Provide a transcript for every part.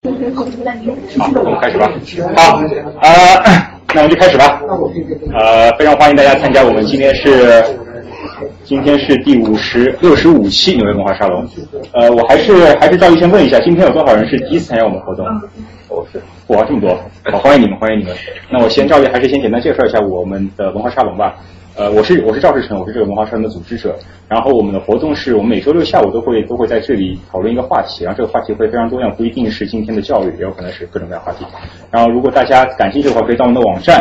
好，我们开始吧。好，呃，那我们就开始吧。呃，非常欢迎大家参加我们今天是今天是第五十六十五期纽约文化沙龙。呃，我还是还是照例先问一下，今天有多少人是第一次参加我们活动？哇，这么多，好，欢迎你们，欢迎你们。那我先照例还是先简单介绍一下我们的文化沙龙吧。呃，我是我是赵世成，我是这个文化沙龙的组织者。然后我们的活动是我们每周六下午都会都会在这里讨论一个话题，然后这个话题会非常多样，不一定是今天的教育，也有可能是各种各样话题。然后如果大家感兴趣的话，可以到我们的网站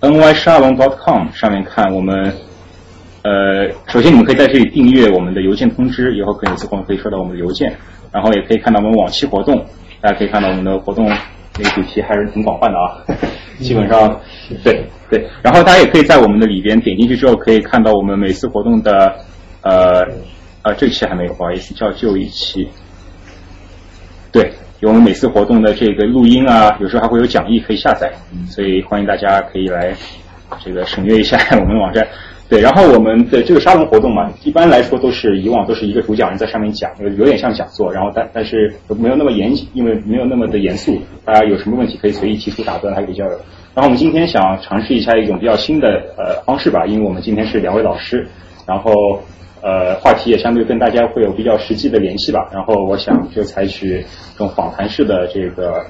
nyshalom.com 上面看我们。呃，首先你们可以在这里订阅我们的邮件通知，以后可以自动可以收到我们的邮件。然后也可以看到我们往期活动，大家可以看到我们的活动那个主题还是挺广泛的啊，基本上对。对，然后大家也可以在我们的里边点进去之后，可以看到我们每次活动的，呃，呃，这期还没有，不好意思，叫旧一期。对，有我们每次活动的这个录音啊，有时候还会有讲义可以下载，所以欢迎大家可以来这个审阅一下 我们网站。对，然后我们的这个沙龙活动嘛，一般来说都是以往都是一个主讲人在上面讲，有有点像讲座，然后但但是没有那么严，因为没有那么的严肃，大家有什么问题可以随意提出打断，还可以交流。然后我们今天想尝试一下一种比较新的呃方式吧，因为我们今天是两位老师，然后呃话题也相对跟大家会有比较实际的联系吧。然后我想就采取这种访谈式的这个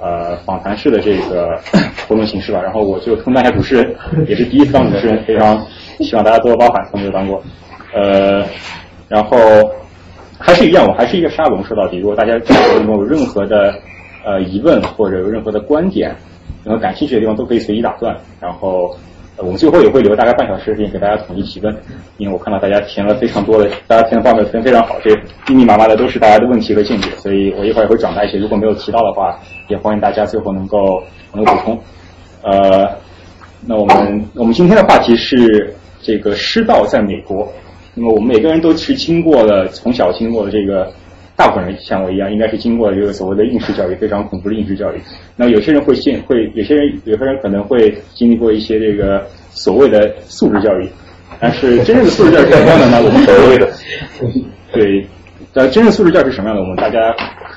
呃访谈式的这个 活动形式吧。然后我就充当一下主持人，也是第一次当主持人，非常。希望大家多多包涵，从没有当过。呃，然后还是一样，我还是一个沙龙。说到底，如果大家有任何的呃疑问或者有任何的观点，任何感兴趣的地方都可以随意打断。然后我们最后也会留大概半小时时间给大家统一提问，因为我看到大家填了非常多的，大家填的报表填非常好，这密密麻麻的都是大家的问题和见解，所以我一会儿也会转达一些。如果没有提到的话，也欢迎大家最后能够能够补充。呃，那我们我们今天的话题是。这个师道在美国，那么我们每个人都是经过了从小经过了这个，大部分人像我一样，应该是经过了这个所谓的应试教育，非常恐怖的应试教育。那有些人会进，会有些人有些人可能会经历过一些这个所谓的素质教育，但是 真正的素质教育是什么样的呢？我们所谓的 对。但，真正素质教育是什么样的？我们大家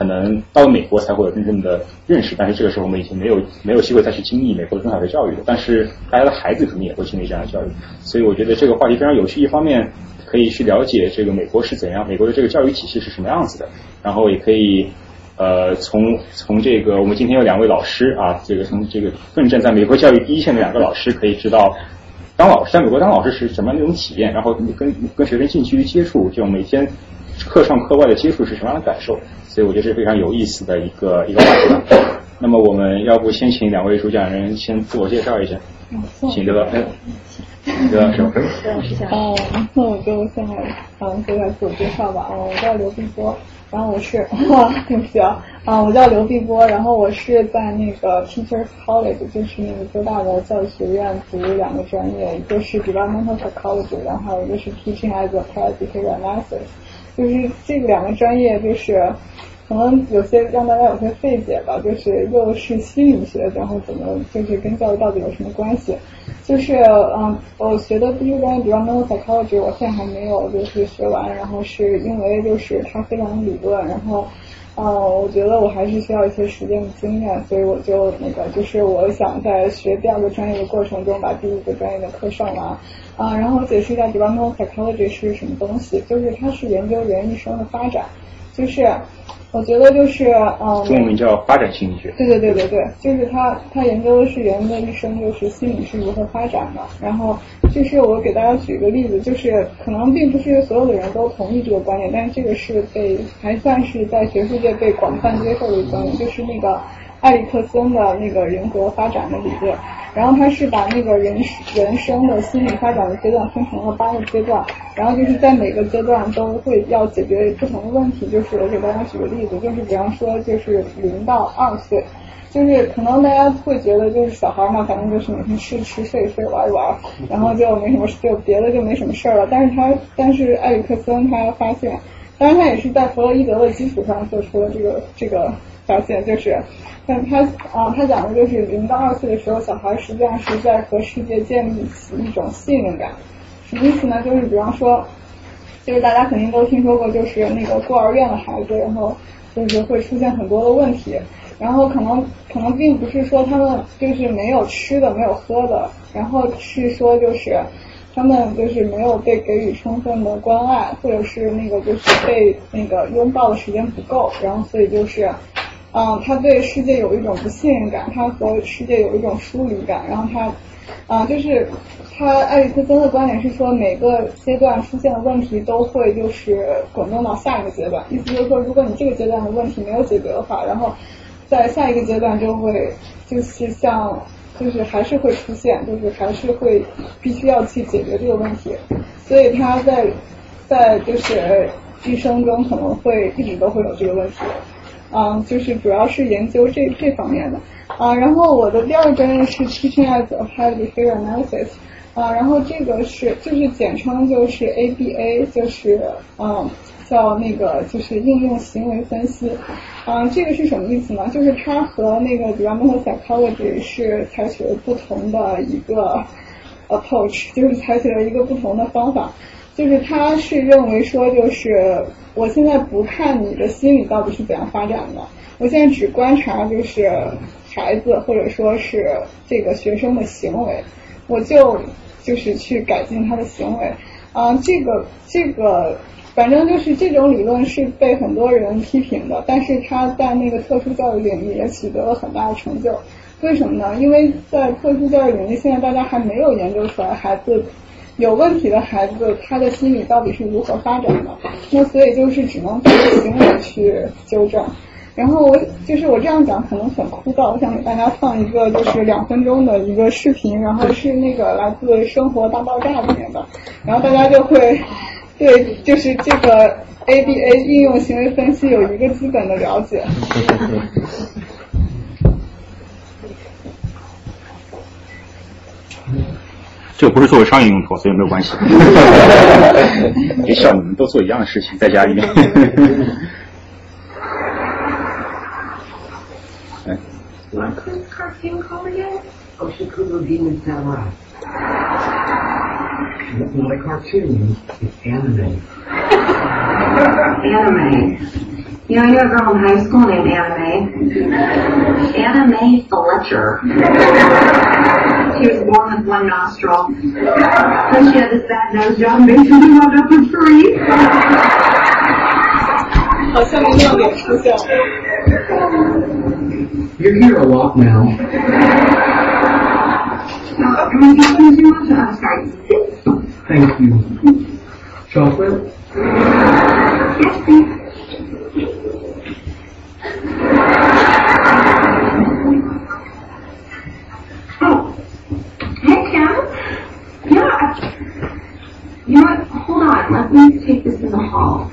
可能到了美国才会有真正的认识，但是这个时候我们已经没有没有机会再去经历美国的中小学教育了。但是大家的孩子肯定也会经历这样的教育，所以我觉得这个话题非常有趣。一方面可以去了解这个美国是怎样，美国的这个教育体系是什么样子的，然后也可以呃从从这个我们今天有两位老师啊，这个从这个奋战在美国教育第一线的两个老师可以知道，当老师在美国当老师是什么样的一种体验，然后跟跟学生近距离接触，就每天。课上课外的接触是什么样的感受？所以我觉得是非常有意思的一个一个话题。那么我们要不先请两位主讲人先自我介绍一下，请对吧？嗯，对吧？是吧？哦，那我就先来嗯做一下自我介绍吧。哦，我叫刘碧波，然后我是，对不起啊，啊，我叫刘碧波，然后我是在那个 Teachers College，就是那个浙大的教育学院读两个专业，一个是 Developmental Psychology，然后一个是 Teaching as a Pedagogy Analysis。就是这两个专业，就是可能有些让大家有些费解吧。就是又是心理学，然后怎么就是跟教育到底有什么关系？就是嗯，我学的第一个专业比如脑科学我现在还没有就是学完。然后是因为就是它非常理论，然后啊，我觉得我还是需要一些实践的经验，所以我就那个就是我想在学第二个专业的过程中，把第一个专业的课上完。啊，然后我解释一下 developmental psychology 是什么东西，就是它是研究人一生的发展，就是我觉得就是嗯，中文名叫发展心理学。对对对对对，就是他他研究的是人的一生，就是心理是如何发展的。然后就是我给大家举一个例子，就是可能并不是所有的人都同意这个观点，但是这个是被还算是在学术界被广泛接受的一个观点，就是那个埃里克森的那个人格发展的理论。然后他是把那个人人生的心理发展的阶段分成了八个阶段，然后就是在每个阶段都会要解决不同的问题。就是我给大家举个例子，就是比方说就是零到二岁，就是可能大家会觉得就是小孩嘛，反正就是每天吃吃睡睡玩一玩，然后就没什么就别的就没什么事儿了。但是他但是埃里克森他发现，当然他也是在弗洛伊德的基础上做出了这个这个发现，就是。但他啊，他讲的就是零到二岁的时候，小孩实际上是在和世界建立起一种信任感。什么意思呢？就是比方说，就是大家肯定都听说过，就是那个孤儿院的孩子，然后就是会出现很多的问题，然后可能可能并不是说他们就是没有吃的没有喝的，然后是说就是他们就是没有被给予充分的关爱，或者是那个就是被那个拥抱的时间不够，然后所以就是。嗯，他对世界有一种不信任感，他和世界有一种疏离感，然后他，啊，就是他艾里克森的观点是说，每个阶段出现的问题都会就是滚动到下一个阶段，意思就是说，如果你这个阶段的问题没有解决的话，然后在下一个阶段就会就是像就是还是会出现，就是还是会必须要去解决这个问题，所以他在在就是一生中可能会一直都会有这个问题。嗯，就是主要是研究这这方面的啊。然后我的第二专业是 Teaching as Applied Behavior Analysis 啊。然后这个是就是简称就是 ABA，就是嗯叫那个就是应用行为分析啊。这个是什么意思呢？就是它和那个 Developmental Psychology 是采取了不同的一个 approach，就是采取了一个不同的方法。就是他是认为说，就是我现在不看你的心理到底是怎样发展的，我现在只观察就是孩子或者说是这个学生的行为，我就就是去改进他的行为啊，这个这个反正就是这种理论是被很多人批评的，但是他在那个特殊教育领域也取得了很大的成就。为什么呢？因为在特殊教育领域，现在大家还没有研究出来孩子。有问题的孩子，他的心理到底是如何发展的？那所以就是只能通过行为去纠正。然后我就是我这样讲可能很枯燥，我想给大家放一个就是两分钟的一个视频，然后是那个来自《生活大爆炸》里面的，然后大家就会对就是这个 ABA 应用行为分析有一个基本的了解。这个不是作为商业用途，所以没有关系。别笑，你们都做一样的事情，在家里面。Oh, cartoon, anime. anime. You know, knew a girl in high school named Anime. Anime Fletcher. She was born with one nostril. So she had this bad nose job, maybe she wound up with three. You're here a lot now. Thank you. Chocolate? Yes, please. You know what? Hold on. Let me take this in the hall.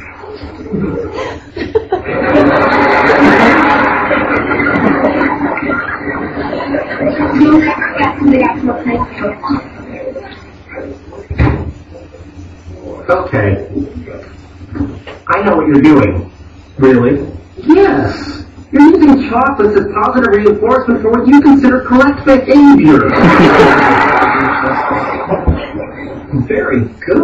You'll never place. Okay. I know what you're doing. Really? Yes. You're using chocolates as positive reinforcement for what you consider correct behavior. Very good.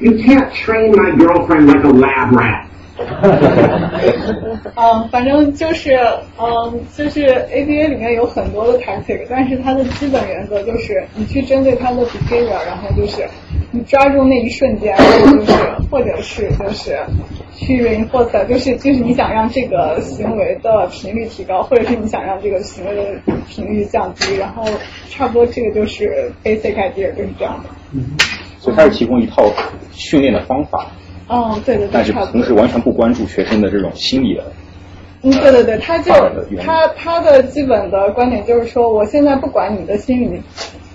you can't train my girlfriend like a lab rat. 嗯，反正就是，嗯，就是 ABA 里面有很多的 tactic，但是它的基本原则就是，你去针对它的 behavior，然后就是你抓住那一瞬间，然后就是，或者是就是去 reinforce，就是就是你想让这个行为的频率提高，或者是你想让这个行为的频率降低，然后差不多这个就是 basic idea，就是这样的。嗯，所以它是提供一套训练的方法。嗯，对对对，但是同时完全不关注学生的这种心理的。嗯，对对对，他就他他的基本的观点就是说，我现在不管你的心理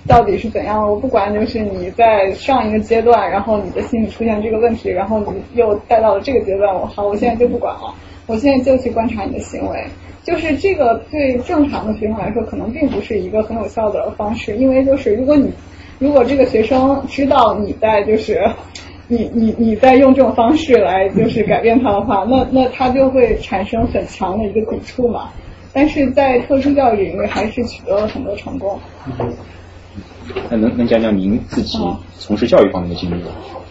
到底是怎样，我不管就是你在上一个阶段，然后你的心理出现这个问题，然后你又带到了这个阶段，我好，我现在就不管了，我现在就去观察你的行为，就是这个对正常的学生来说，可能并不是一个很有效的方式，因为就是如果你如果这个学生知道你在就是。你你你再用这种方式来就是改变他的话，那那他就会产生很强的一个抵触嘛。但是在特殊教育领域还是取得了很多成功。那能能讲讲您自己从事教育方面的经历吗？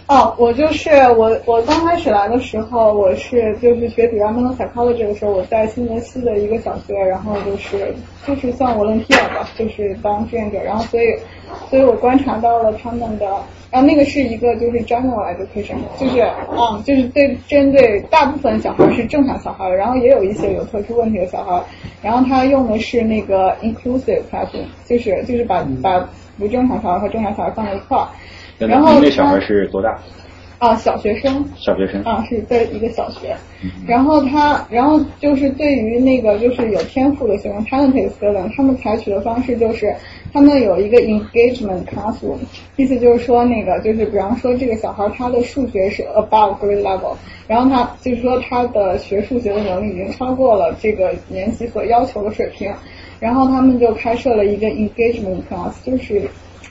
哦，我就是我，我刚开始来的时候，我是就是学 Development Psychology 的时候，我在新泽西的一个小学，然后就是就是算 volunteer 吧，就是当志愿者，然后所以所以我观察到了他们的，然后那个是一个就是 general education，就是嗯，就是对针对大部分小孩是正常小孩，然后也有一些有特殊问题的小孩，然后他用的是那个 inclusive classroom，就是就是把把不正常小孩和正常小孩放在一块儿。然后那小孩是多大？啊，小学生。小学生。啊，是在一个小学。然后他，然后就是对于那个就是有天赋的学生，talented student，他们采取的方式就是，他们有一个 engagement classroom，意思就是说那个就是比方说这个小孩他的数学是 above grade level，然后他就是说他的学数学的能力已经超过了这个年级所要求的水平，然后他们就开设了一个 engagement class，就是。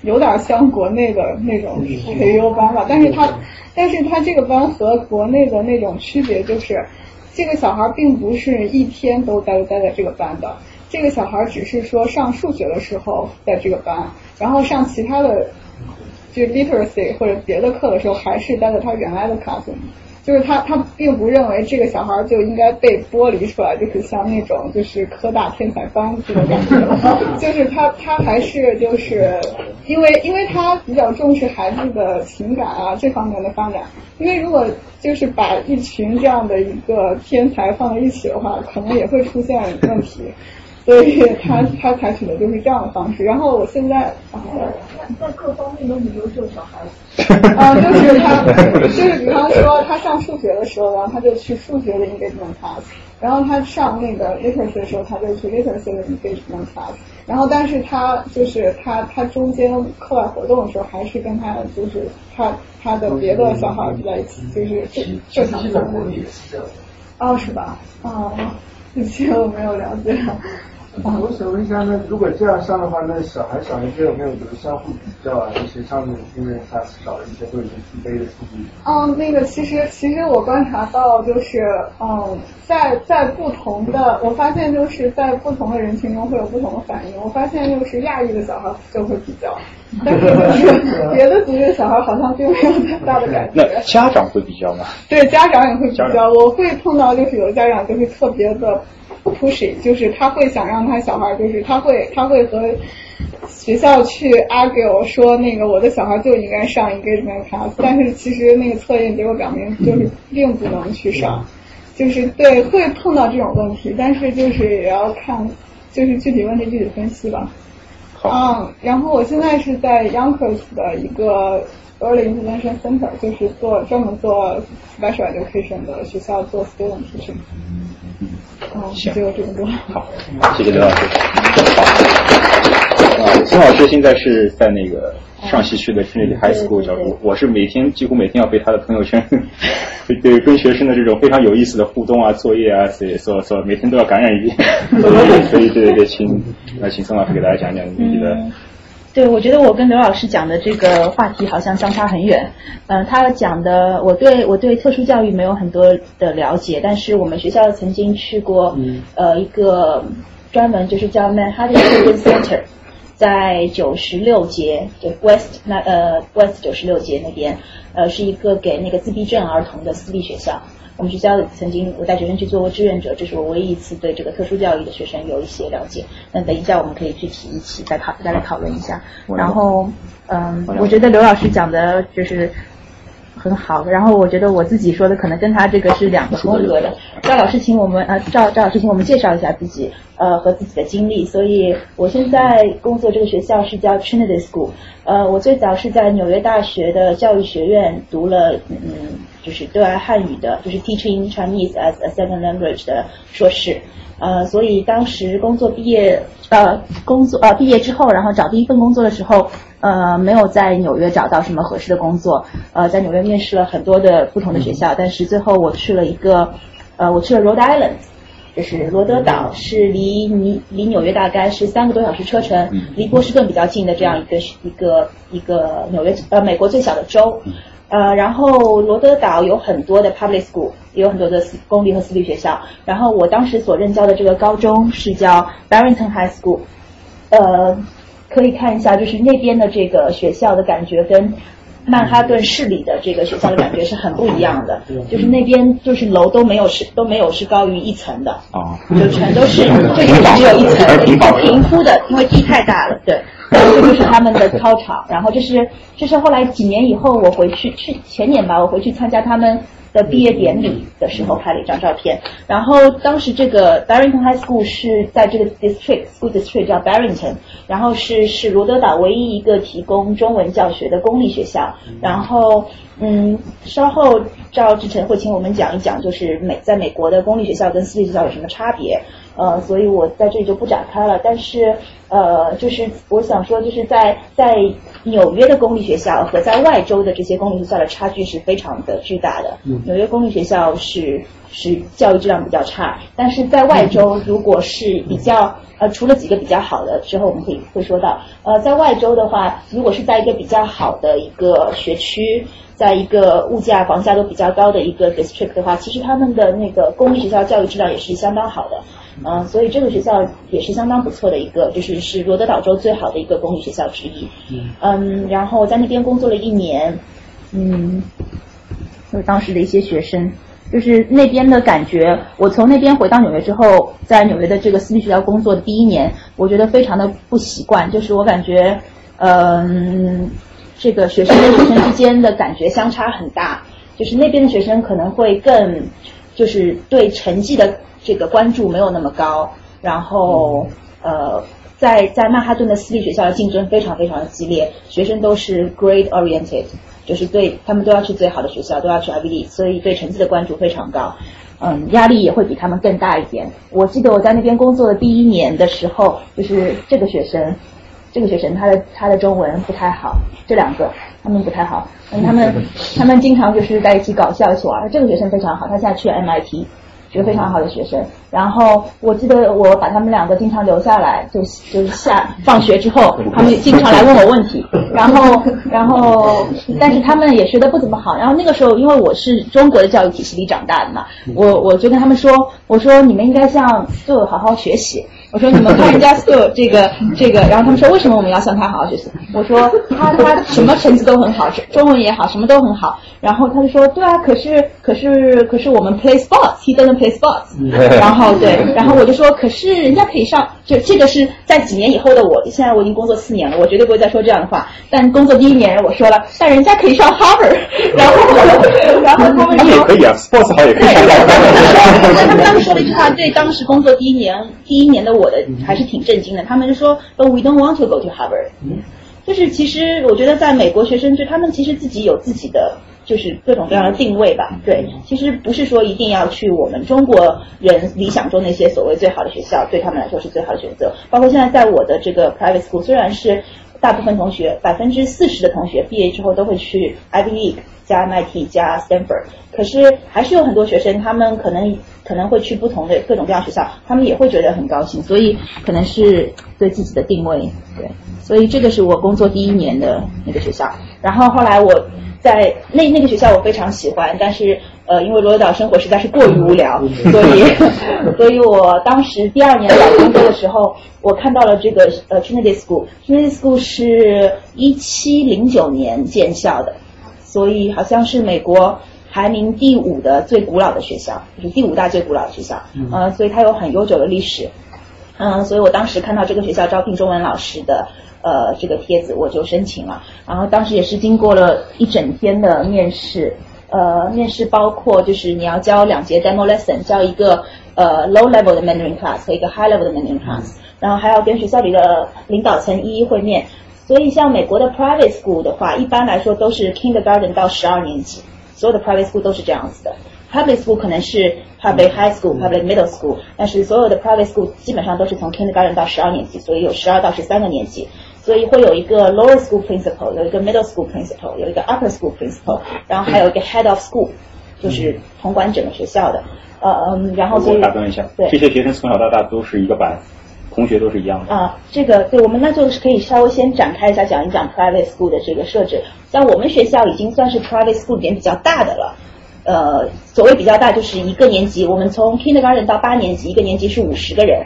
有点像国内的那种培优班吧，但是他，但是他这个班和国内的那种区别就是，这个小孩并不是一天都待待在这个班的，这个小孩只是说上数学的时候在这个班，然后上其他的，就 literacy 或者别的课的时候还是待在他原来的 class。就是他，他并不认为这个小孩就应该被剥离出来，就是像那种就是科大天才班这种感觉，就是他他还是就是因为因为他比较重视孩子的情感啊这方面的发展，因为如果就是把一群这样的一个天才放在一起的话，可能也会出现问题。所以他他采取的就是这样的方式，然后我现在啊，在各方面都很优秀小孩子，啊，就是他，就是比方说他上数学的时候，然后他就去数学的 engagement class，然后他上那个 literature 的时候，他就去 literacy 的 engagement class，然后但是他就是他他中间课外活动的时候，还是跟他就是他他的别的小孩在一起，就是正常的。哦，是吧？哦，这些我没有了解。我想问一下，那如果这样上的话，那小孩小一些有没有比如相互比较啊？一些上面因为他少了一些，会有自卑的心理？嗯，那个其实其实我观察到就是，嗯，在在不同的，我发现就是在不同的人群中会有不同的反应。我发现就是亚裔的小孩就会比较，但是就是 别的族裔的小孩好像并没有太大的感觉。那家长会比较吗？对，家长也会比较。我会碰到就是有的家长就是特别的。Push 就是他会想让他小孩，就是他会他会和学校去 argue 说那个我的小孩就应该上 engagement class，但是其实那个测验结果表明就是并不能去上，就是对会碰到这种问题，但是就是也要看就是具体问题具体分析吧。嗯，然后我现在是在 Yonkers 的一个 early intervention center，就是做专门做 special education 的学校做 student teaching。行，就这么多。好，谢谢刘老师。好，啊，孙老师现在是在那个上西区的 Trinity High School 教书。我是每天几乎每天要被他的朋友圈，对跟学生的这种非常有意思的互动啊、作业啊，所以所所每天都要感染一遍。所以对对对，请那请孙老师给大家讲讲你的。对，我觉得我跟刘老师讲的这个话题好像相差很远。嗯，他讲的，我对我对特殊教育没有很多的了解，但是我们学校曾经去过，呃，一个专门就是叫 Manhattan Center，在九十六街，就 West 那呃 West 九十六街那边，呃，是一个给那个自闭症儿童的私立学校。我们学校曾经我带学生去做过志愿者，这是我唯一一次对这个特殊教育的学生有一些了解。那等一下我们可以具体一起再讨再来讨论一下。然后，嗯，我觉得刘老师讲的就是很好。然后我觉得我自己说的可能跟他这个是两个风格的。赵老师，请我们呃赵赵老师，请我们介绍一下自己呃和自己的经历。所以我现在工作这个学校是叫 Trinity School。呃，我最早是在纽约大学的教育学院读了嗯。就是对外汉语的，就是 teaching Chinese as a second language 的硕士，呃，所以当时工作毕业，呃，工作呃毕业之后，然后找第一份工作的时候，呃，没有在纽约找到什么合适的工作，呃，在纽约面试了很多的不同的学校，但是最后我去了一个，呃，我去了 Rhode Island，就是罗德岛，是离尼离纽约大概是三个多小时车程，离波士顿比较近的这样一个一个一个纽约呃美国最小的州。呃，然后罗德岛有很多的 public school，也有很多的公立和私立学校。然后我当时所任教的这个高中是叫 Barrington High School，呃，可以看一下，就是那边的这个学校的感觉跟曼哈顿市里的这个学校的感觉是很不一样的。就是那边就是楼都没有是都没有是高于一层的，啊，就全都是 就只有一层平铺的，因为地太大了，对。然后这就是他们的操场，然后这是这是后来几年以后我回去去前年吧，我回去参加他们的毕业典礼的时候拍了一张照片。然后当时这个 Barrington High School 是在这个 district school district 叫 Barrington，然后是是罗德岛唯一一个提供中文教学的公立学校。然后嗯，稍后赵志成会请我们讲一讲，就是美在美国的公立学校跟私立学校有什么差别。呃，所以我在这里就不展开了。但是，呃，就是我想说，就是在在纽约的公立学校和在外州的这些公立学校的差距是非常的巨大的。纽约公立学校是是教育质量比较差，但是在外州如果是比较呃，除了几个比较好的之后，我们可以会说到，呃，在外州的话，如果是在一个比较好的一个学区。在一个物价、房价都比较高的一个 district 的话，其实他们的那个公立学校教育质量也是相当好的，嗯，所以这个学校也是相当不错的一个，就是是罗德岛州最好的一个公立学校之一，嗯，然后在那边工作了一年，嗯，就是当时的一些学生，就是那边的感觉，我从那边回到纽约之后，在纽约的这个私立学校工作的第一年，我觉得非常的不习惯，就是我感觉，嗯。这个学生跟学生之间的感觉相差很大，就是那边的学生可能会更，就是对成绩的这个关注没有那么高，然后呃，在在曼哈顿的私立学校的竞争非常非常的激烈，学生都是 grade oriented，就是对他们都要去最好的学校，都要去 Ivy League，所以对成绩的关注非常高，嗯，压力也会比他们更大一点。我记得我在那边工作的第一年的时候，就是这个学生。这个学生他的他的中文不太好，这两个他们不太好，嗯，他们他们经常就是在一起搞笑一起玩。这个学生非常好，他现在去了 MIT，是个非常好的学生。然后我记得我把他们两个经常留下来，就就是下放学之后，他们经常来问我问题。然后然后但是他们也学的不怎么好。然后那个时候因为我是中国的教育体系里长大的嘛，我我就跟他们说，我说你们应该像就好好学习。我说你们看人家 school 这个 这个，然后他们说为什么我们要向他好好学习？我说他他什么成绩都很好，中文也好，什么都很好。然后他就说对啊，可是可是可是我们 play sports，he doesn't play sports。然后对，然后我就说可是人家可以上，就这个是在几年以后的我，现在我已经工作四年了，我绝对不会再说这样的话。但工作第一年我说了，但人家可以上 Harvard。然后然后他们说也可以啊，sports 好也可以上。他们当时说了一句话，对当时工作第一年第一年的我。的还是挺震惊的，他们就说，But we don't want to go to Harvard。就是其实我觉得在美国学生，就他们其实自己有自己的，就是各种各样的定位吧。对，其实不是说一定要去我们中国人理想中那些所谓最好的学校，对他们来说是最好的选择。包括现在在我的这个 private school，虽然是大部分同学，百分之四十的同学毕业之后都会去 Ivy League 加 MIT 加 Stanford，可是还是有很多学生，他们可能。可能会去不同的各种各样学校，他们也会觉得很高兴，所以可能是对自己的定位，对，所以这个是我工作第一年的那个学校。然后后来我在那那个学校我非常喜欢，但是呃，因为罗德岛生活实在是过于无聊，所以所以我当时第二年找工作的时候，我看到了这个呃 Trinity School，Trinity School 是一七零九年建校的，所以好像是美国。排名第五的最古老的学校，就是第五大最古老的学校，呃，所以它有很悠久的历史，嗯，所以我当时看到这个学校招聘中文老师的呃这个帖子，我就申请了，然后当时也是经过了一整天的面试，呃，面试包括就是你要教两节 demo lesson，教一个呃 low level 的 Mandarin class 和一个 high level 的 Mandarin class，然后还要跟学校里的领导层一一会面，所以像美国的 private school 的话，一般来说都是 kindergarten 到十二年级。所有的 private school 都是这样子的，public school 可能是 public high school、public middle school，但是所有的 private school 基本上都是从 kindergarten 到十二年级，所以有十二到十三个年级，所以会有一个 lower school principal，有一个 middle school principal，有一个 upper school principal，然后还有一个 head of school，就是统管整个学校的，呃嗯，然后所以打断一下，对，这些学生从小到大都是一个班。同学都是一样的啊，这个对我们那就是可以稍微先展开一下讲一讲 private school 的这个设置。像我们学校已经算是 private school 里面比较大的了，呃，所谓比较大就是一个年级，我们从 kindergarten 到八年级，一个年级是五十个人，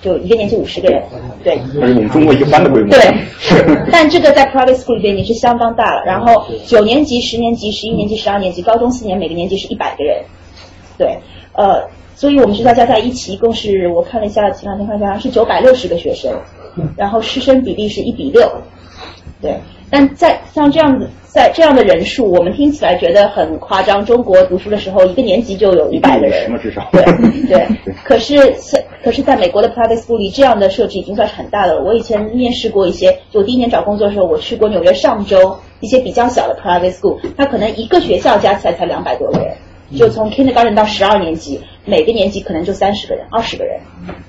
就一个年级五十个人，对。那是我们中国一个班的规模。对，是。但这个在 private school 里边已经是相当大了。然后九年级、十年级、十一年级、十二年级，高中四年每个年级是一百个人，对，呃，所以我们学校加在一起一共是我看了一下，前两天看一下是九百六十个学生，然后师生比例是一比六，对。但在像这样子，在这样的人数，我们听起来觉得很夸张。中国读书的时候，一个年级就有一百个人，什么至少对对。可是在可是在美国的 private school 里，这样的设置已经算是很大的了。我以前面试过一些，就第一年找工作的时候，我去过纽约上周一些比较小的 private school，它可能一个学校加起来才两百多个人。就从 kindergarten 到十二年级，每个年级可能就三十个人、二十个人，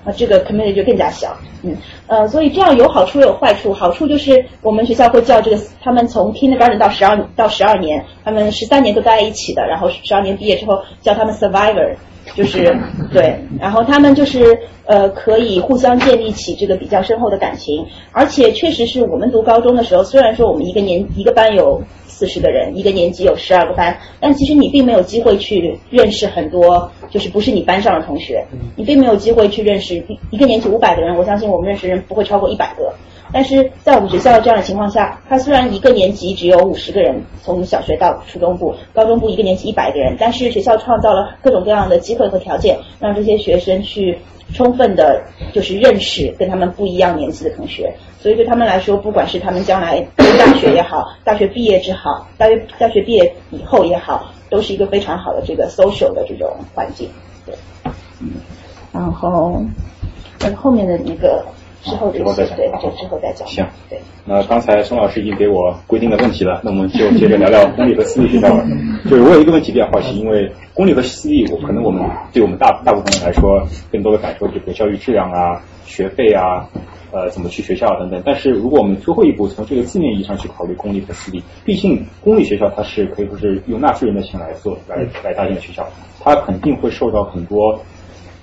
啊，这个 community 就更加小，嗯，呃，所以这样有好处也有坏处。好处就是我们学校会叫这个，他们从 kindergarten 到十二到十二年，他们十三年都待在一起的，然后十二年毕业之后叫他们 survivor，就是对，然后他们就是呃可以互相建立起这个比较深厚的感情，而且确实是我们读高中的时候，虽然说我们一个年一个班有。四十个人，一个年级有十二个班，但其实你并没有机会去认识很多，就是不是你班上的同学，你并没有机会去认识一个年级五百个人，我相信我们认识人不会超过一百个。但是在我们学校这样的情况下，他虽然一个年级只有五十个人，从小学到初中部、高中部一个年级一百个人，但是学校创造了各种各样的机会和条件，让这些学生去充分的，就是认识跟他们不一样年级的同学。所以对他们来说，不管是他们将来读大学也好，大学毕业之好，大学大学毕业以后也好，都是一个非常好的这个 social 的这种环境。对，嗯，然后呃后面的一个之后之后再讲，对，就之后再讲。行，对。那刚才孙老师已经给我规定的问题了，那我们就接着聊聊公立和私立学校吧。就是我有一个问题比较好奇，因为公立和私立，我可能我们对我们大大部分人来说，更多的感受就是教育质量啊、学费啊。呃，怎么去学校等等？但是如果我们最后一步从这个字面意义上去考虑公立和私立，毕竟公立学校它是可以说是用纳税人的钱来做来来搭建的学校，它肯定会受到很多，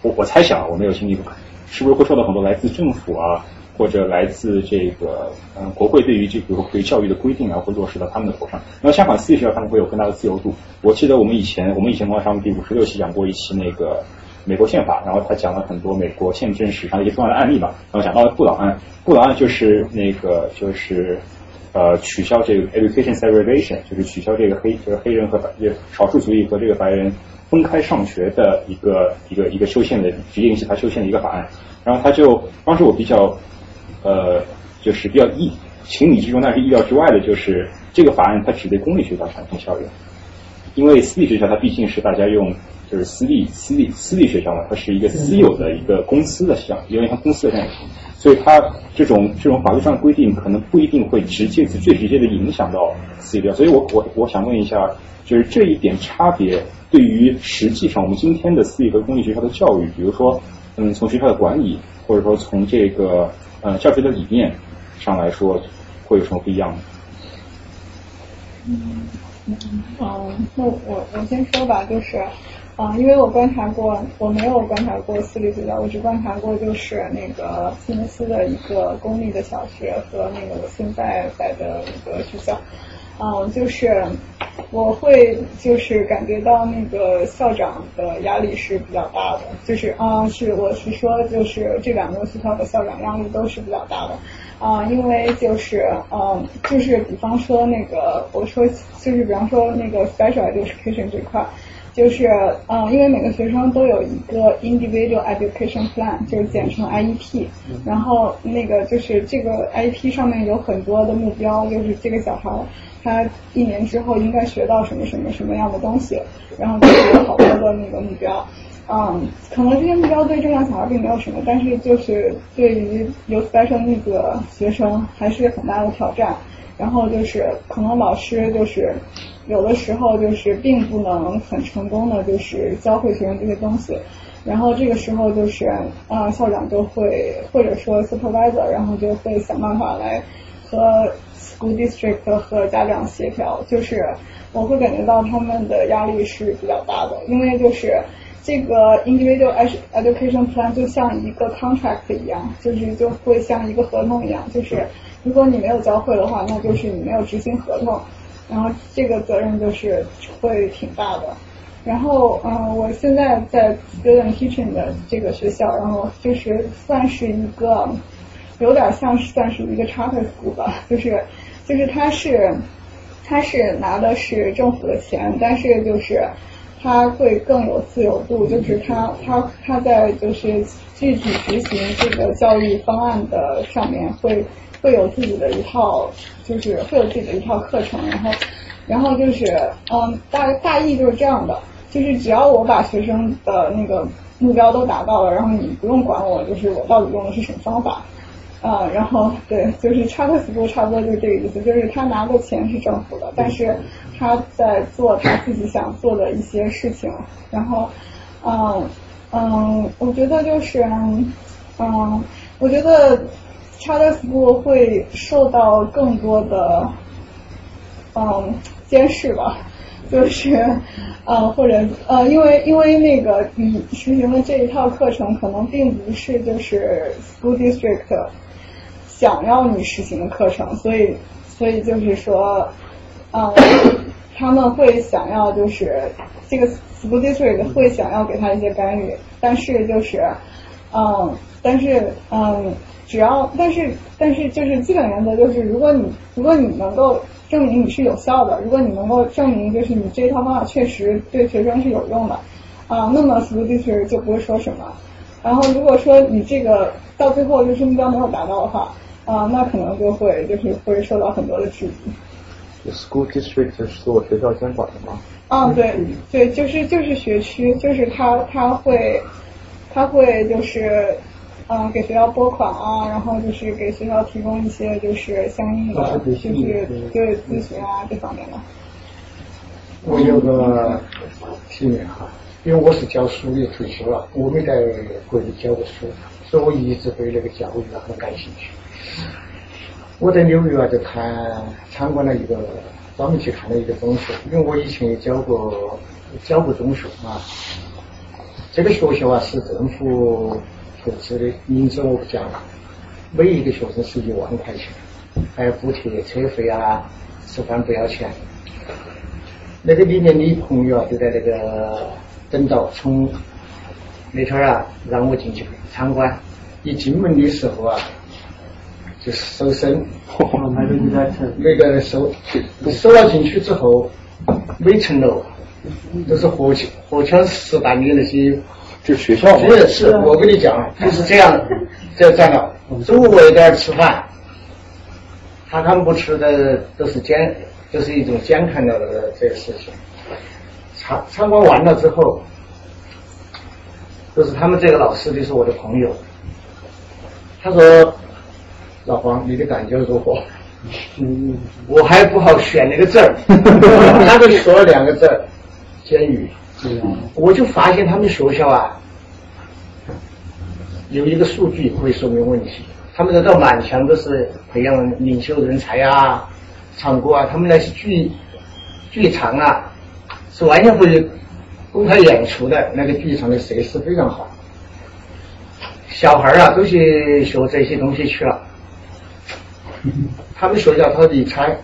我我猜想我没有经历过，是不是会受到很多来自政府啊或者来自这个嗯国会对于这个对教育的规定啊会落实到他们的头上？那么相反，私立学校他们会有更大的自由度。我记得我们以前我们以前文化上第五十六期讲过一期那个。美国宪法，然后他讲了很多美国宪政史上一些重要的案例嘛，然后讲到了布朗案，布朗案就是那个就是呃取消这个 education segregation，就是取消这个黑就是黑人和白少数族裔和这个白人分开上学的一个一个一个修宪的直接引起他修宪的一个法案，然后他就当时我比较呃就是比较意情理之中，但是意料之外的就是这个法案它只对公立学校产生效用，因为私立学校它毕竟是大家用。就是私立私立私立学校嘛，它是一个私有的一个公司的项，因为它公司的样子，所以它这种这种法律上的规定可能不一定会直接最直接的影响到私立学校。所以我我我想问一下，就是这一点差别对于实际上我们今天的私立和公立学校的教育，比如说嗯从学校的管理，或者说从这个呃教学的理念上来说，会有什么不一样呢？嗯嗯那我我先说吧，就是。啊，因为我观察过，我没有观察过私立学校，我只观察过就是那个西门斯的一个公立的小学和那个我现在在的一个学校。嗯，就是我会就是感觉到那个校长的压力是比较大的，就是啊，是我是说就是这两个学校的校长压力都是比较大的啊，因为就是嗯，就是比方说那个我说就是比方说那个 special education 这块。就是，嗯，因为每个学生都有一个 individual education plan，就是简称 IEP。然后那个就是这个 IEP 上面有很多的目标，就是这个小孩他一年之后应该学到什么什么什么样的东西，然后就有好多的那个目标。嗯，可能这些目标对正常小孩并没有什么，但是就是对于有 special needs 的学生还是很大的挑战。然后就是可能老师就是。有的时候就是并不能很成功的，就是教会学生这些东西，然后这个时候就是啊校长就会或者说 supervisor，然后就会想办法来和 school district 和家长协调，就是我会感觉到他们的压力是比较大的，因为就是这个 individual education plan 就像一个 contract 一样，就是就会像一个合同一样，就是如果你没有教会的话，那就是你没有执行合同。然后这个责任就是会挺大的，然后嗯，我现在在 student teaching 的这个学校，然后就是算是一个有点像是算是一个 charter school 吧，就是就是他是他是拿的是政府的钱，但是就是他会更有自由度，就是他他他在就是具体执行这个教育方案的上面会会有自己的一套，就是会有自己的一套课程，然后然后就是嗯大大意就是这样的。就是只要我把学生的那个目标都达到了，然后你不用管我，就是我到底用的是什么方法，啊，然后对，就是差克斯布差不多就是这个意思，就是他拿的钱是政府的，但是他在做他自己想做的一些事情，然后，嗯嗯，我觉得就是，嗯，我觉得差克斯布会受到更多的，嗯，监视吧。就是，呃，或者呃，因为因为那个你实行的这一套课程，可能并不是就是 school district 想要你实行的课程，所以所以就是说，嗯，他们会想要就是这个 school district 会想要给他一些干预，但是就是，嗯，但是嗯，只要但是但是就是基本原则就是，如果你如果你能够。证明你是有效的。如果你能够证明，就是你这套方法确实对学生是有用的，啊，那么 school teacher 就不会说什么。然后如果说你这个到最后就是目标没有达到的话，啊，那可能就会就是会受到很多的质疑。School district 就是做学校监管的吗？啊，对对，就是就是学区，就是他他会他会就是。嗯，给学校拨款啊，然后就是给学校提供一些就是相应的，就是对咨询啊这方面的。我有个体验哈，因为我是教书也，退休了，我没在国内教过书，所以我一直对那个教育啊很感兴趣。我在纽约啊就看参观了一个，专门去看了一个中学，因为我以前也教过教过中学啊。这个学校啊是政府。投资的名字我不讲了，每一个学生是一万块钱，还有补贴车费啊，吃饭不要钱。那个里面的朋友啊，就在那个等到从那天啊，让我进去参观。一进门的时候啊，就搜身，每个人搜搜了进去之后，每层楼都是火枪火枪实弹的那些。就学校是是，我跟你讲，就是这样，这站了，中午我也在这吃饭，他他们不吃的都是监，就是一种监看的这个事情。参参观完了之后，就是他们这个老师就是我的朋友，他说老黄你的感觉如何？嗯我还不好选那个字儿，他就说了两个字儿，监狱。嗯我就发现他们学校啊，有一个数据可以说明问题。他们这满墙都是培养领袖人才啊，唱歌啊，他们那些剧剧场啊，是完全可以公开演出的。那个剧场的设施非常好，小孩啊都去学这些东西去了。他们学校他理财。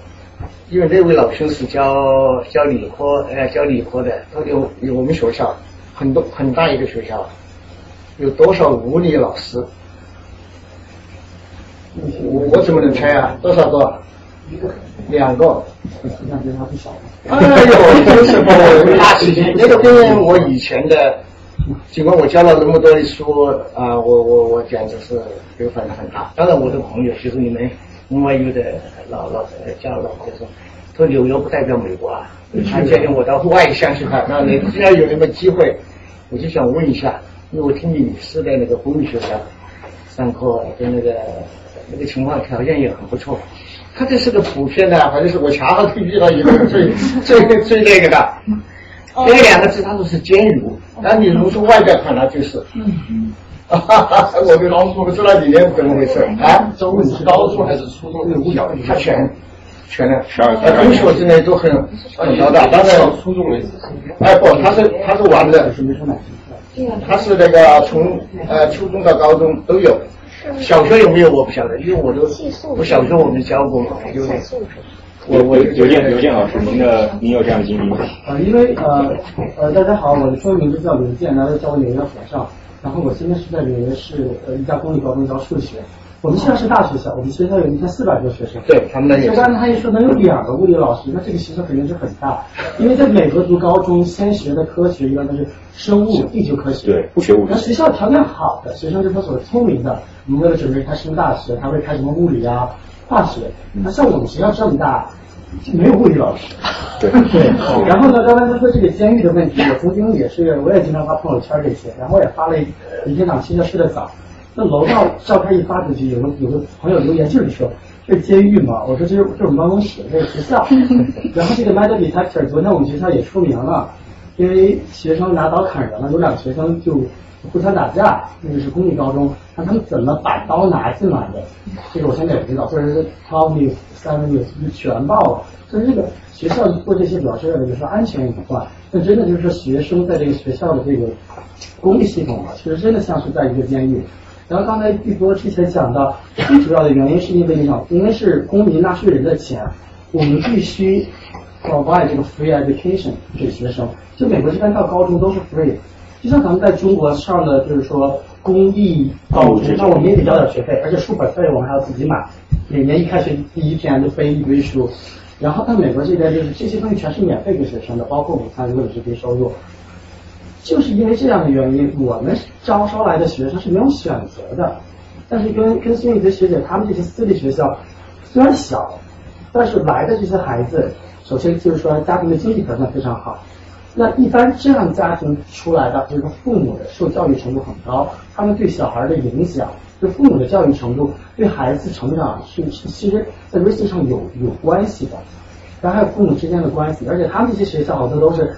因为那位老兄是教教理科，呃，教理科的。他有有我们学校很多很大一个学校，有多少物理老师？我我怎么能猜啊？多少个？两个。哎呦，真是不大事情。那个跟我以前的，尽管我教了那么多的书啊，我我我简直是有分很大。当然，我的朋友就是你们。另外有的老老家老就说，说纽约不代表美国啊，他建议我到外乡去看。那你既然有那个机会，我就想问一下，因为我听你是在那个公立学校上课，跟那个那个情况条件也很不错。他这是个普遍的，反正是我恰好遇到一个最 最最那个的，那个两个字，他说是监狱。那你如果说外表看，那就是。哈哈，我跟老师不知道里面怎么回事啊？中是高中还是初中？他全全的，他中学之内都很很高的，当然初中为止。哎不，他是他是完的，他是那个从呃初中到高中都有，小学有没有我不晓得，因为我都我小学我没教过嘛，有我我邮件邮件老师，您的您有这样的经历吗？呃，因为呃呃，大家好，我的中文名字叫刘健，来自教我纽约和尚。然后我现在是在纽约市呃一家公立高中教数学。我们学校是大学校，我们学校有一千四百多学生。对，他们那就刚才他一说能有两个物理老师，那这个学校肯定是很大。因为在美国读高中，先学的科学一般都是生物、地球科学。对，不学物理那。学校条件好的学生，就是他所聪明的，我们为了准备他升大学，他会开什么物理啊、化学。那像我们学校这么大，就没有物理老师。对 对，然后呢，刚才他说这个监狱的问题，我曾经也是，我也经常发朋友圈这些，然后也发了一一天档期叫睡得早。那楼道照片一发出去，有个有个朋友留言就是说，这是监狱吗？我说这是这是我们办公室，这是学校。然后这个 metal detector，昨天我们学校也出名了，因为学生拿刀砍人了，有两个学生就互相打架，那个是公立高中，那他们怎么把刀拿进来的？这个我现在也不知道，或者是 twelve news、seven news 就全报了。所以这个学校做这些主要是为了就是安全隐患，那真的就是学生在这个学校的这个公立系统啊，其实真的像是在一个监狱。然后刚才玉波之前讲到，最主要的原因是因为那种，因为是公民纳税人的钱，我们必须 provide 这个 free education 给学生。就美国这边到高中都是 free，就像咱们在中国上的就是说公立高中，那我们也得交点学费，而且书本费我们还要自己买，每年一开学第一天就背一堆书。然后到美国这边就是这些东西全是免费给学生的，包括午餐如果你是低收入。就是因为这样的原因，我们招收来的学生是没有选择的。但是跟跟孙雨杰学姐他们这些私立学校虽然小，但是来的这些孩子，首先就是说家庭的经济条件非常好。那一般这样家庭出来的，这个父母的受教育程度很高，他们对小孩的影响，对父母的教育程度，对孩子成长是其实在 r i s 上有有关系的。然后还有父母之间的关系，而且他们这些学校好多都是。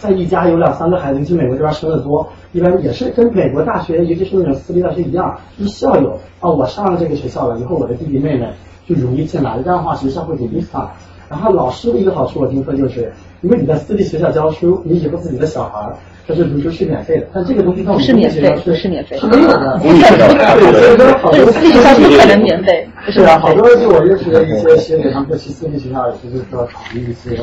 在一家有两三个孩子，你去美国这边生的多，一般也是跟美国大学，尤其是那种私立大学一样，一校友啊，我上了这个学校了，以后我的弟弟妹妹就容易进来，这样的话学校会给力他。然后老师的一个好处，我听说就是，因为你在私立学校教书，你以后自己的小孩他是读书是免费的，但这个东西在我们是免费学校是是免费是没有的。公立学校对，所以说好多私立学校不可能免费，不是啊，好多就我认识的一些学姐，他们去私立学校也是就是说考虑一些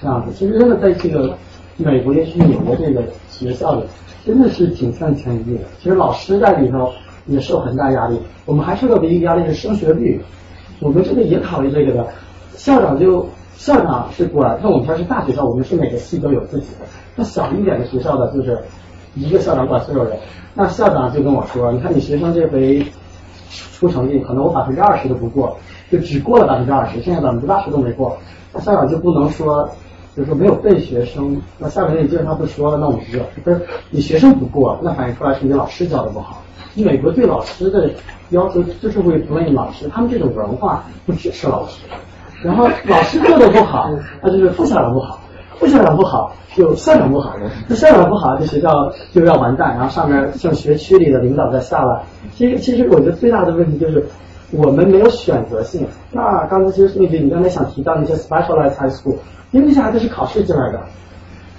这样子。其实真的在这个美国也是纽约这个学校里，真的是挺像监狱的。其实老师在里头也受很大压力，我们还受到的一个压力是升学率，我们这个也考虑这个的。校长就校长是管，那我们这儿是大学校，我们是每个系都有自己的。那小一点的学校的，就是一个校长管所有人。那校长就跟我说，你看你学生这回出成绩，可能我百分之二十都不过，就只过了百分之二十，剩下百分之八十都没过。那校长就不能说，就是说没有被学生，那下面那基本上不说了，那我们就不是你学生不过，那反映出来是你老师教的不好。你美国对老师的要求就是会 blame 老师，他们这种文化不支持老师。然后老师做的不好，那就是副校长不好，副校长不好就校长不好，那校长不好，这学校就要完蛋。然后上面像学区里的领导再下来，其实其实我觉得最大的问题就是我们没有选择性。那刚才其实那句你刚才想提到那些 specialized high school，因为那些孩子是考试进来的，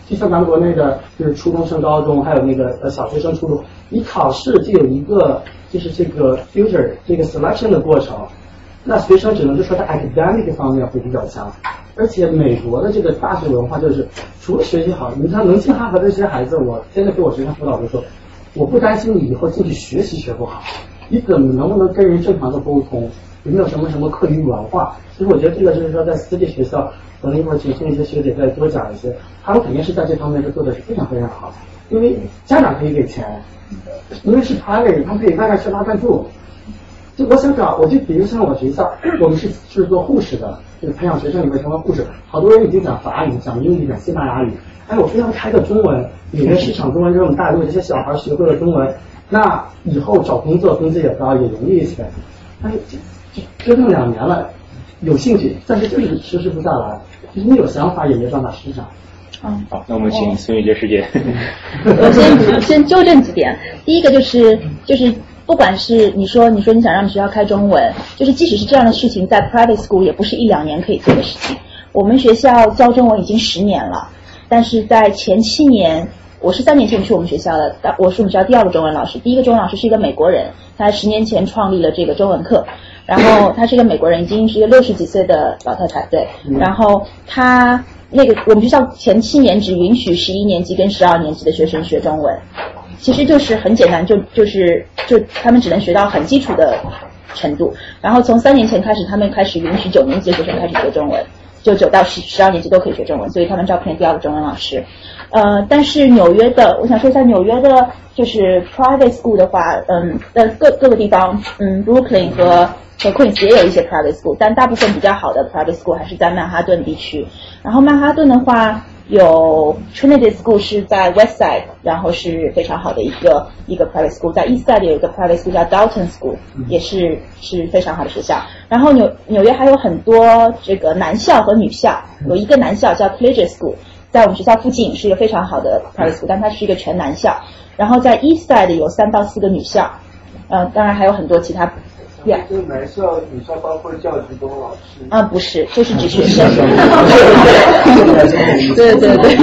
就像咱们国内的，就是初中升高中，还有那个呃小学升初中，你考试就有一个就是这个 filter 这个 selection 的过程。那学生只能就说他 academic 方面会比较强，而且美国的这个大学文化就是除了学习好，你看能进哈佛的这些孩子，我现在给我学生辅导就说，我不担心你以后进去学习学不好，你怎么能不能跟人正常的沟通，有没有什么什么课余文化？其实我觉得这个就是说在私立学校，可能一会儿请孙一些学姐再多讲一些，他们肯定是在这方面是做的是非常非常好，因为家长可以给钱，因为是 private，他们可以外面吃拉饭住。就我想找，我就比如像我学校，我们是是做护士的，就是培养学生里面成为护士，好多人已经讲法语、讲英语、讲西班牙语。哎，我非要开个中文，里面市场中文这么大，如果这些小孩学会了中文，那以后找工作工资也高，也容易一些。哎，折腾两年了，有兴趣，但是就是实施不下来。就是你有想法也没办法施展。嗯，好，那我们请孙玉杰师姐。我先先纠正几点，第一个就是就是不管是你说你说你想让学校开中文，就是即使是这样的事情，在 private school 也不是一两年可以做的事情。我们学校教中文已经十年了，但是在前七年，我是三年前去我们学校的，我是我们学校第二个中文老师，第一个中文老师是一个美国人，他十年前创立了这个中文课。然后他是一个美国人，已经是一个六十几岁的老太太，对。然后他那个我们学校前七年只允许十一年级跟十二年级的学生学中文，其实就是很简单，就就是就他们只能学到很基础的程度。然后从三年前开始，他们开始允许九年级的学生开始学中文，就九到十十二年级都可以学中文，所以他们招聘第二个中文老师。呃，但是纽约的，我想说一下纽约的，就是 private school 的话，嗯，呃各各个地方，嗯，Brooklyn 和和 Queens 也有一些 private school，但大部分比较好的 private school 还是在曼哈顿地区。然后曼哈顿的话，有 Trinity School 是在 West Side，然后是非常好的一个一个 private school，在 East Side 有一个 private school 叫 Dalton School，也是是非常好的学校。然后纽纽约还有很多这个男校和女校，有一个男校叫 Collegiate School。在我们学校附近是一个非常好的 private school，但它是一个全男校。然后在 East Side 有三到四个女校，呃，当然还有很多其他。Yeah. 就是男校、女校包括教职工老师。啊，不是，就是指学生。对对对，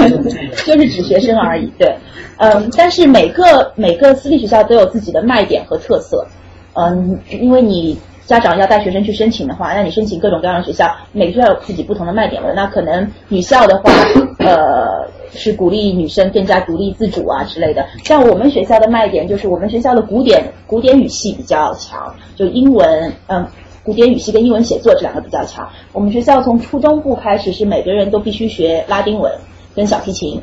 就是指学生而已。对，嗯，但是每个每个私立学校都有自己的卖点和特色。嗯，因为你。家长要带学生去申请的话，那你申请各种各样的学校，每个学校有自己不同的卖点了。那可能女校的话，呃，是鼓励女生更加独立自主啊之类的。像我们学校的卖点就是我们学校的古典古典语系比较强，就英文，嗯，古典语系跟英文写作这两个比较强。我们学校从初中部开始是每个人都必须学拉丁文跟小提琴。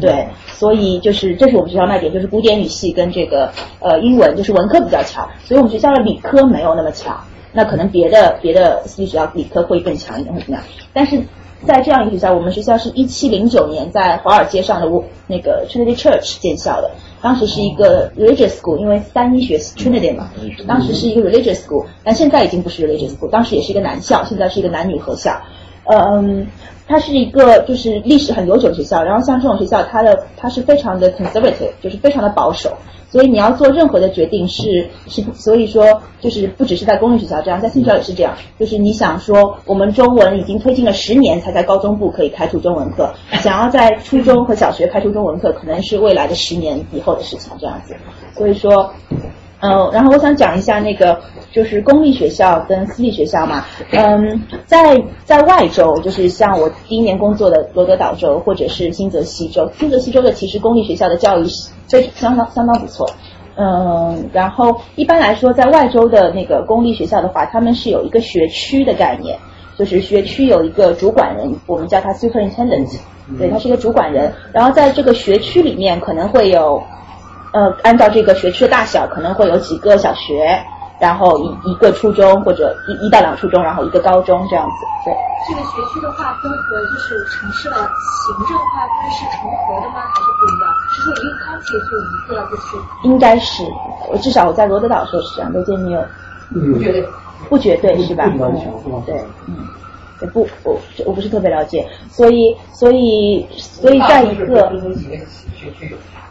对，所以就是这是我们学校卖点，就是古典语系跟这个呃英文，就是文科比较强，所以我们学校的理科没有那么强。那可能别的别的私立学校理科会更强一点，会怎么样？但是在这样一个学校，我们学校是一七零九年在华尔街上的那个 Trinity Church 建校的，当时是一个 religious school，因为三一学 Trinity 嘛，当时是一个 religious school，但现在已经不是 religious school，当时也是一个男校，现在是一个男女合校，嗯。它是一个就是历史很悠久的学校，然后像这种学校，它的它是非常的 conservative，就是非常的保守，所以你要做任何的决定是是，所以说就是不只是在公立学校这样，在私立学校也是这样，就是你想说我们中文已经推进了十年才在高中部可以开出中文课，想要在初中和小学开出中文课，可能是未来的十年以后的事情这样子，所以说，嗯，然后我想讲一下那个。就是公立学校跟私立学校嘛，嗯，在在外州，就是像我第一年工作的罗德岛州或者是新泽西州，新泽西州的其实公立学校的教育非相当相当不错，嗯，然后一般来说，在外州的那个公立学校的话，他们是有一个学区的概念，就是学区有一个主管人，我们叫他 superintendent，对他是一个主管人，然后在这个学区里面可能会有，呃，按照这个学区的大小，可能会有几个小学。然后一一个初中或者一一到两初中，然后一个高中这样子。对。这个学区的划分和就是城市的行政划分是重合的吗？还是不一样？是说一个 county 就一个就是？应该是，我至少我在罗德岛的时候是这样。罗杰，你有？不绝对。不绝对是吧？嗯，对，嗯，不，我我不是特别了解，所以所以所以在一个。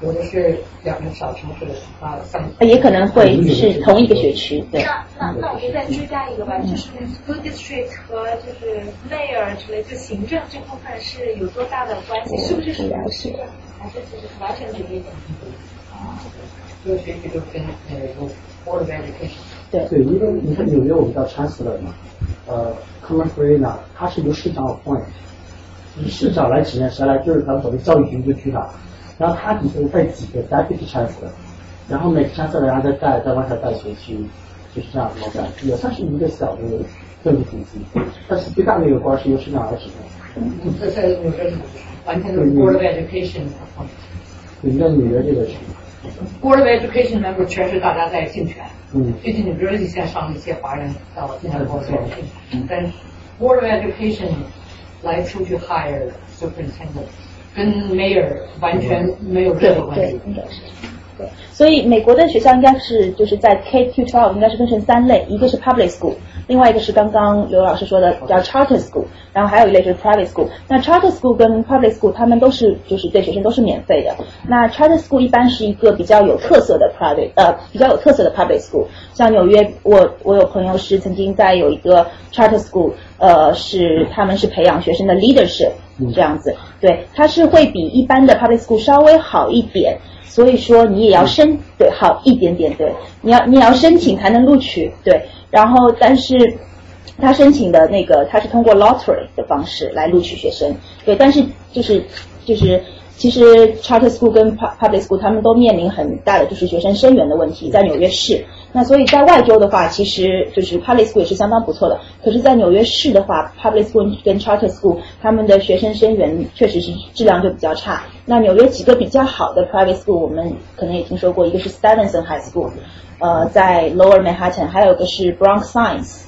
有的是两个小城市的啊，三也可能会是同一个学区，对。那那那我就再追加一个吧，就是 school district 和就是 mayor 之类，就行政这部分是有多大的关系？是不是属于市政，还是就是完全独立的？啊，这个学区都跟呃有 board of education。对对，因为你看纽约我们叫 chancellor 嘛，呃 c o m m e r f r e e 呢，它是由市长 appoint，市长来指认谁来，就是咱们所谓教育局就去了。然后他底下带几个 deputy chancellor，然后每个 chancellor 然后再带再往下带学区，就是这样子的，也算是一个小的政治体系。但是最大的一个官是由市长来指认。这在纽约完全是 board of education。对，在纽约这个是。Board of education member 全是大家在竞选。嗯。最近你比如说你现在上一些华人到进来 board of education，但 board of education 来出去 hire superintendent。跟 mayor 完全没有任何关系。所以美国的学校应该是就是在 K to twelve 应该是分成三类，一个是 public school，另外一个是刚刚刘老师说的叫 charter school，然后还有一类就是 private school。那 charter school 跟 public school 他们都是就是对学生都是免费的。那 charter school 一般是一个比较有特色的 private 呃比较有特色的 public school，像纽约我我有朋友是曾经在有一个 charter school，呃是他们是培养学生的 leadership。这样子，对，它是会比一般的 public school 稍微好一点，所以说你也要申，对，好一点点，对，你要你也要申请才能录取，对，然后但是他申请的那个他是通过 lottery 的方式来录取学生，对，但是就是就是其实 charter school 跟 public school 他们都面临很大的就是学生生源的问题，在纽约市。那所以在外州的话，其实就是 public school 也是相当不错的。可是，在纽约市的话，public school 跟 charter school 他们的学生生源确实是质量就比较差。那纽约几个比较好的 private school，我们可能也听说过，一个是 Stevenson High School，呃，在 Lower Manhattan，还有一个是 Bronx Science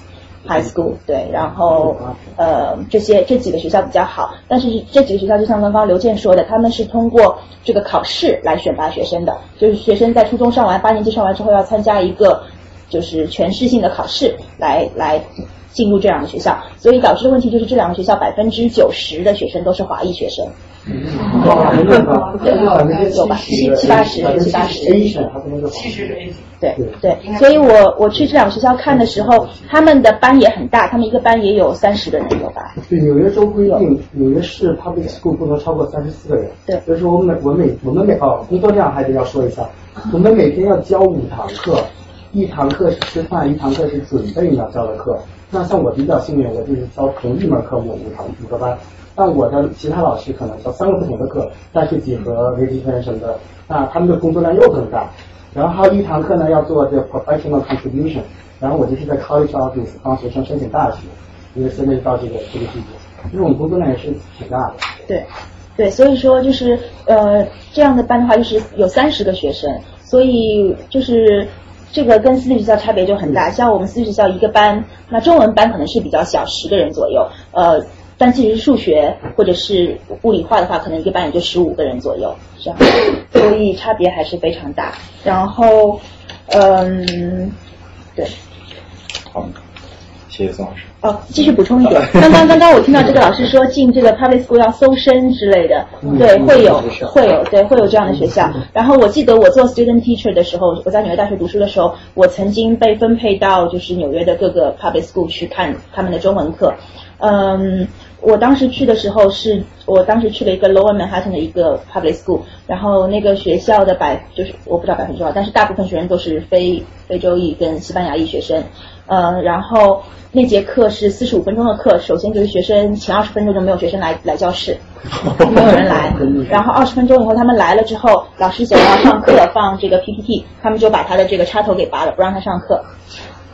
High School，对，然后呃这些这几个学校比较好。但是这几个学校就像刚刚刘健说的，他们是通过这个考试来选拔学生的，就是学生在初中上完八年级上完之后要参加一个就是全市性的考试来来进入这两个学校，所以导致的问题就是这两个学校百分之九十的学生都是华裔学生。嗯有吧，七七八十，七八十。七十是 A 级。对对，所以我我去这两个学校看的时候，他们的班也很大，他们一个班也有三十个人有吧？对，纽约州规定，纽约市 public school 不能超过三十四个人。对，所以说我们我每我们每哦，工作量还得要说一下，我们每天要教五堂课，一堂课是吃饭，一堂课是准备你要教的课。那像我比较幸运，我就是教同一门科目五堂五个班。但我的其他老师可能教三个不同的课，但是几何、微积分什么的，那他们的工作量又更大。然后还有一堂课呢要做这 professional contribution，然后我就是在 college office 帮学生申请大学，因为现在到这个这个季节，因为我们工作量也是挺大的。对，对，所以说就是呃这样的班的话，就是有三十个学生，所以就是这个跟私立学校差别就很大。像我们私立学校一个班，那中文班可能是比较小，十个人左右，呃。但其实数学或者是物理化的话，可能一个班也就十五个人左右，这样，所以差别还是非常大。然后，嗯，对，好，谢谢宋老师。哦，继续补充一点，刚刚刚刚我听到这个老师说进这个 public school 要搜身之类的，对，会有会有对会有这样的学校。然后我记得我做 student teacher 的时候，我在纽约大学读书的时候，我曾经被分配到就是纽约的各个 public school 去看他们的中文课，嗯。我当时去的时候是，我当时去了一个 Lower Manhattan 的一个 public school，然后那个学校的百就是我不知道百分之多少，但是大部分学生都是非非洲裔跟西班牙裔学生，呃，然后那节课是四十五分钟的课，首先就是学生前二十分钟就没有学生来来教室，没有人来，然后二十分钟以后他们来了之后，老师想要上课放这个 PPT，他们就把他的这个插头给拔了，不让他上课。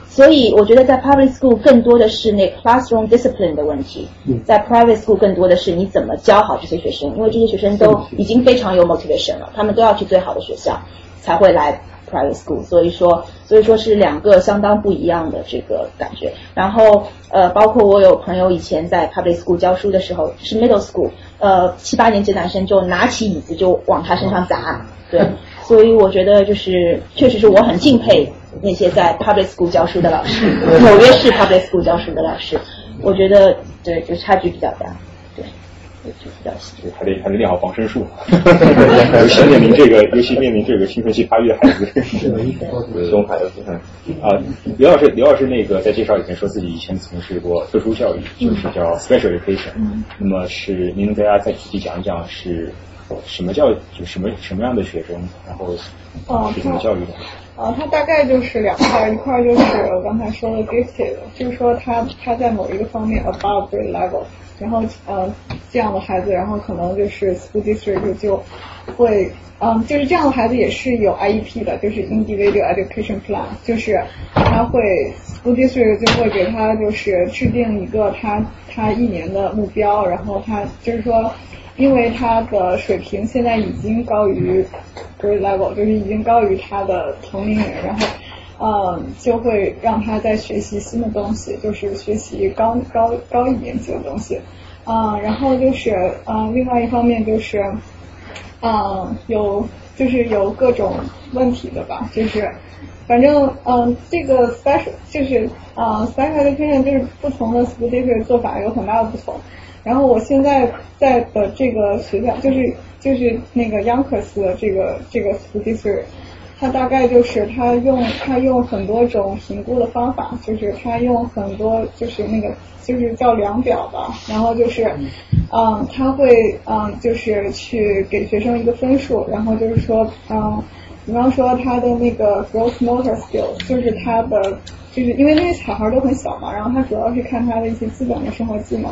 所以我觉得在 public school 更多的是那 classroom discipline 的问题，在 private school 更多的是你怎么教好这些学生，因为这些学生都已经非常有 motivation 了，他们都要去最好的学校才会来 private school，所以说所以说是两个相当不一样的这个感觉。然后呃，包括我有朋友以前在 public school 教书的时候是 middle school，呃七八年级男生就拿起椅子就往他身上砸，对，所以我觉得就是确实是我很敬佩。那些在 public school 教书的老师，纽约市 public school 教书的老师，我觉得对，就差距比较大，对，就比较就还得还得练好防身术，尤其面临这个，尤其面临这个青春期发育的孩子，熊孩子，啊，刘老师，刘老师那个在介绍以前说自己以前从事过特殊教育，就是叫 special education，那么是您能给大家再具体讲一讲是什么教，就什么什么样的学生，然后是怎么教育的？呃，它大概就是两块，一块就是我刚才说的 gifted，就是说他他在某一个方面 above grade level，然后呃这样的孩子，然后可能就是 school district 就会，嗯，就是这样的孩子也是有 IEP 的，就是 individual education plan，就是他会 school district 就会给他就是制定一个他他一年的目标，然后他就是说。因为他的水平现在已经高于 grade level，就是已经高于他的同龄人，然后，嗯，就会让他在学习新的东西，就是学习高高高一年级的东西，啊，然后就是，嗯，另外一方面就是，嗯，有就是有各种问题的吧，就是，反正，嗯，这个 special 就是，啊，special education 就是不同的 school district 做法有很大的不同。然后我现在在的这个学校，就是就是那个 Yonkers 的这个这个 district，他大概就是他用他用很多种评估的方法，就是他用很多就是那个就是叫量表吧，然后就是嗯。他会嗯就是去给学生一个分数，然后就是说嗯比方说他的那个 gross motor skills，就是他的就是因为那些小孩都很小嘛，然后他主要是看他的一些基本的生活技能，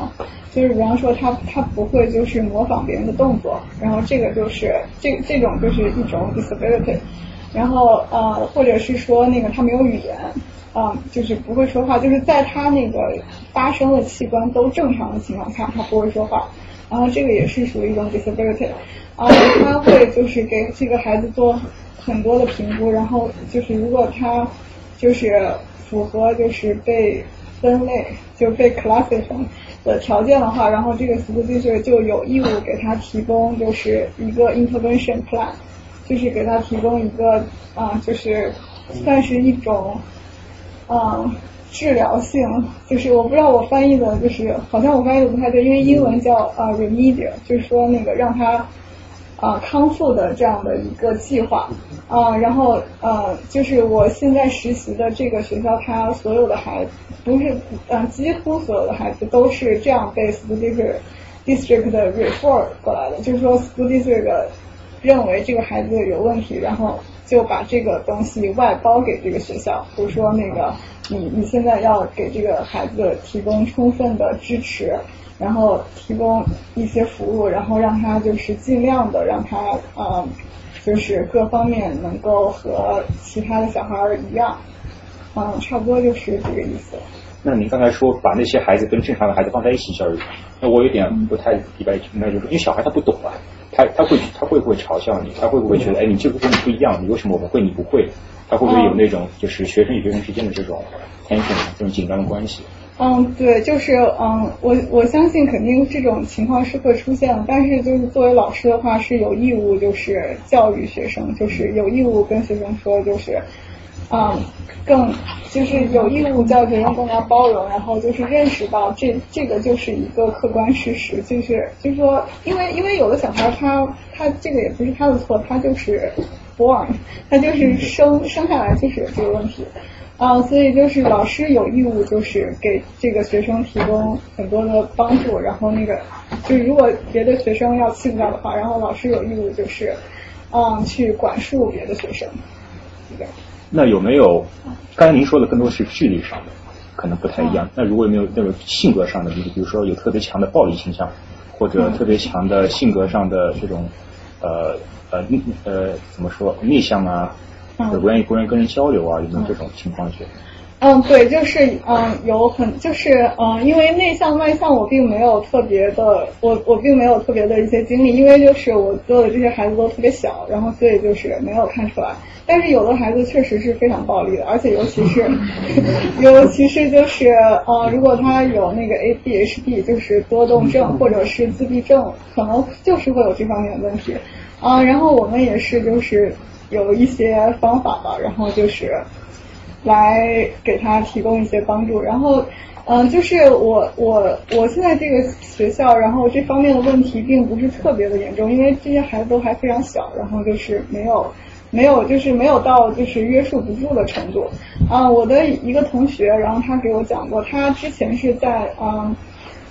就是比方说他他不会就是模仿别人的动作，然后这个就是这这种就是一种 disability，然后呃或者是说那个他没有语言。啊，就是不会说话，就是在他那个发声的器官都正常的情况下，他不会说话。然后这个也是属于一种 disability。啊，他会就是给这个孩子做很多的评估，然后就是如果他就是符合就是被分类就被 classify 的条件的话，然后这个 school district 就有义务给他提供就是一个 intervention plan，就是给他提供一个啊，就是算是一种。嗯，治疗性就是我不知道我翻译的，就是好像我翻译的不太对，因为英文叫啊 remedial，就是说那个让他啊康复的这样的一个计划啊，然后呃就是我现在实习的这个学校，它所有的孩子不是嗯几乎所有的孩子都是这样被 school district district 的 refer 过来的，就是说 school district 认为这个孩子有问题，然后。就把这个东西外包给这个学校，比如说那个你你现在要给这个孩子提供充分的支持，然后提供一些服务，然后让他就是尽量的让他呃就是各方面能够和其他的小孩儿一样，嗯，差不多就是这个意思。那您刚才说把那些孩子跟正常的孩子放在一起教育，那我有点不太明白，那就是因为小孩他不懂啊。他他会他会不会嘲笑你？他会不会觉得哎，你这个跟你不一样？你为什么我们会你不会？他会不会有那种就是学生与学生之间的这种 tension 这种紧张的关系？嗯，对，就是嗯，我我相信肯定这种情况是会出现的。但是就是作为老师的话，是有义务就是教育学生，就是有义务跟学生说就是。嗯，更就是有义务教学生更加包容，然后就是认识到这这个就是一个客观事实，就是就是说，因为因为有的小孩他他这个也不是他的错，他就是 born，他就是生生下来就是有这个问题啊，所以就是老师有义务就是给这个学生提供很多的帮助，然后那个就是如果别的学生要请教的话，然后老师有义务就是嗯去管束别的学生，这样。那有没有？刚才您说的更多是智力上的，可能不太一样。那如果有没有那种性格上的，比如说有特别强的暴力倾向，或者特别强的性格上的这种呃呃呃怎么说内向啊，不愿意不愿意跟人交流啊，有没有这种情况？觉得？嗯，对，就是嗯，有很就是嗯，因为内向外向我并没有特别的，我我并没有特别的一些经历，因为就是我做的这些孩子都特别小，然后所以就是没有看出来。但是有的孩子确实是非常暴力的，而且尤其是 尤其是就是呃，如果他有那个 ADHD，就是多动症或者是自闭症，可能就是会有这方面的问题啊。然后我们也是就是有一些方法吧，然后就是。来给他提供一些帮助，然后，嗯，就是我我我现在这个学校，然后这方面的问题并不是特别的严重，因为这些孩子都还非常小，然后就是没有没有就是没有到就是约束不住的程度。啊，我的一个同学，然后他给我讲过，他之前是在嗯，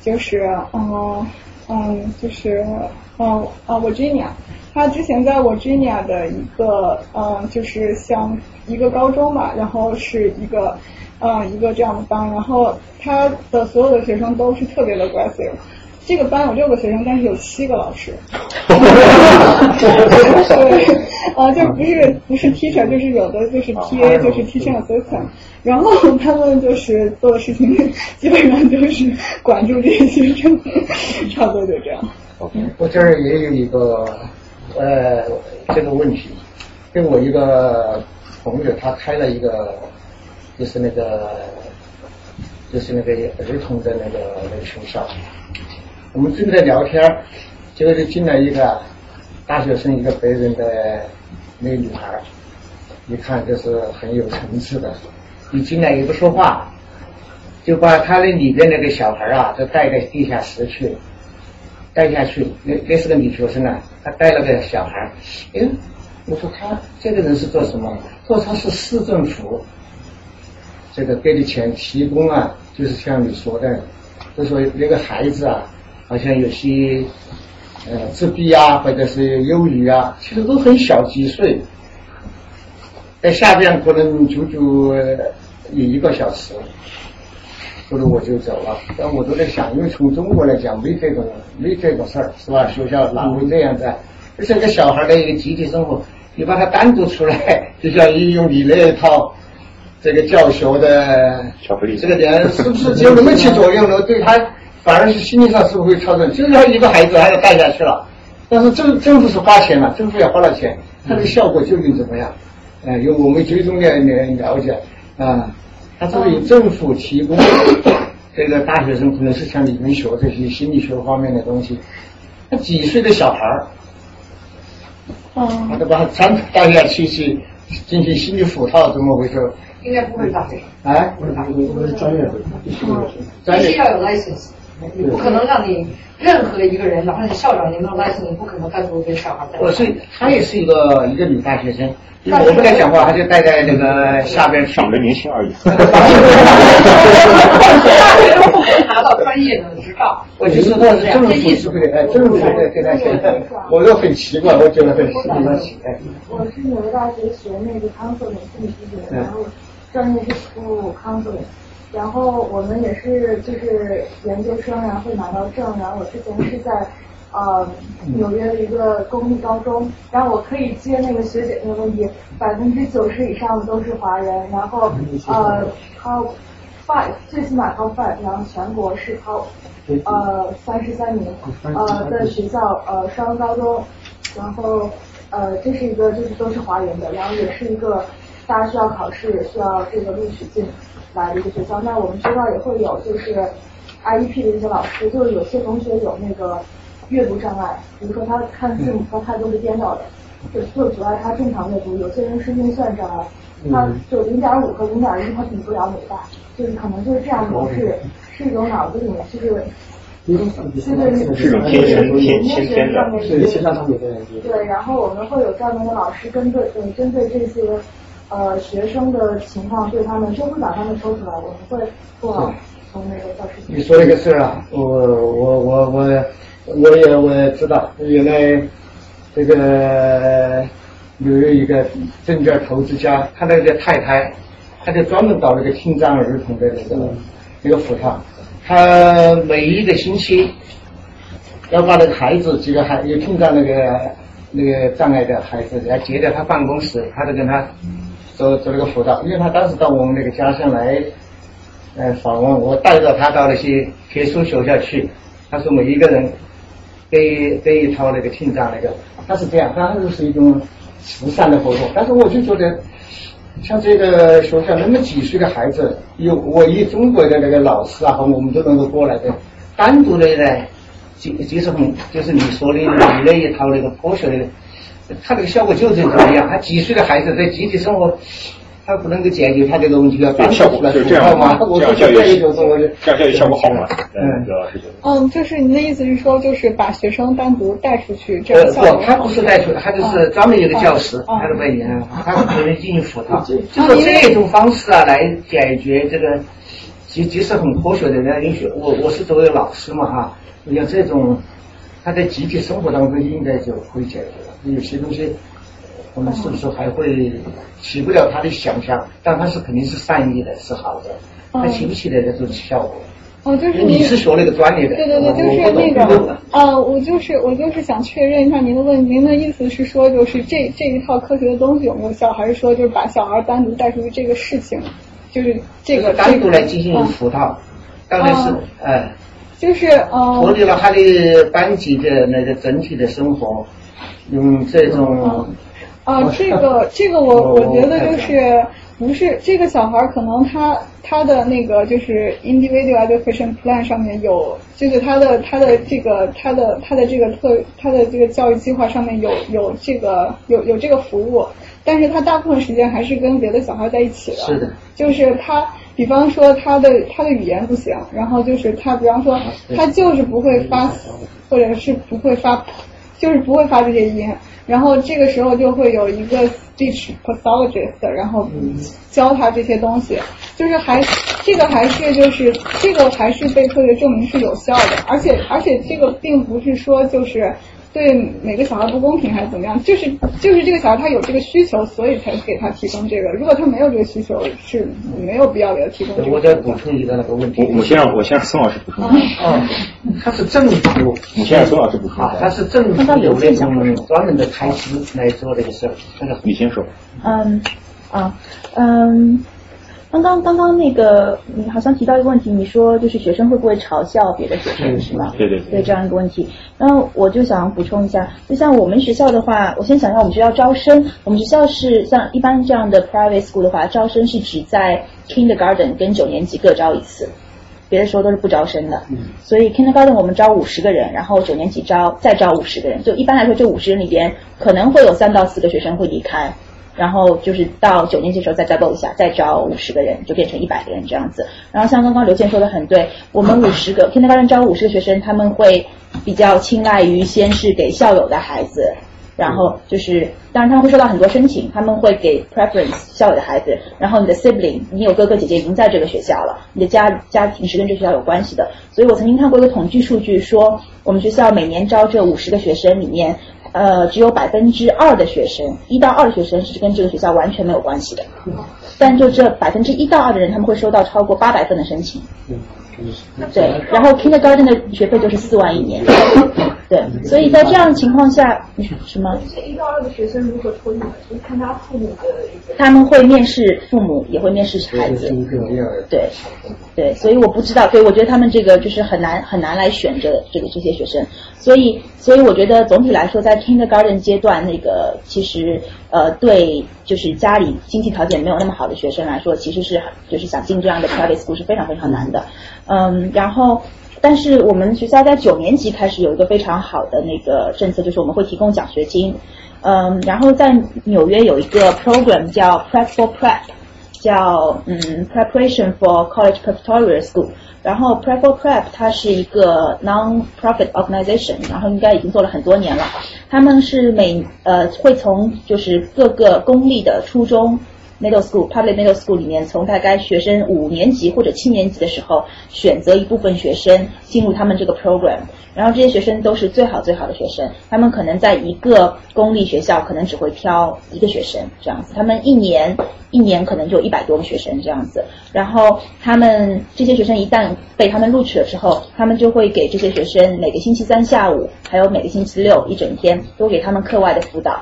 就是嗯嗯就是嗯啊 Virginia。他之前在 Virginia 的一个，嗯，就是像一个高中嘛，然后是一个，嗯，一个这样的班，然后他的所有的学生都是特别的 aggressive。这个班有六个学生，但是有七个老师。对，啊，就不是不是 teacher，就是有的就是 TA，就是 teaching assistant。然后他们就是做的事情，基本上就是管住这些学生，差不多就这样。OK，我这儿也有一个。呃，这个问题，跟我一个朋友，他开了一个，就是那个，就是那个儿童的那个那个学校。我们正在聊天，结果就进来一个大学生，一个白人的那女孩，一看就是很有层次的，一进来也不说话，就把他那里边那个小孩啊，就带到地下室去。带下去，那那是个女学生啊，她带了个小孩。哎，我说他这个人是做什么？说他是市政府，这个给的钱提供啊，就是像你说的，就说那个孩子啊，好像有些呃自闭啊，或者是忧郁啊，其实都很小几岁，在下边可能足足一个小时，后来我就走了。但我都在想，因为从中国来讲，没这个没这个事儿，是吧？学校哪会这样子？而且个小孩的一个集体生活，你把他单独出来，就像你用你那一套这个教学的这个点，是不是只有那么起作用了？对他反而是心理上是不是会超重？就是要一个孩子还要带下去了，但是政政府是花钱了，政府也花了钱，它的效果究竟怎么样？呃，由我们最终的了了解啊，它是由政府提供 这个大学生可能是像你们学这些心理学方面的东西，他几岁的小孩儿。他都把他单带下去去进行心理辅导，怎么回事？应该不会发生。哎，不是专业的，必须要有 license，你不可能让你任何一个人，哪怕是校长，你没有 license，你不可能单独跟小孩在。我是，她也是一个一个女大学生。我不敢讲话，他就待在那个 下边，长得年轻而已。大学都不能拿到专业的执照。我就是说，政府是不是？哎，政府在给他写，我就很奇怪，我觉得很奇怪。我是纽约大学学那个 counseling 心理咨询，然后专业是 school counseling，然后我们也是就是研究生，然后会拿到证，然后我之前是在。呃，纽约的一个公立高中，然后我可以接那个学姐那个问题，百分之九十以上的都是华人，然后呃，top five 最起码 top five，然后全国是 top 呃三十三名呃的学校呃双高中，然后呃这是一个就是都是华人的，然后也是一个大家需要考试需要这个录取进来的一个学校，那我们学校也会有就是 IEP 的一些老师，就是有些同学有那个。阅读障碍，比如说他看字母和态度是颠倒的，就就阻碍他正常阅读。有些人是运算障碍，他就零点五和零点一他比不了美大，就是可能就是这样模式，是一种脑子里面就是是种天生天先天先天的。对，然后我们会有专门的老师针对嗯针对这些呃学生的情况，对他们就会把他们抽出来，我们会做从那个教室。你说这个事儿啊，我我我我。我也我也知道，原来这个有一个证券投资家，他那个太太，他就专门搞那个听障儿童的那个那个辅导，他每一个星期要把那个孩子几个孩有听障那个那个障碍的孩子要接到他办公室，他就跟他做做那个辅导，因为他当时到我们那个家乡来呃访问，我带着他到那些特殊学校去，他说每一个人。给给一套那个听障那个，他是这样，他是一种慈善的活动。但是我就觉得，像这个学校那么几岁的孩子，有我以中国的那个老师啊和我们都能够过来的，单独的呢，就就是很就是你说的你那一套那个科学的，他这个效果就是怎么样？他几岁的孩子在集体生活。他不能够解决他这个问题要单效果来这样吗？我说这个就是我这样教育效果好吗？嗯，嗯，就是您的意思是说，就是把学生单独带出去这样不，他不是带出，他就是专门有个教室，他都在里面，他是给人进行辅导，就是这种方式啊来解决这个，其其实很科学的。人家学我我是作为老师嘛哈，像这种他在集体生活当中应该就会解决了，有些东西。我们是不是还会起不了他的想象？但他是肯定是善意的，是好的。他起不起来的这种效果？哦，就是你是学那个专业的。对对对，就是那个呃，我就是我就是想确认一下您的问，您的意思是说，就是这这一套科学的东西有没有效，还是说就是把小孩单独带出去这个事情，就是这个单独来进行辅导，当然是哎，就是呃，脱离了他的班级的那个整体的生活，用这种。啊，这个这个 我我觉得就是不是这个小孩可能他他的那个就是 individual education plan 上面有，就是他的他的这个他的他的这个特他的这个教育计划上面有有这个有有这个服务，但是他大部分时间还是跟别的小孩在一起的。是的。就是他，比方说他的他的语言不行，然后就是他比方说他就是不会发，或者是不会发，就是不会发这些音。然后这个时候就会有一个 speech pathologist，然后教他这些东西，就是还这个还是就是这个还是被科学证明是有效的，而且而且这个并不是说就是对每个小孩不公平还是怎么样？就是就是这个小孩他有这个需求，所以才给他提供这个。如果他没有这个需求，是没有必要给他提供这个。我再补充一个那个问题。我我先让我先让孙老师补充。啊，他是政府。我先让孙老师补充。啊，他是政府有那种专门的开支来做这个事儿。那个你先说。嗯，啊，嗯。刚刚刚刚那个，你好像提到一个问题，你说就是学生会不会嘲笑别的学生，是吗？对对对，这样一个问题。然后我就想补充一下，就像我们学校的话，我先想想我们学校招生，我们学校是像一般这样的 private school 的话，招生是只在 kindergarten 跟九年级各招一次，别的时候都是不招生的。嗯。所以 kindergarten 我们招五十个人，然后九年级招再招五十个人，就一般来说这五十人里边可能会有三到四个学生会离开。然后就是到九年级的时候再 double 一下，再招五十个人，就变成一百个人这样子。然后像刚刚刘健说的很对，我们 五十个 kindergarten 招五十个学生，他们会比较青睐于先是给校友的孩子，然后就是当然他们会收到很多申请，他们会给 preference 校友的孩子。然后你的 sibling，你有哥哥姐姐已经在这个学校了，你的家家庭是跟这学校有关系的。所以我曾经看过一个统计数据，说我们学校每年招这五十个学生里面。呃，只有百分之二的学生，一到二的学生是跟这个学校完全没有关系的。但就这百分之一到二的人，他们会收到超过八百份的申请。对，然后 kindergarten 的学费就是四万一年。对，所以在这样的情况下，什么？一到二的学生如何抽呢？就看他父母的。他们会面试父母，也会面试孩子。对，对，所以我不知道，所以我觉得他们这个就是很难很难来选择这个这些学生。所以，所以我觉得总体来说，在 kindergarten 阶段，那个其实呃，对就是家里经济条件没有那么好的学生来说，其实是就是想进这样的 private school 是非常非常难的。嗯，然后。但是我们学校在九年级开始有一个非常好的那个政策，就是我们会提供奖学金。嗯，然后在纽约有一个 program 叫 Prep for Prep，叫嗯 Preparation for College Preparatory School。然后 Prep for Prep 它是一个 non-profit organization，然后应该已经做了很多年了。他们是每呃会从就是各个公立的初中。Middle school, public middle school 里面，从大概学生五年级或者七年级的时候，选择一部分学生进入他们这个 program，然后这些学生都是最好最好的学生，他们可能在一个公立学校可能只会挑一个学生这样子，他们一年一年可能就一百多个学生这样子，然后他们这些学生一旦被他们录取了之后，他们就会给这些学生每个星期三下午，还有每个星期六一整天都给他们课外的辅导。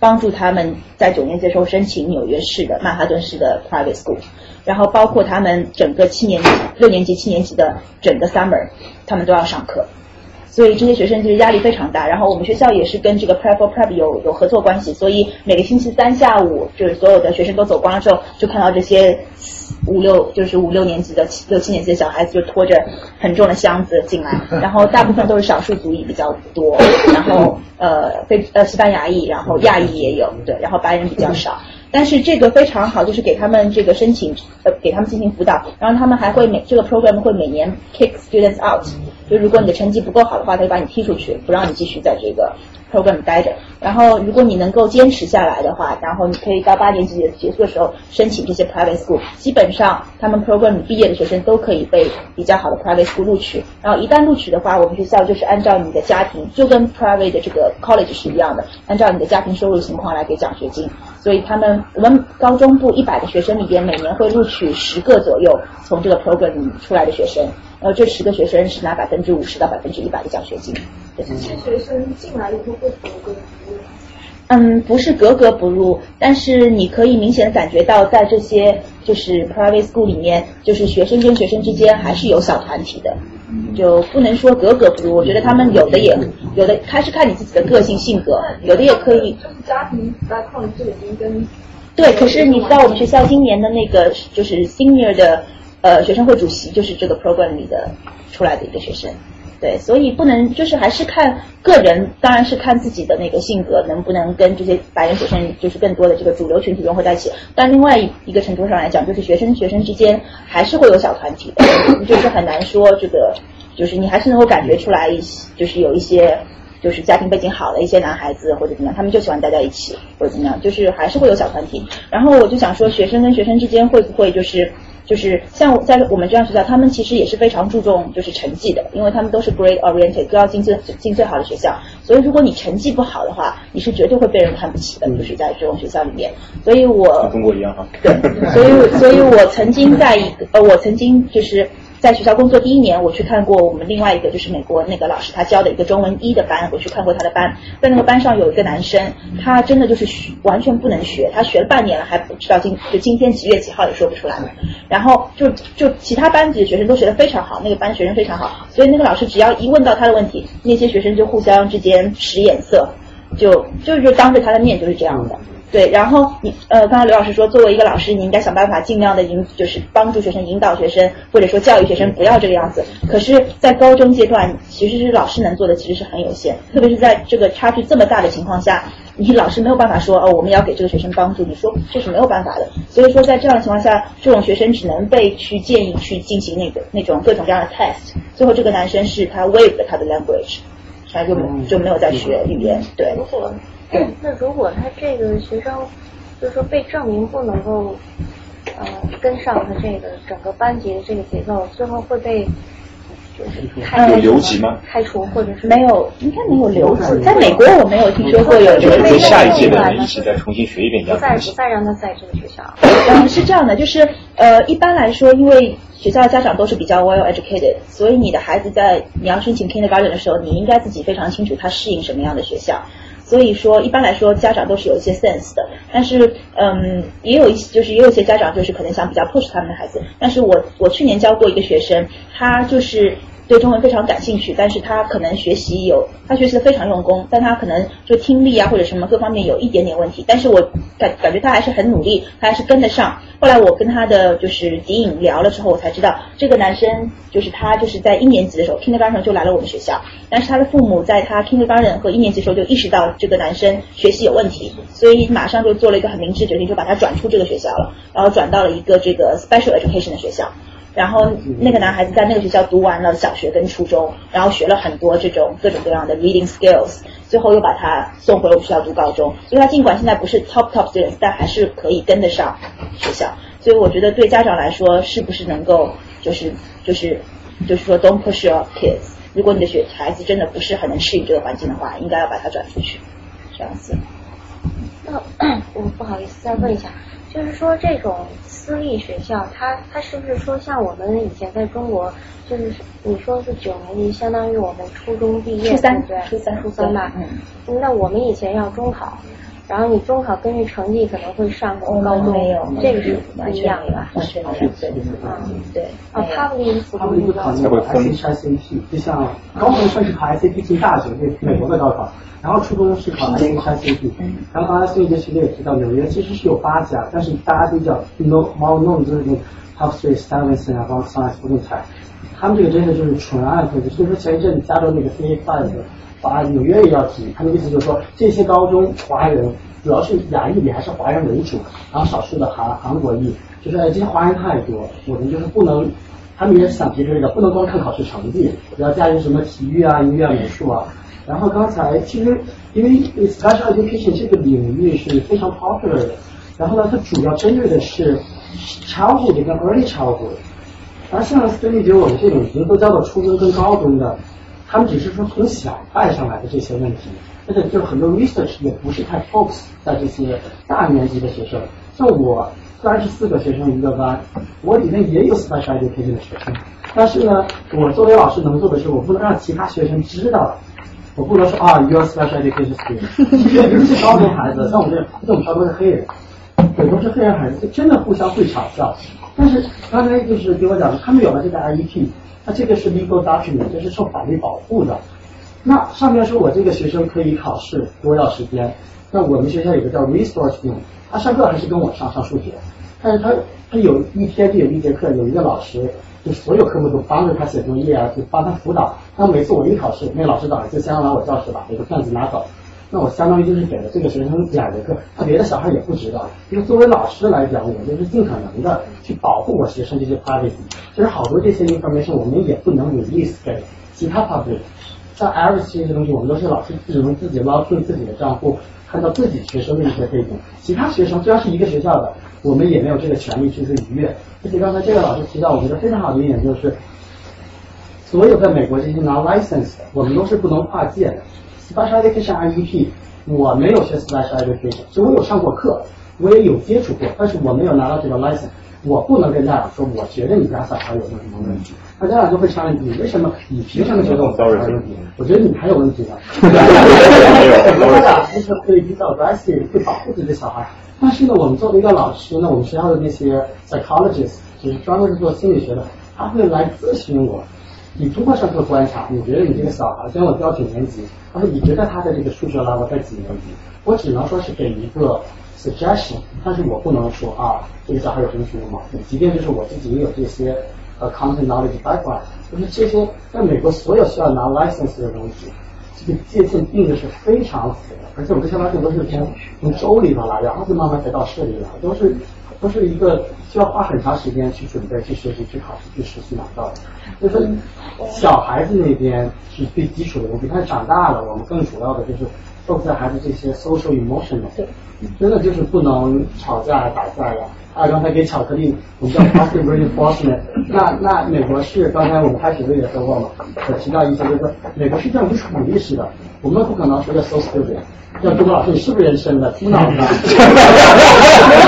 帮助他们在九年级的时候申请纽约市的曼哈顿市的 private school，然后包括他们整个七年级、六年级、七年级的整个 summer，他们都要上课，所以这些学生就是压力非常大。然后我们学校也是跟这个 prep for prep 有有合作关系，所以每个星期三下午，就是所有的学生都走光了之后，就看到这些。五六就是五六年级的七六七年级的小孩子就拖着很重的箱子进来，然后大部分都是少数族裔比较多，然后呃非呃西班牙裔，然后亚裔也有，对，然后白人比较少。但是这个非常好，就是给他们这个申请呃给他们进行辅导，然后他们还会每这个 program 会每年 kick students out，就如果你的成绩不够好的话，他就把你踢出去，不让你继续在这个。program 待着，然后如果你能够坚持下来的话，然后你可以到八年级结束的时候申请这些 private school，基本上他们 program 毕业的学生都可以被比较好的 private school 录取。然后一旦录取的话，我们学校就是按照你的家庭，就跟 private 的这个 college 是一样的，按照你的家庭收入情况来给奖学金。所以他们我们高中部一百个学生里边，每年会录取十个左右从这个 program 出来的学生。然后这十个学生是拿百分之五十到百分之一百的奖学金。这些学生进来以后会格格不入？嗯，不是格格不入，但是你可以明显的感觉到，在这些就是 private school 里面，就是学生跟学生之间还是有小团体的，就不能说格格不入。我觉得他们有的也有的，还是看你自己的个性性格，有的也可以。家庭 background 这已经跟对，可是你知道我们学校今年的那个就是 senior 的。呃，学生会主席就是这个 program 里的出来的一个学生，对，所以不能就是还是看个人，当然是看自己的那个性格能不能跟这些白人学生就是更多的这个主流群体融合在一起。但另外一个程度上来讲，就是学生学生之间还是会有小团体的，就是很难说这个，就是你还是能够感觉出来一些，就是有一些就是家庭背景好的一些男孩子或者怎么样，他们就喜欢待在一起或者怎么样，就是还是会有小团体。然后我就想说，学生跟学生之间会不会就是。就是像在我们这样学校，他们其实也是非常注重就是成绩的，因为他们都是 grade oriented，都要进最进最好的学校。所以如果你成绩不好的话，你是绝对会被人看不起的，就是在这种学校里面。所以我中国一样哈。对，所以所以我曾经在一个呃，我曾经就是。在学校工作第一年，我去看过我们另外一个就是美国那个老师他教的一个中文一的班，我去看过他的班，在那个班上有一个男生，他真的就是学完全不能学，他学了半年了还不知道今就今天几月几号也说不出来，然后就就其他班级的学生都学得非常好，那个班学生非常好，所以那个老师只要一问到他的问题，那些学生就互相之间使眼色，就就就当着他的面就是这样的。对，然后你呃，刚才刘老师说，作为一个老师，你应该想办法尽量的引，就是帮助学生、引导学生，或者说教育学生不要这个样子。可是，在高中阶段，其实是老师能做的其实是很有限，特别是在这个差距这么大的情况下，你老师没有办法说哦，我们要给这个学生帮助，你说这是没有办法的。所以说，在这样的情况下，这种学生只能被去建议去进行那个那种各种各样的 test。最后，这个男生是他 waive 了他的 language，他就就没有再学语言。对。那如果他这个学生，就是说被证明不能够，呃，跟上他这个整个班级的这个节奏，最后会被就是开留级吗？开除或者是没有，应该没有留级。在美国我没有听说过有留级。下一届的人一起再重新学一遍，不再不再让他在这个学校。嗯，是这样的，就是呃，一般来说，因为学校的家长都是比较 well educated，所以你的孩子在你要申请 kindergarten 的时候，你应该自己非常清楚他适应什么样的学校。所以说，一般来说，家长都是有一些 sense 的。但是，嗯，也有一些，就是也有一些家长就是可能想比较 push 他们的孩子。但是我我去年教过一个学生，他就是对中文非常感兴趣，但是他可能学习有，他学习的非常用功，但他可能就听力啊或者什么各方面有一点点问题。但是我感感觉他还是很努力，他还是跟得上。后来我跟他的就是敌影聊了之后，我才知道这个男生就是他就是在一年级的时候，kindergarten 就来了我们学校，但是他的父母在他 kindergarten 和一年级的时候就意识到这个男生学习有问题，所以马上就做了一个很明智决定，就把他转出这个学校了，然后转到了一个这个 special education 的学校。然后那个男孩子在那个学校读完了小学跟初中，然后学了很多这种各种各样的 reading skills，最后又把他送回我们学校读高中。所以他尽管现在不是 top top students，但还是可以跟得上学校。所以我觉得对家长来说，是不是能够就是就是就是说 don't push your kids。如果你的学孩子真的不是很能适应这个环境的话，应该要把他转出去，这样子。那 我不好意思再问一下，就是说这种。私立学校，它它是不是说像我们以前在中国，就是你说是九年级，相当于我们初中毕业，初三对，初三初三吧。嗯。那我们以前要中考，然后你中考根据成绩可能会上高中，没有，这个是不一样的吧？完全是对，嗯，对。啊，他们的一个他们一个考验 SAT，就像高中算是考 SAT 进大学，对美国的高考。然后初中是考 SAT，然后刚才孙一杰学姐也提到，纽约其实是有八家，但是大家比较 no more known 就是那 Top Three Stevenson 啊，包括 Science 不动产，他们这个真的就是纯爱分子。所以说前一阵加州那个 CA Five 把纽约也要提，他的意思就是说这些高中华人主要是亚裔里还是华人为主，然后少数的韩韩国裔，就是哎这些华人太多，我们就是不能，他们也是想提出一个，不能光看考试成绩，要加入什么体育啊、音乐、美术啊。然后刚才其实因为 special education 这个领域是非常 popular 的，然后呢，它主要针对的是 childhood 跟 early childhood，而像 study 我们这种已经都教到初中跟高中的，他们只是说从小带上来的这些问题，而且就很多 research 也不是太 focus 在这些大年级的学生，像我三十四个学生一个班，我里面也有 special education 的学生，但是呢，我作为老师能做的是，我不能让其他学生知道。我不能说啊 you're special education student，尤其高中孩子，像我这，像我们学校都是黑人，很多是黑人孩子，就真的互相会嘲笑。但是刚才就是给我讲的，他们有了这个 IEP，那这个是 legal document，这是受法律保护的。那上面说我这个学生可以考试多要时间，那我们学校有个叫 resource room，他上课还是跟我上上数学，但是他他有一天就有一节课有一个老师。就所有科目都帮着他写作业啊，就帮他辅导。那每次我一考试，那老师早上就先来我教室把那个卷子拿走。那我相当于就是给了这个学生两节课，他别的小孩也不知道。因为作为老师来讲，我就是尽可能的去保护我学生这些 privacy。其实好多这些 information 我们也不能 release 给其他 public。像 Average 这些东西，我们都是老师只能自己捞出自己的账户，看到自己学生的一些背景。其他学生虽然是一个学校的，我们也没有这个权利去做逾越。而且刚才这个老师提到，我觉得非常好的一点就是，所有在美国这些拿 license 的我们都是不能跨界的。Special Education IEP，我没有学 Special Education，所以我有上过课，我也有接触过，但是我没有拿到这个 license。我不能跟家长说，我觉得你家小孩有什么什么问题，那家长就会想你为什么，你凭什么觉得我小孩有问题？我觉得你还有问题呢。很多家长其实可以比较 aggressive，会保护自己的小孩，但是呢，我们作为一个老师呢，我们学校的那些 psychologist，就是专门是做心理学的，他会来咨询我。你通过上课观察，你觉得你这个小孩，虽然我教几年级，他说你觉得他的这个数学老师在几年级？我只能说是给一个。suggestion，但是我不能说啊，这个小孩有什么什么毛病，即便就是我自己也有这些呃 content knowledge background，就是这些在美国所有需要拿 license 的东西，这个界限定的是非常死的，而且我这些 license 都是从从州里头来，然后就慢慢才到市里来，都是都是一个需要花很长时间去准备、去学习、去考试、去实习拿到的。就是小孩子那边是最基础的东西，但是长大了，我们更主要的就是。都在孩子这些 social emotional，真的就是不能吵架打架呀。啊，刚才给巧克力，我们叫 positive reinforcement。那那美国是刚才我们开始也说过嘛，我提到一些就是说，美国是这样鼓励式的，我们不可能说叫 so stupid。叫朱老师，你是不是人生的？猪脑子？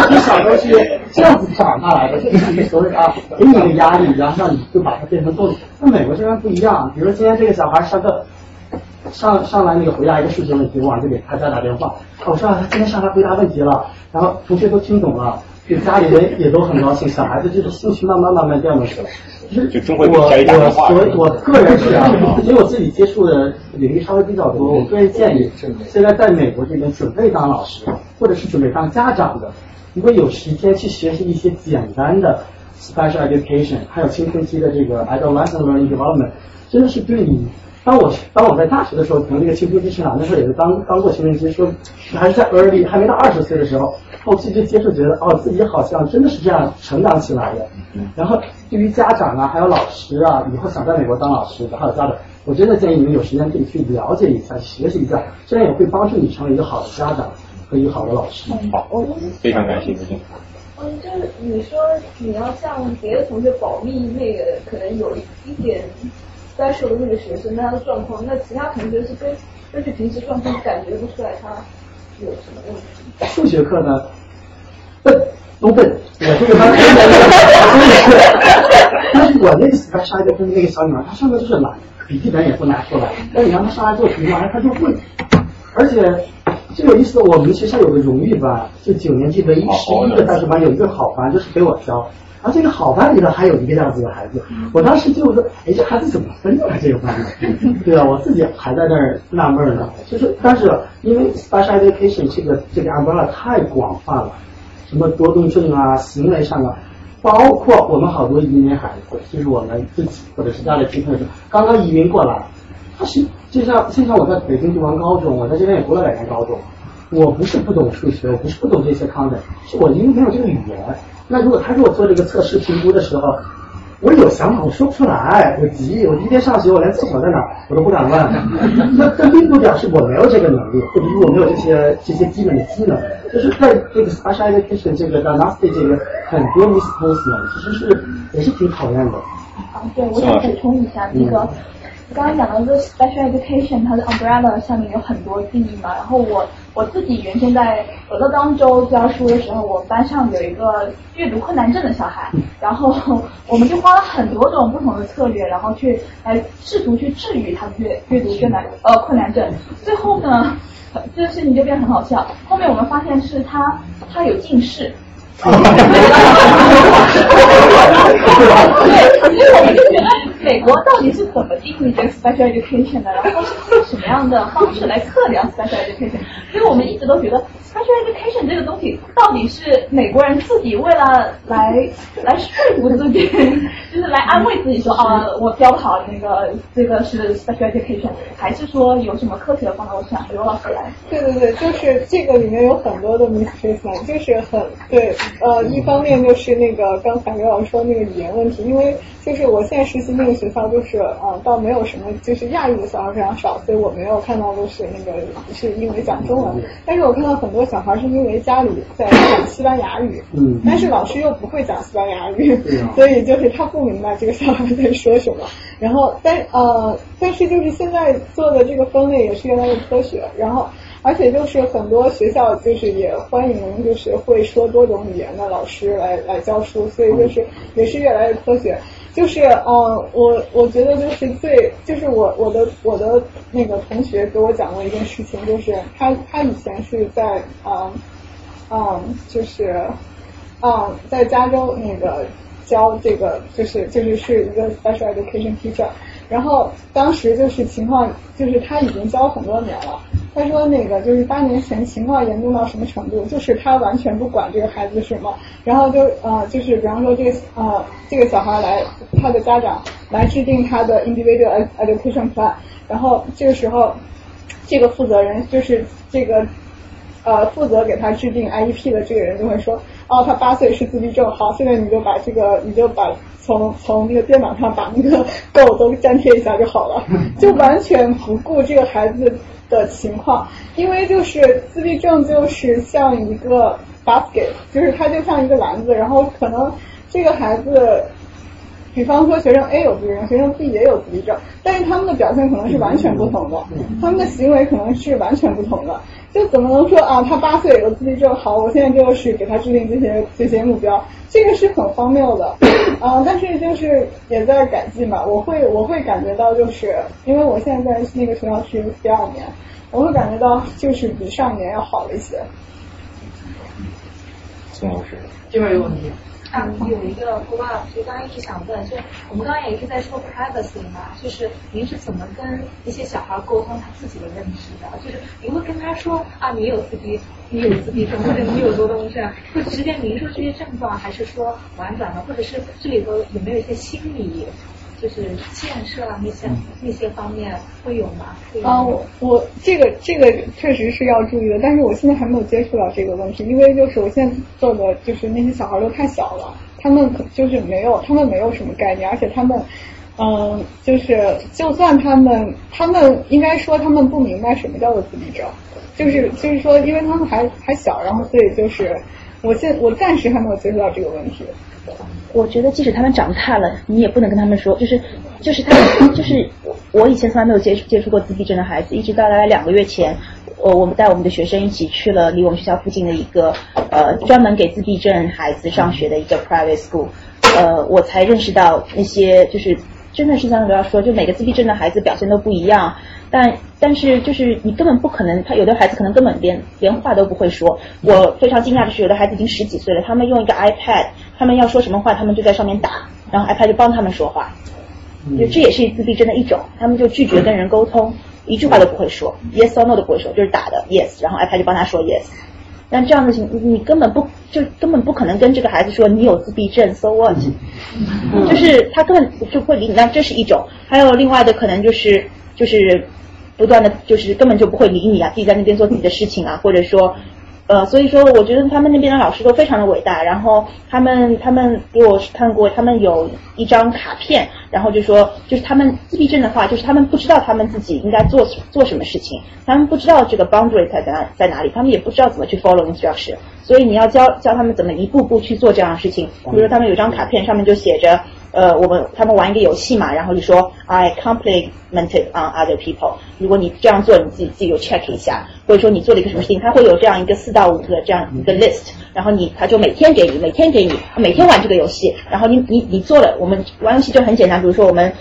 从小都是这样子长大来的，这是所谓啊，给你一个压力，然后让你就把它变成动力。那美国这边不一样，比如说今天这个小孩上课。上上来那个回答一个数学问题，我就给他家打电话。我说啊，他今天上来回答问题了，然后同学都听懂了，给家里人也都很高兴，小孩子就是兴趣慢慢慢慢变起来。就我我我个人是啊，因为我自己接触的领域稍微比较多，我个人建议，现在在美国这边准备当老师或者是准备当家长的，如果有时间去学习一些简单的 special education，还有青春期的这个 adolescent learning development，真的是对你。当我当我在大学的时候，从那个青春期成长，那时候也是当当过青春期，说还是在 early 还没到二十岁的时候，后期就接触，觉得哦自己好像真的是这样成长起来的。然后对于家长啊，还有老师啊，以后想在美国当老师的还有家长，我真的建议你们有时间可以去了解一下、学习一下，这样也会帮助你成为一个好的家长和一个好的老师。好，非常感谢谢谢。嗯，就是你说你要向别的同学保密，那个可能有一点。该受的那个学生，他的状况，那其他同学是根根据平时状况感觉不出来他数学课呢，笨都笨，我这个班真的，但是我那个 special 跟那个小女孩，她上课就是懒，笔记本也不拿出来，那你让她上来做题目，哎，她就会，而且最有意思的，我们学校有个荣誉班，就九年级唯一十一个大学班有一个好班，就是给我教。而这个好班里头还有一个这样子的孩子，我当时就说，哎，这孩子怎么分出来这个班呢？对啊，我自己还在那儿纳闷呢。就是，但是因为 special education 这个这个 umbrella 太广泛了，什么多动症啊、行为上啊，包括我们好多移民孩子，就是我们自己或者是家里亲朋友刚刚移民过来，他是就像就像我在北京读完高中，我在这边也读了两年高中，我不是不懂数学，我不是不懂这些 content，是我因为没有这个语言。那如果他给我做这个测试评估的时候，我有想法，我说不出来，我急，我第一天上学，我连厕所在哪我都不敢问。那这并不表示我没有这个能力，或者是我没有这些这些基本的技能。就是在这个 special education 这个 diagnostic 这个很多 misposement，其实是也是挺讨厌的。啊，对，我想补充一下那个。刚刚讲到这 special education，它的 umbrella 下面有很多定义嘛。然后我我自己原先在俄勒冈州教书的时候，我班上有一个阅读困难症的小孩，然后 我们就花了很多种不同的策略，然后去来试图去治愈他的阅阅读困难呃困难症。最后呢，这个事情就变得很好笑。后面我们发现是他他有近视。对，所以我们就觉得美国到底是怎么定义这个 special education 的，然后是用什么样的方式来测量 special education？所以我们一直都觉得 special education 这个东西到底是美国人自己为了来来说服自己，就是来安慰自己说啊，我教不好那个这个是 special education，还是说有什么科学的方法？我想刘老师来。对对对，就是这个里面有很多的 mistreatment，就是很对。呃，一方面就是那个刚才刘老师说那个语言问题，因为就是我现在实习那个个学校就是呃，倒没有什么，就是亚裔的小孩非常少，所以我没有看到的是那个是因为讲中文，但是我看到很多小孩是因为家里在讲西班牙语，嗯，但是老师又不会讲西班牙语，所以就是他不明白这个小孩在说什么。然后但呃，但是就是现在做的这个分类也是越来越科学，然后。而且就是很多学校就是也欢迎就是会说多种语言的老师来来教书，所以就是也是越来越科学。就是嗯，我我觉得就是最就是我我的我的那个同学给我讲过一件事情，就是他他以前是在嗯嗯就是嗯在加州那个教这个就是就是是一个 special education teacher，然后当时就是情况就是他已经教很多年了。他说那个就是八年前情况严重到什么程度，就是他完全不管这个孩子什么，然后就呃就是比方说这个呃这个小孩来他的家长来制定他的 individual education plan，然后这个时候这个负责人就是这个呃负责给他制定 IEP 的这个人就会说哦他八岁是自闭症，好现在你就把这个你就把从从那个电脑上把那个 Go 都粘贴一下就好了，就完全不顾这个孩子。的情况，因为就是自闭症就是像一个 basket，就是它就像一个篮子，然后可能这个孩子，比方说学生 A 有自闭症，学生 B 也有自闭症，但是他们的表现可能是完全不同的，他们的行为可能是完全不同的，就怎么能说啊他八岁有自闭症，好，我现在就是给他制定这些这些目标，这个是很荒谬的，啊，但是就是也在改进嘛，我会我会感觉到就是因为我现在在那个学校是第二年。我会感觉到就是比上一年要好了一些。宋老师，这边有问题。啊，有一个 follow up，就刚刚一直想问，就我们刚刚也是在说 privacy 嘛，就是您是怎么跟一些小孩沟通他自己的问题的？就是您会跟他说啊，你有自闭，你有自闭症，或者你有多动症，会直接明说这些症状，还是说婉转的，或者是这里头有没有一些心理？就是建设啊，那些那些方面会有吗？啊，我我这个这个确实是要注意的，但是我现在还没有接触到这个问题，因为就是我现在做的就是那些小孩都太小了，他们就是没有他们没有什么概念，而且他们嗯，就是就算他们他们应该说他们不明白什么叫做自闭症，就是就是说因为他们还还小，然后所以就是我现我暂时还没有接触到这个问题。我觉得即使他们长大了，你也不能跟他们说，就是就是他就是我以前从来没有接触接触过自闭症的孩子，一直到大概两个月前，我我们带我们的学生一起去了离我们学校附近的一个呃专门给自闭症孩子上学的一个 private school，呃，我才认识到那些就是真的是像刘要说，就每个自闭症的孩子表现都不一样。但但是就是你根本不可能，他有的孩子可能根本连连话都不会说。我非常惊讶的是，有的孩子已经十几岁了，他们用一个 iPad，他们要说什么话，他们就在上面打，然后 iPad 就帮他们说话。就这也是自闭症的一种，他们就拒绝跟人沟通，一句话都不会说，yes or no 都不会说，就是打的 yes，然后 iPad 就帮他说 yes。但这样的情，你根本不就根本不可能跟这个孩子说你有自闭症，so what？就是他根本就会理你。那这是一种，还有另外的可能就是就是。不断的就是根本就不会理你啊，自己在那边做自己的事情啊，或者说，呃，所以说我觉得他们那边的老师都非常的伟大。然后他们他们给我看过，他们有一张卡片，然后就说就是他们自闭症的话，就是他们不知道他们自己应该做做什么事情，他们不知道这个 boundary 在在在哪里，他们也不知道怎么去 follow instruction。所以你要教教他们怎么一步步去做这样的事情。比如说他们有张卡片，上面就写着。呃，我们他们玩一个游戏嘛，然后就说 I complimented on other people。如果你这样做，你自己自己就 check 一下，或者说你做了一个什么事情，他会有这样一个四到五个这样一个 list，然后你他就每天给你，每天给你，每天玩这个游戏，然后你你你做了，我们玩游戏就很简单，比如说我们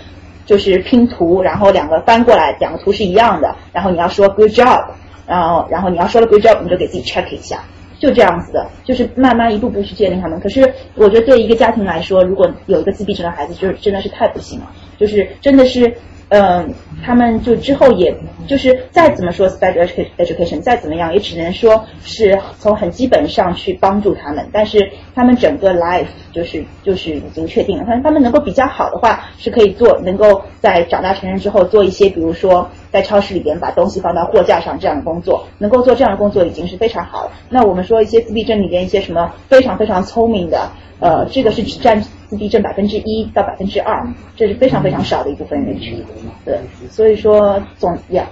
就是拼图，然后两个翻过来，两个图是一样的，然后你要说 good job，然后然后你要说了 good job，你就给自己 check 一下。就这样子的，就是慢慢一步步去建立他们。可是我觉得对一个家庭来说，如果有一个自闭症的孩子，就是真的是太不幸了。就是真的是，嗯，他们就之后也就是再怎么说 special education，再怎么样，也只能说是从很基本上去帮助他们。但是他们整个 life 就是就是已经确定了。他他们能够比较好的话，是可以做，能够在长大成人之后做一些，比如说。在超市里边把东西放到货架上，这样的工作能够做这样的工作已经是非常好了。那我们说一些自闭症里边一些什么非常非常聪明的，呃，这个是只占自闭症百分之一到百分之二，这是非常非常少的一部分人群。对，所以说总呀，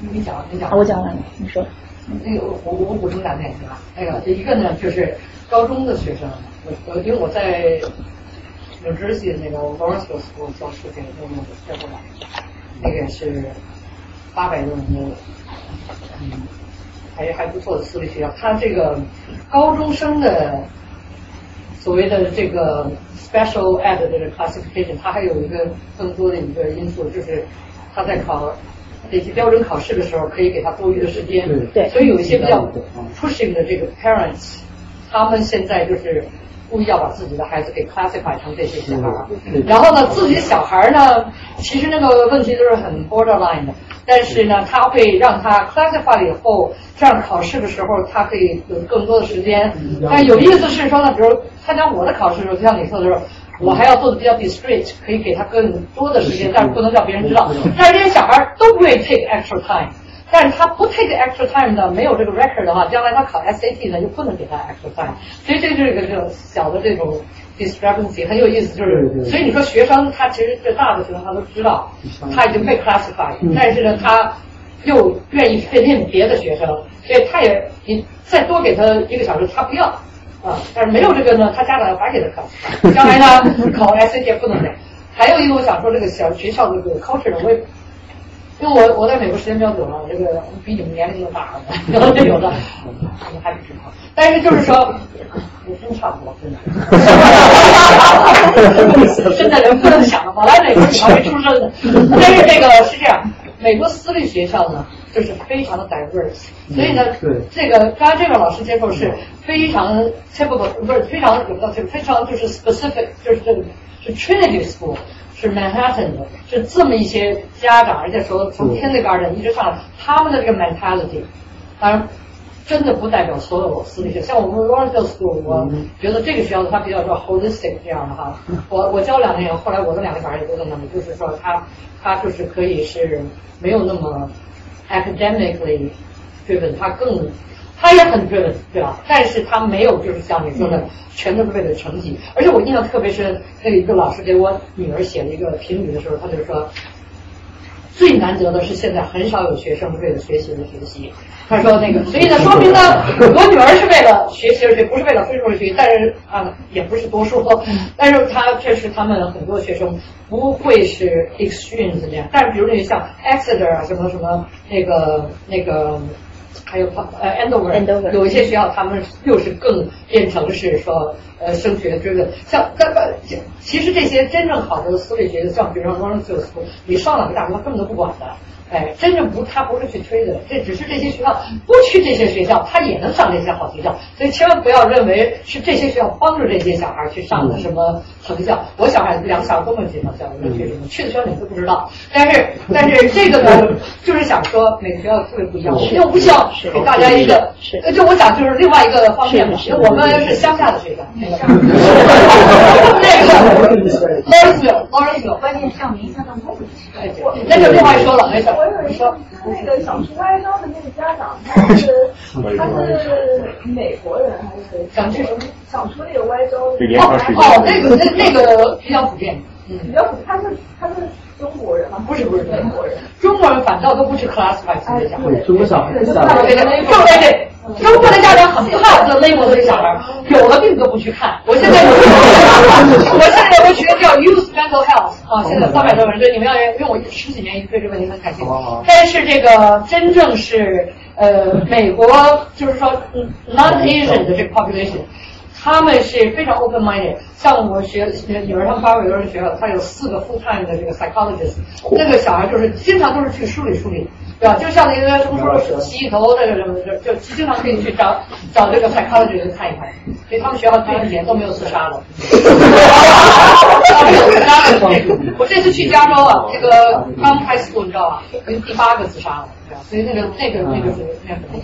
你讲你讲，我讲完了，你说。那个我我补充两点行吧？那个一个呢就是高中的学生，我我因为我在。有知识的那个 Lawrence School 教数学，那个教过来，那个是八百多人的，嗯，还还不错的私立学校。他这个高中生的所谓的这个 special ed 的这个 classification，它还有一个更多的一个因素，就是他在考那些标准考试的时候，可以给他多余的时间。对。所以有一些比较 pushing 的这个 parents，他们现在就是。故意要把自己的孩子给 classify 成这些小孩儿，然后呢，自己小孩儿呢，其实那个问题都是很 borderline 的，但是呢，他会让他 classify 了以后，这样考试的时候他可以有更多的时间。但有意思是说呢，比如参加我的考试的时候，就像你说的时候，我还要做的比较 discreet，可以给他更多的时间，但是不能让别人知道。但是这些小孩儿都不愿意 take extra time。但是他不 take extra time 的，没有这个 record 的话，将来他考 SAT 呢就不能给他 extra time，所以这就是一个这种小的这种 discrepancy，很有意思，就是所以你说学生他其实这大的学生他都知道他已经被 classified，但是呢他又愿意 fit in 别的学生，所以他也你再多给他一个小时他不要啊，但是没有这个呢，他家长要白给他 classify，将来呢 考 SAT 不能给。还有一个我想说这个小学校的这个 culture 我也。因为我我在美国时间比较久了，我这个比你们年龄都大了，然后就有的，你们还不知道。但是就是说，也真差不多，真的。真的人不能想，我来美国还没出生呢。但是这个是这样，美国私立学校呢，就是非常的 diverse，所以呢，这个刚刚这位老师接受是非常 typical，不是非常有到这个非常就是 specific，就是这个是 Trinity School。是 Manhattan 的，是这么一些家长，而且说从 Kindergarten 一直上来，他们的这个 mentality，当然真的不代表所有私立学校。像我们 Royal School，我觉得这个学校它比较说 holistic 这样的哈。我我教两年，后来我的两个小孩也都在那里，就是说他他就是可以是没有那么 academically driven，他更。他也很认，对吧？但是他没有，就是像你说的，全都是为了成绩。而且我印象特别深，那一个老师给我女儿写了一个评语的时候，他就说，最难得的是现在很少有学生为了学习而学习。他说那个，所以呢，说明呢，我女儿是为了学习而学，不是为了分数而学。但是啊，也不是多说，但是他确实他们很多学生不会是 extreme 这样。但是比如那个像 Exeter 啊，什么什么那个那个。还有呃，Andover，有一些学校他们又是更变成是说呃升学追问，像刚刚其实这些真正好的私立学校，像比如说 Lawrence School，你上哪个大学他根本都不管的。哎，真正不，他不是去吹的，这只是这些学校不去这些学校，他也能上这些好学校。所以千万不要认为是这些学校帮助这些小孩去上的什么藤校。我小孩两个小孩都没有去藤校，没去什么，去的学校哪个都不知道。但是，但是这个呢，就是想说每个学校特别不一样，我们又不需要给大家一个，就我想就是另外一个方面嘛，我们是乡下的学校。那个，Lawrence，Lawrence，关键校名相当不那就另外说了，没事。我有一个那个想出歪招的那个家长，他是他是美国人还是想出想出那个歪招哦？哦，那个那那个比较普遍，嗯，比较，他是他是中国人吗？不是不是美国人，中国人反倒都不去 classify 这些小孩，中国小孩，对对对，对对。中国的家长很怕这 label 这小孩，有了病都不去看。我现在有，我现在有个学叫 Youth Mental Health 啊，现在三百多人，对你们要因为我十几年一直对这个问题很感兴趣。但是这个真正是呃美国，就是说 non Asian 的这个 population，他们是非常 open minded。像我学女儿他们八百多人学校，他有四个 full time 的这个 psychologist，那个小孩就是经常都是去梳理梳理。对吧？就像那个什么什么洗头那个什么，就就经常可以去找 找这个 psychologist 看一看。所以他们学校这几年都没有自杀的。没有自杀的。我这次去加州啊，这个刚开 school 你知道吧？有第八个自杀了，对吧？所以那个那个那个那个那个。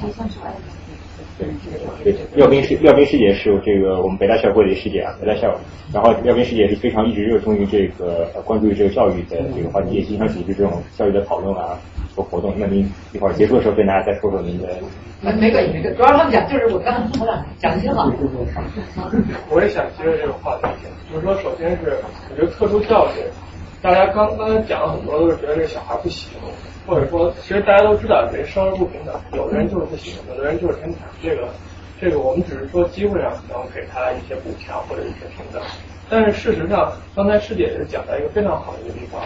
对，对，廖斌师廖斌师姐是这个我们北大校会的师姐啊，北大校。然后廖斌师姐是非常一直热衷于这个关注于这个教育的这个话题，也经常组织这种教育的讨论啊。和活动。那您一会儿结束的时候跟大家再说说您的。没没关系，没关系，主要他们讲就是我刚才说的，讲挺好。我也想接着这个话题，就是说，首先是我觉得特殊教育，大家刚刚才讲了很多都是觉得这小孩不行，或者说其实大家都知道人生而不平等，有的人就是不行，有的人就是天才，这个这个我们只是说机会上可能给他一些补强或者一些平等。但是事实上，刚才师姐也是讲到一个非常好的一个地方，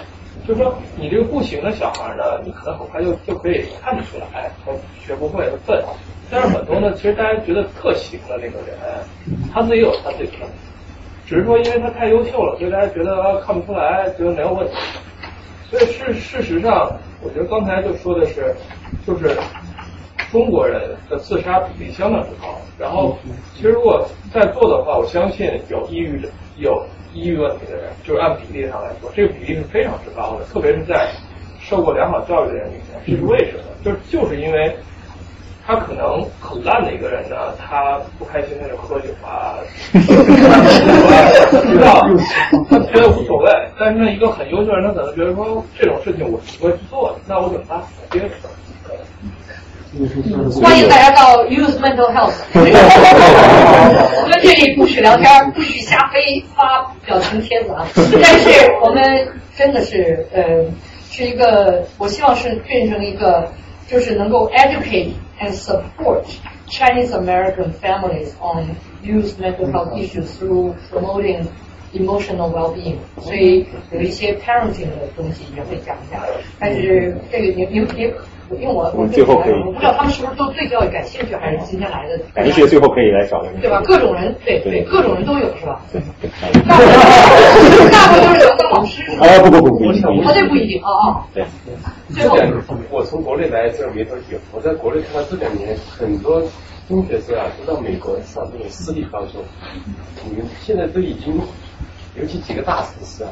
就是说你这个不行的小孩呢，你可能很快就就可以看得出来，他学不会，他笨。但是很多呢，其实大家觉得特行的那个人，他自己有他自己的，只是说因为他太优秀了，所以大家觉得啊看不出来，觉得没有问题。所以事事实上，我觉得刚才就说的是，就是中国人的自杀比例相当之高。然后，其实如果在做的话，我相信有抑郁的。有抑郁问题的人，就是按比例上来说，这个比例是非常之高的，特别是在受过良好教育的人里面。这是为什么？就就是因为他可能很烂的一个人呢，他不开心他就喝酒啊，知道，他觉得无所谓。但是呢，一个很优秀的人，他可能觉得说这种事情我是不会去做的，那我怎么办？接着。欢迎大家到 Use Mental Health。我们这里不许聊天，不许瞎飞发表情帖子啊！但是我们真的是呃，是一个，我希望是变成一个，就是能够 educate and support Chinese American families on use mental health issues through promoting emotional well-being。所以有一些 parenting 的东西也会讲一下。但是这个你你你。 因为我我最后可以，我不知道他们是不是都对教育感兴趣，还是今天来的。感兴趣最后可以来找您。对吧？各种人，对对，各种人都有是吧？对。大部分都是想当老师。啊不不不不，啊这不一定啊啊。对。这点我从国内来这没多久，我在国内看到这两年很多中学生啊都到美国上这种私立高中，你们现在都已经。尤其几个大城市啊，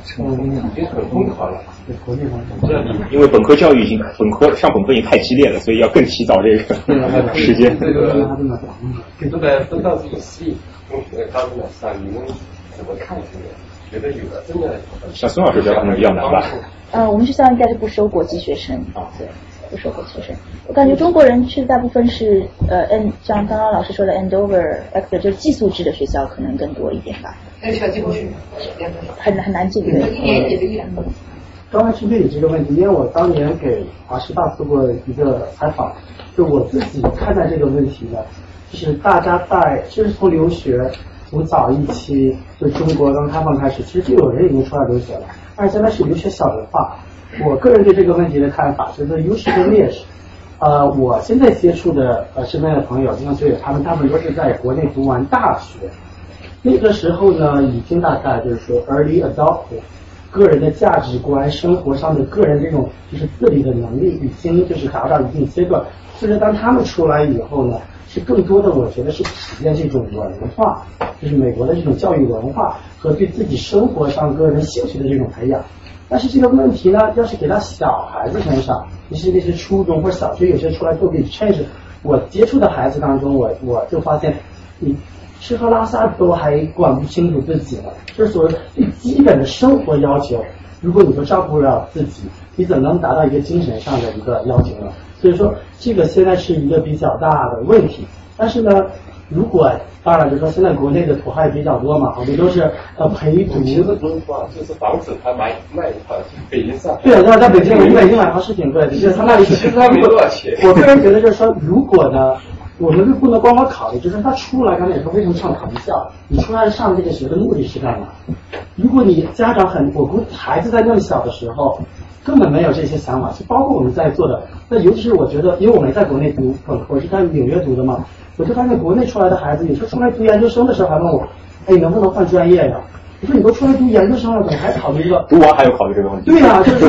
已经很疯狂了。国内方面，因为本科教育已经本科上本科已经太激烈了，所以要更提早这个时间。这个都在都到这个私立中学高中上，你们怎么看这个？觉得有的真的像孙老师教可能比较难吧？呃，我们学校应该是不收国际学生啊，对。不收国际学生，我感觉中国人去的大部分是呃，N 像刚刚老师说的 Andover、Exeter，就是寄宿制的学校可能更多一点吧。那个学校进不去，很难很难进。一年也就一两个。刚刚是对你这个问题，因为我当年给华师大做过一个采访，就我自己看待这个问题的，就是大家在其实从留学从早一期就中国刚开放开始，其实就有人已经出来留学了，但是现在是留学小龄化。我个人对这个问题的看法就是优势跟劣势。呃，我现在接触的呃身边的朋友，就像就有他们大部分都是在国内读完大学，那个时候呢，已经大概就是说 early adult，个人的价值观、生活上的个人这种就是自理的能力，已经就是达到一定阶段。就是，当他们出来以后呢，是更多的我觉得是体验这种文化，就是美国的这种教育文化和对自己生活上个人兴趣的这种培养。但是这个问题呢，要是给到小孩子身上，你是那些初中或小学有些出来做 change，我接触的孩子当中，我我就发现，你吃喝拉撒都还管不清楚自己了，这是所谓最基本的生活要求，如果你都照顾不了自己，你怎么能达到一个精神上的一个要求呢？所以说，这个现在是一个比较大的问题。但是呢。如果当然，就说现在国内的土豪比较多嘛，好多都是呃陪读。其实不是说，就是房子他买卖的话，北京上。对，那在北京，你北京买房是挺贵的，就是他那里。其实他没多少钱。我个人觉得就是说，如果呢，我们不能光光考虑，就是他出来刚才也说为什么上藤校？你出来上这个学的目的是干嘛？如果你家长很，我估孩子在那么小的时候根本没有这些想法，就包括我们在座的，那尤其是我觉得，因为我没在国内读，本我是在纽约读的嘛。我就发现国内出来的孩子，有时候出来读研究生的时候还问我，哎，能不能换专业呀？我说你都出来读研究生了，怎么还考虑这个？读完还有考虑这个问题？对呀，就是说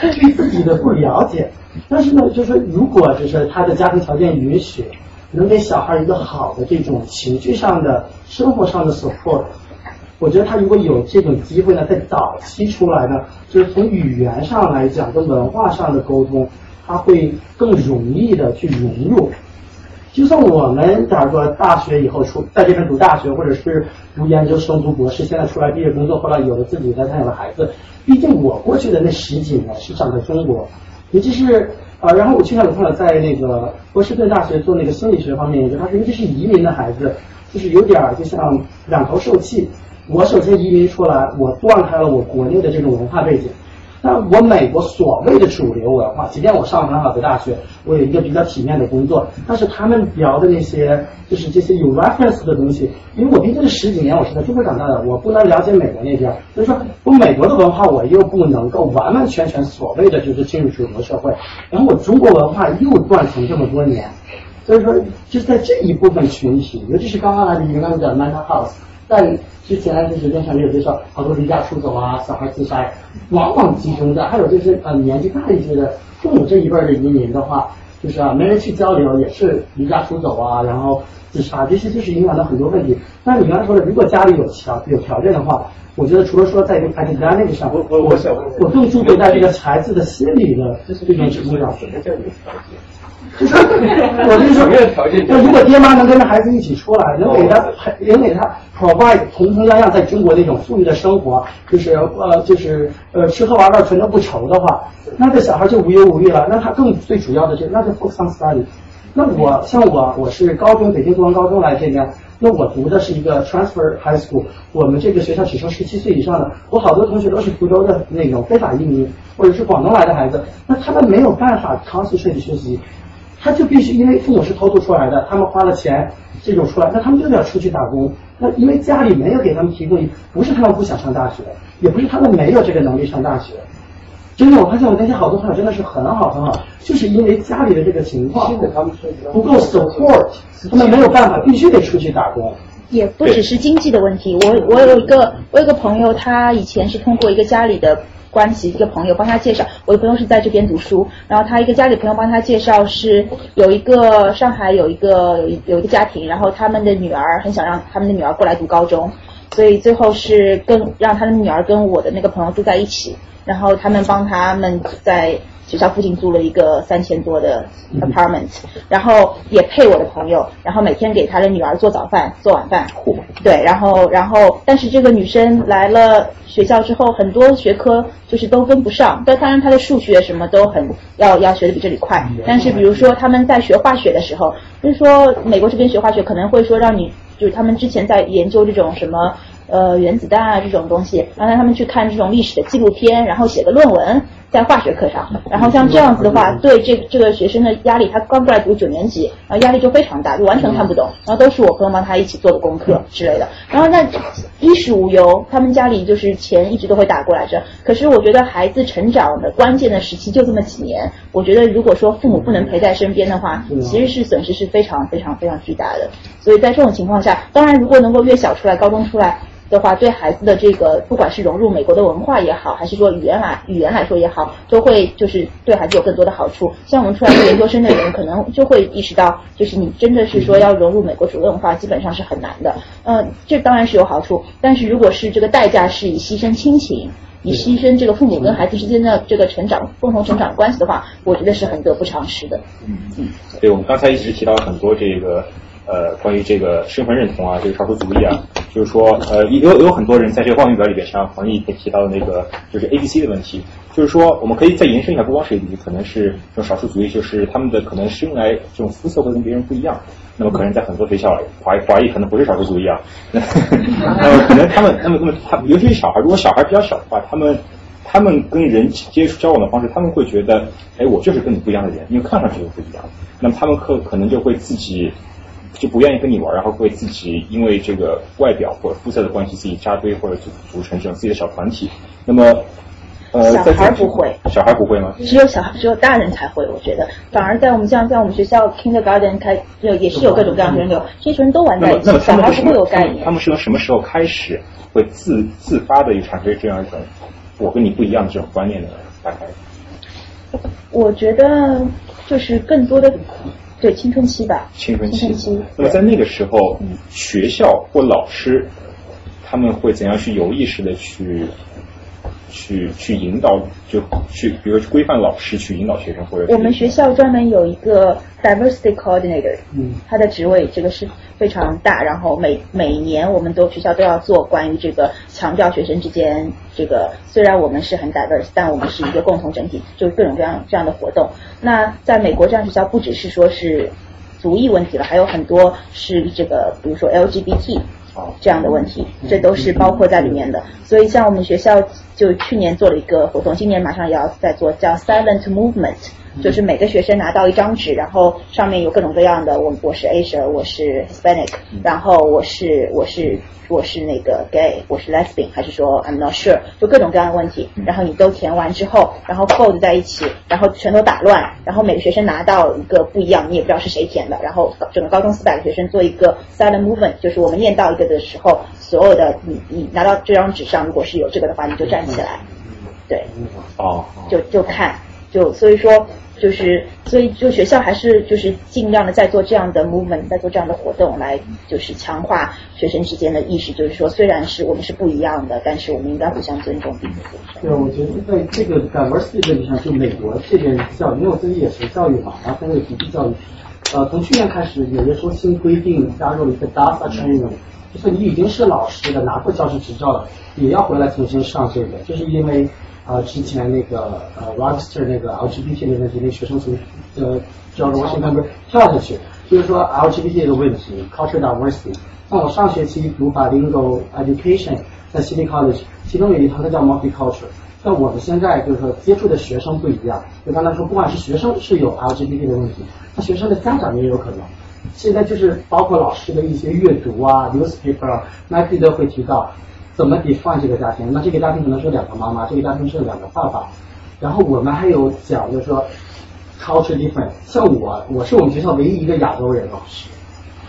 对自己的不了解。但是呢，就是如果就是他的家庭条件允许，能给小孩一个好的这种情绪上的、生活上的 support，我觉得他如果有这种机会呢，在早期出来呢，就是从语言上来讲，跟文化上的沟通，他会更容易的去融入。就算我们假如说大学以后出在这边读大学，或者是读研究生、读博士，现在出来毕业工作，后来有了自己的家庭、有了孩子，毕竟我过去的那十几年是长在中国，尤其是啊，然后我去年有朋友在那个波士顿大学做那个心理学方面研究，他说因为这是移民的孩子，就是有点儿就像两头受气。我首先移民出来，我断开了我国内的这种文化背景。那我美国所谓的主流文化，即便我上了很好的大学，我有一个比较体面的工作，但是他们聊的那些就是这些有 reference 的东西，因为我毕竟是十几年我是在中国长大的，我不能了解美国那边，所以说我美国的文化我又不能够完完全全所谓的就是进入主流社会，然后我中国文化又断层这么多年，所以说就是在这一部分群体，尤其是刚刚来的一个刚刚讲 mental house，在之前就是电视上也有介绍，好多离家出走啊，小孩自杀，往往集中在还有就是呃年纪大一些的父母这一辈的移民的话，就是啊没人去交流，也是离家出走啊，然后自杀，这些就是影响到很多问题。那你刚才说的，如果家里有条有条件的话，我觉得除了说在一个 academic 上，我我我我更注重在这个孩子的心理的这种成长。什么叫有条件。就 是我就是说，那如果爹妈能跟着孩子一起出来，能给他能给他 provide 同同样样在中国那种富裕的生活，就是呃就是呃吃喝玩乐全都不愁的话，那这小孩就无忧无虑了。那他更最主要的是，那就 focus on study。那我像我我是高中北京中文高中来这边，那我读的是一个 transfer high school，我们这个学校只收十七岁以上的，我好多同学都是福州的那种非法移民或者是广东来的孩子，那他们没有办法长期睡的学习。他就必须因为父母是偷渡出来的，他们花了钱这种出来，那他们就得要出去打工。那因为家里没有给他们提供，不是他们不想上大学，也不是他们没有这个能力上大学。真的，我发现我那些好多朋友真的是很好很好，就是因为家里的这个情况不够 support，他们没有办法，必须得出去打工。也不只是经济的问题，我我有一个我有个朋友，他以前是通过一个家里的。关系一个朋友帮他介绍，我的朋友是在这边读书，然后他一个家里朋友帮他介绍是有一个上海有一个有有一个家庭，然后他们的女儿很想让他们的女儿过来读高中，所以最后是跟让他的女儿跟我的那个朋友住在一起，然后他们帮他们在。学校附近租了一个三千多的 apartment，然后也配我的朋友，然后每天给他的女儿做早饭、做晚饭。对，然后然后，但是这个女生来了学校之后，很多学科就是都跟不上。但当然，她的数学什么都很要要学的比这里快。但是比如说他们在学化学的时候，就是说美国这边学化学可能会说让你，就是他们之前在研究这种什么呃原子弹啊这种东西，让他们去看这种历史的纪录片，然后写个论文。在化学课上，然后像这样子的话，对这这个学生的压力，他刚过来读九年级，然后压力就非常大，就完全看不懂，然后都是我朋友帮他一起做的功课之类的。然后那衣食无忧，他们家里就是钱一直都会打过来着。可是我觉得孩子成长的关键的时期就这么几年，我觉得如果说父母不能陪在身边的话，其实是损失是非常非常非常巨大的。所以在这种情况下，当然如果能够越小出来，高中出来。的话，对孩子的这个，不管是融入美国的文化也好，还是说语言来语言来说也好，都会就是对孩子有更多的好处。像我们出来做研究生的人，可能就会意识到，就是你真的是说要融入美国主流文化，基本上是很难的。嗯，这当然是有好处，但是如果是这个代价是以牺牲亲情，以牺牲这个父母跟孩子之间的这个成长、共同成长关系的话，我觉得是很得不偿失的。嗯嗯，对，我们刚才一直提到很多这个。呃，关于这个身份认同啊，这个少数族裔啊，就是说，呃，有有很多人在这个报名表里边，像黄毅提到的那个，就是 A B C 的问题，就是说，我们可以再延伸一下，不光是 A B C，可能是这种少数族裔，就是他们的可能生来这种肤色会跟别人不一样，那么可能在很多学校，华华裔可能不是少数族裔啊，那么可能他们，那么那么他，尤其是小孩，如果小孩比较小的话，他们他们跟人接触交往的方式，他们会觉得，哎，我就是跟你不一样的人，因为看上去就不一样，那么他们可可能就会自己。就不愿意跟你玩，然后会自己因为这个外表或者肤色的关系，自己扎堆或者组组成这种自己的小团体。那么，呃，小孩不会，小孩不会吗？只有小孩，只有大人才会。我觉得，反而在我们像在我们学校 Kindergarten 开，就也是有各种各样的人流，这些人都玩在一起。小孩不会有概念。他们是从什么时候开始会自自发的产生这样一种我跟你不一样的这种观念的？大概？我觉得就是更多的。对青春期吧，青春期。那么在那个时候，学校或老师他们会怎样去有意识的去去去引导，就去比如去规范老师去引导学生，或者我们学校专门有一个 diversity coordinator，嗯，他的职位这个是非常大，然后每每年我们都学校都要做关于这个强调学生之间这个，虽然我们是很 diverse，但我们是一个共同整体，就是各种各样这样的活动。那在美国这样学校不只是说是族裔问题了，还有很多是这个，比如说 LGBT。这样的问题，这都是包括在里面的。所以像我们学校就去年做了一个活动，今年马上也要在做，叫 Silent Movement，就是每个学生拿到一张纸，然后上面有各种各样的，我我是 Asia，我是 Hispanic，然后我是我是。我是那个 gay，我是 lesbian，还是说 I'm not sure，就各种各样的问题，然后你都填完之后，然后 fold 在一起，然后全都打乱，然后每个学生拿到一个不一样，你也不知道是谁填的，然后整个高中四百个学生做一个 silent movement，就是我们念到一个的时候，所有的你你拿到这张纸上，如果是有这个的话，你就站起来，对，哦，就就看，就所以说。就是，所以就学校还是就是尽量的在做这样的 movement，在做这样的活动，来就是强化学生之间的意识，就是说虽然是我们是不一样的，但是我们应该互相尊重彼此。对，我觉得在这个 diversity 问题上，就美国这边教育，因为我自己也学教育嘛，然后在那个独立教育，呃，从去年开始，有的时候新规定加入了一个 DASA training，就是你已经是老师的，拿过教师执照了，也要回来重新上这个，就是因为。啊，之前那个呃，Rochester 那个 LGBT 的问题，那学生从呃，叫着我先看不跳下去，就是说 LGBT 的问题，culture diversity。像我上学期读 bilingual education 在 City College，其中有一堂课叫 multicultural。那我们现在就是说接触的学生不一样，就刚才说，不管是学生是有 LGBT 的问题，那学生的家长也有可能。现在就是包括老师的一些阅读啊，newspaper，那记得会提到。怎么 define 这个家庭？那这个家庭可能是两个妈妈，这个家庭是两个爸爸。然后我们还有讲，就是说 culture different。像我，我是我们学校唯一一个亚洲人老师，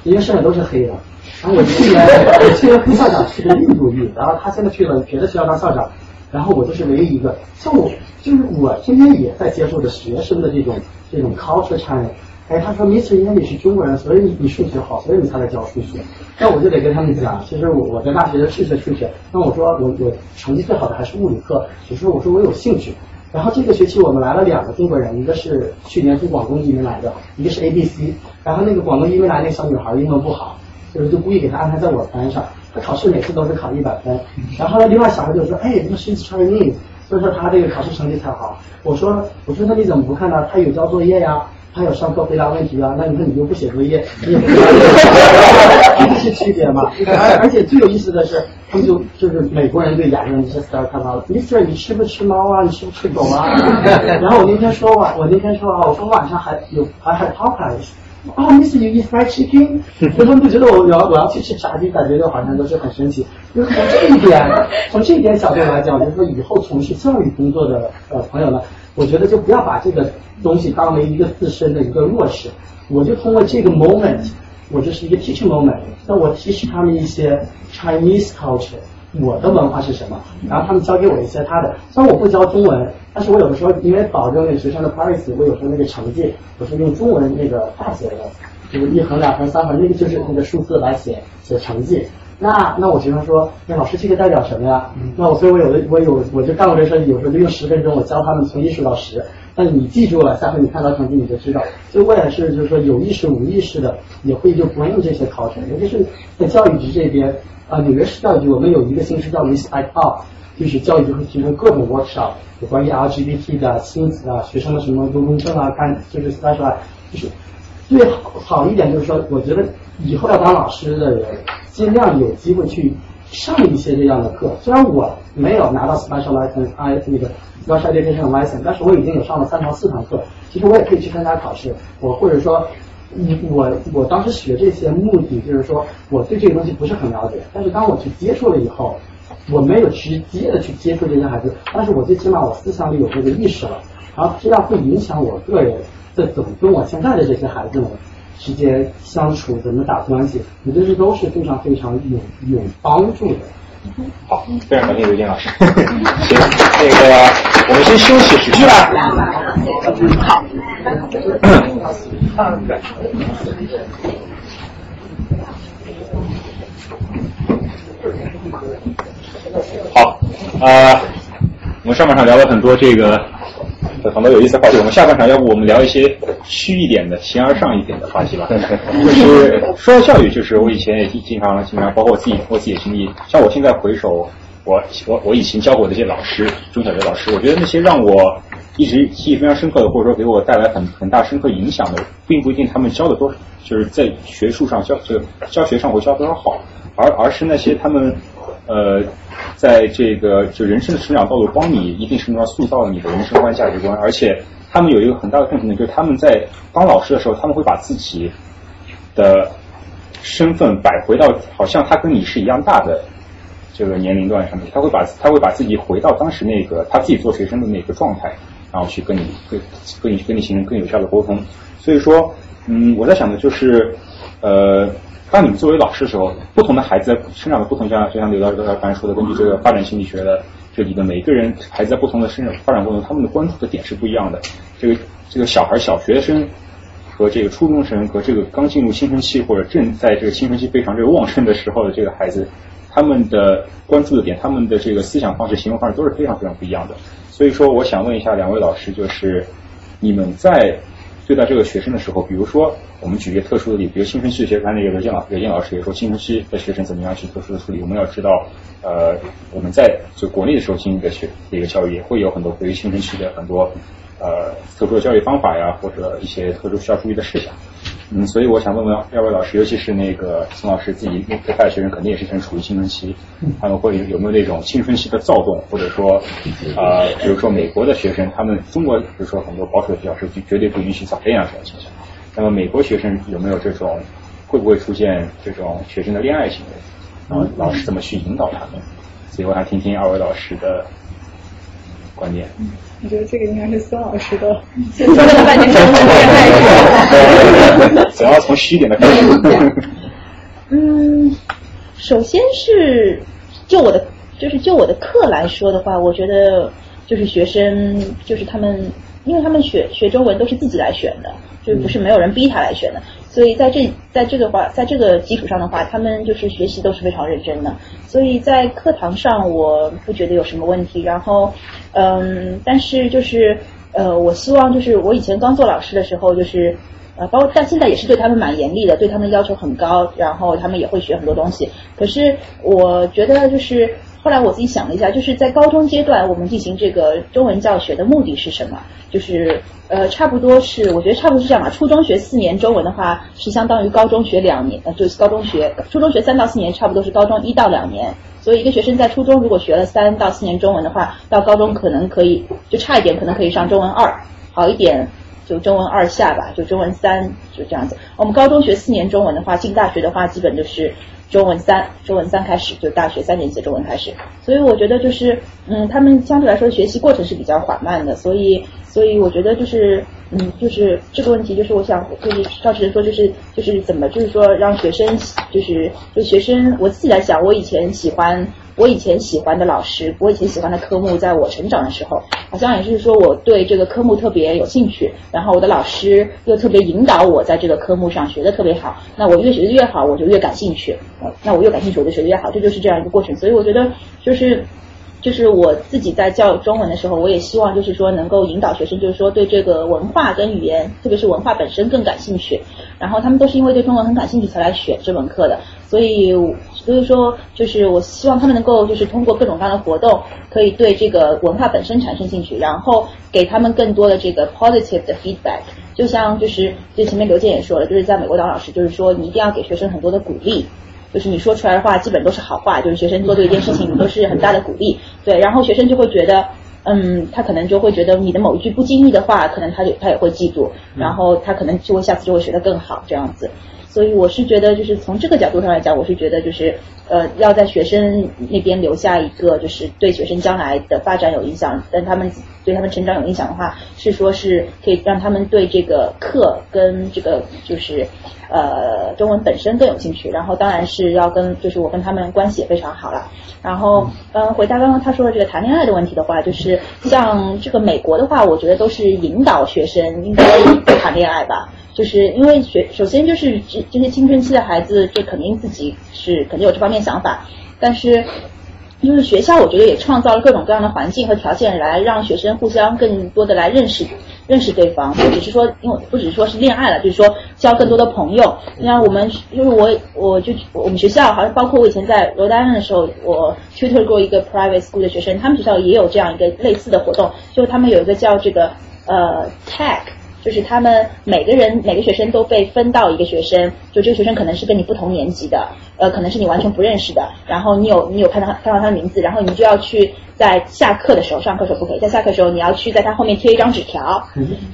因为剩下都是黑的。然后我去年，我去年副校长是个印度裔，然后他现在去了别的学校当校长。然后我就是唯一一个，像我，就是我天天也在接受着学生的这种这种 culture change。哎，他说，Miss，因为你是中国人，所以你你数学好，所以你才来教数学。那我就得跟他们讲，其实我我在大学的是学数学。那我说我我成绩最好的还是物理课，只是我说我有兴趣。然后这个学期我们来了两个中国人，一个是去年从广东移民来的，一个是 A B C。然后那个广东移民来那个小女孩英文不好，就是就故意给她安排在我班上。她考试每次都是考一百分。然后呢，另外小孩就说，哎，那 she's Chinese，所以说她这个考试成绩才好。我说我说那你怎么不看呢？她有交作业呀。他有上课回答问题啊，那你说你又不写作业，你也不这是区别嘛？而 而且最有意思的是，他们就就是美国人对亚洲人是 start 看到了，Mister 你吃不吃猫啊？你吃不吃狗啊？然后我那天说晚，我那天说啊，我说晚上还有还还 talk 啊，Mister you eat fried chicken？他们不觉得我要我要去吃炸鸡，感觉就好像都是很神奇。就是从这一点，从这一点角度来讲，就是说以后从事教育工作的呃朋友呢。我觉得就不要把这个东西当为一个自身的一个弱势，我就通过这个 moment，我就是一个 teaching moment，那我提示他们一些 Chinese culture，我的文化是什么，然后他们教给我一些他的。虽然我不教中文，但是我有的时候因为保证那个学生的 privacy，我有时候那个成绩我是用中文那个大写的，就是一横、两横、三横，那个就是那个数字来写写成绩。那那我学生说，那老师这个代表什么呀？那我所以，我有的我有我就干过这事，有时候就用十分钟，我教他们从一数到十。那你记住了，下回你看到成绩你就知道。所以我也是，就是说有意识无意识的也会就不用这些考试，尤其是在教育局这边啊，纽约市教育局我们有一个新师叫 Respect Up，就是教育局会提供各种 workshop，有关于 LGBT 的亲子啊，学生的什么多动症啊，看就是 special，就是最好好一点就是说，我觉得以后要当老师的人。尽量有机会去上一些这样的课，虽然我没有拿到 special license I 那个 special education license，但是我已经有上了三堂四堂课。其实我也可以去参加考试，我或者说，我我当时学这些目的就是说我对这个东西不是很了解，但是当我去接触了以后，我没有直接的去接触这些孩子，但是我最起码我思想里有这个意识了，然后这样会影响我个人在怎么跟我现在的这些孩子们。之间相处怎么打关系，我觉得这都是非常非常有有帮助的。好，非常感谢刘健老师。行，那个我们先休息十句吧。好。好，呃。我们上半场聊了很多这个很多有意思的话题，我们下半场要不我们聊一些虚一点的、形而上一点的话题吧。就是说到教育，就是我以前也经常经常，包括我自己我自己的经历，像我现在回首我我我以前教过的一些老师，中小学老师，我觉得那些让我一直记忆非常深刻的，或者说给我带来很很大深刻影响的，并不一定他们教的多，就是在学术上教就教学上会教多少好，而而是那些他们呃。在这个就人生的成长道路，帮你一定程度上塑造了你的人生观、价值观，而且他们有一个很大的共同点，就是他们在当老师的时候，他们会把自己的身份摆回到好像他跟你是一样大的这个年龄段上面，他会把他会把自己回到当时那个他自己做学生的那个状态，然后去跟你跟跟你跟你形成更有效的沟通。所以说，嗯，我在想的就是，呃。当你们作为老师的时候，不同的孩子生长的不同，像就像刘老师刚才说的，根据这个发展心理学的这里的每个人孩子在不同的生长发展过程，他们的关注的点是不一样的。这个这个小孩小学生和这个初中生和这个刚进入青春期或者正在这个青春期非常这个旺盛的时候的这个孩子，他们的关注的点，他们的这个思想方式、行为方式都是非常非常不一样的。所以说，我想问一下两位老师，就是你们在。对待这个学生的时候，比如说我们举一个特殊的例，比如青春期的学生，那个刘建老刘建老师也说，青春期的学生怎么样去特殊的处理？我们要知道，呃，我们在就国内的时候进行的学一个教育，也会有很多对于青春期的很多呃特殊的教育方法呀，或者一些特殊需要注意的事项。嗯，所以我想问问二位老师，尤其是那个宋老师自己带的学生，肯定也是正处于青春期，他们会有没有那种青春期的躁动，或者说，啊，比如说美国的学生，他们中国比如说很多保守的学校是绝对不允许早恋啊这种现象，那么美国学生有没有这种，会不会出现这种学生的恋爱行为？然后老师怎么去引导他们？所以我想听听二位老师的观点。我觉得这个应该是孙老师的。说了半天，主要从虚点的开始。嗯，首先是就我的就是就我的课来说的话，我觉得就是学生就是他们，因为他们学学中文都是自己来选的，就是不是没有人逼他来选的。所以在这在这个话在这个基础上的话，他们就是学习都是非常认真的。所以在课堂上，我不觉得有什么问题。然后，嗯，但是就是呃，我希望就是我以前刚做老师的时候，就是呃，包括但现在也是对他们蛮严厉的，对他们要求很高，然后他们也会学很多东西。可是我觉得就是后来我自己想了一下，就是在高中阶段我们进行这个中文教学的目的是什么？就是。呃，差不多是，我觉得差不多是这样吧。初中学四年中文的话，是相当于高中学两年，呃，就是高中学，初中学三到四年，差不多是高中一到两年。所以一个学生在初中如果学了三到四年中文的话，到高中可能可以就差一点，可能可以上中文二，好一点就中文二下吧，就中文三就这样子。我们高中学四年中文的话，进大学的话，基本就是。中文三，中文三开始就大学三年级中文开始，所以我觉得就是，嗯，他们相对来说学习过程是比较缓慢的，所以，所以我觉得就是，嗯，就是这个问题，就是我想就是赵主任说就是就是怎么就是说让学生就是就学生我自己来讲，我以前喜欢。我以前喜欢的老师，我以前喜欢的科目，在我成长的时候，好像也是说我对这个科目特别有兴趣，然后我的老师又特别引导我在这个科目上学的特别好，那我越学的越好，我就越感兴趣，那我越感兴趣，我就学的越好，这就是这样一个过程。所以我觉得，就是就是我自己在教中文的时候，我也希望就是说能够引导学生，就是说对这个文化跟语言，特别是文化本身更感兴趣，然后他们都是因为对中文很感兴趣才来选这门课的，所以。所以说，就是我希望他们能够，就是通过各种各样的活动，可以对这个文化本身产生兴趣，然后给他们更多的这个 positive 的 feedback。就像就是，就前面刘健也说了，就是在美国当老师，就是说你一定要给学生很多的鼓励，就是你说出来的话基本都是好话，就是学生做对一件事情，你都是很大的鼓励。对，然后学生就会觉得，嗯，他可能就会觉得你的某一句不经意的话，可能他就他也会记住，然后他可能就会下次就会学得更好，这样子。所以我是觉得，就是从这个角度上来讲，我是觉得就是，呃，要在学生那边留下一个，就是对学生将来的发展有影响，但他们对他们成长有影响的话，是说是可以让他们对这个课跟这个就是，呃，中文本身更有兴趣。然后当然是要跟，就是我跟他们关系也非常好了。然后，嗯，回答刚刚他说的这个谈恋爱的问题的话，就是像这个美国的话，我觉得都是引导学生应该谈恋爱吧。就是因为学，首先就是这这些青春期的孩子，这肯定自己是肯定有这方面想法，但是，就是学校，我觉得也创造了各种各样的环境和条件，来让学生互相更多的来认识认识对方，不只是说，因为不只是说是恋爱了，就是说交更多的朋友。你像我们，就是我，我就我们学校，好像包括我以前在罗丹的时候，我 tutor 过一个 private school 的学生，他们学校也有这样一个类似的活动，就是他们有一个叫这个呃 tag。就是他们每个人每个学生都被分到一个学生，就这个学生可能是跟你不同年级的，呃，可能是你完全不认识的。然后你有你有看到看到他的名字，然后你就要去在下课的时候，上课时候不可以，在下课时候你要去在他后面贴一张纸条。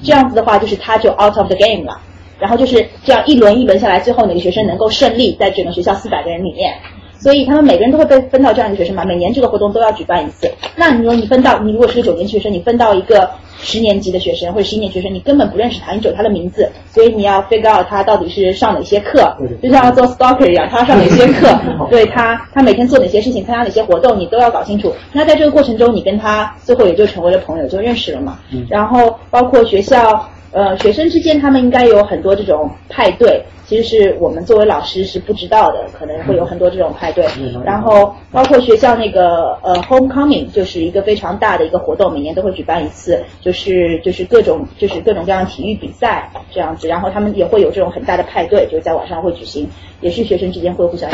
这样子的话，就是他就 out of the game 了。然后就是这样一轮一轮下来，最后哪个学生能够胜利，在整个学校四百个人里面。所以他们每个人都会被分到这样一个学生嘛，每年这个活动都要举办一次。那你说你分到，你如果是个九年级学生，你分到一个。十年级的学生或者十一年学生，你根本不认识他，你只有他的名字，所以你要 figure out 他到底是上哪些课，就像做 stalker 一样，他上哪些课，对他，他每天做哪些事情，参加哪些活动，你都要搞清楚。那在这个过程中，你跟他最后也就成为了朋友，就认识了嘛。然后包括学校，呃，学生之间他们应该有很多这种派对。其实是我们作为老师是不知道的，可能会有很多这种派对，然后包括学校那个呃 homecoming 就是一个非常大的一个活动，每年都会举办一次，就是就是各种就是各种各样体育比赛这样子，然后他们也会有这种很大的派对，就是在晚上会举行，也是学生之间会互相。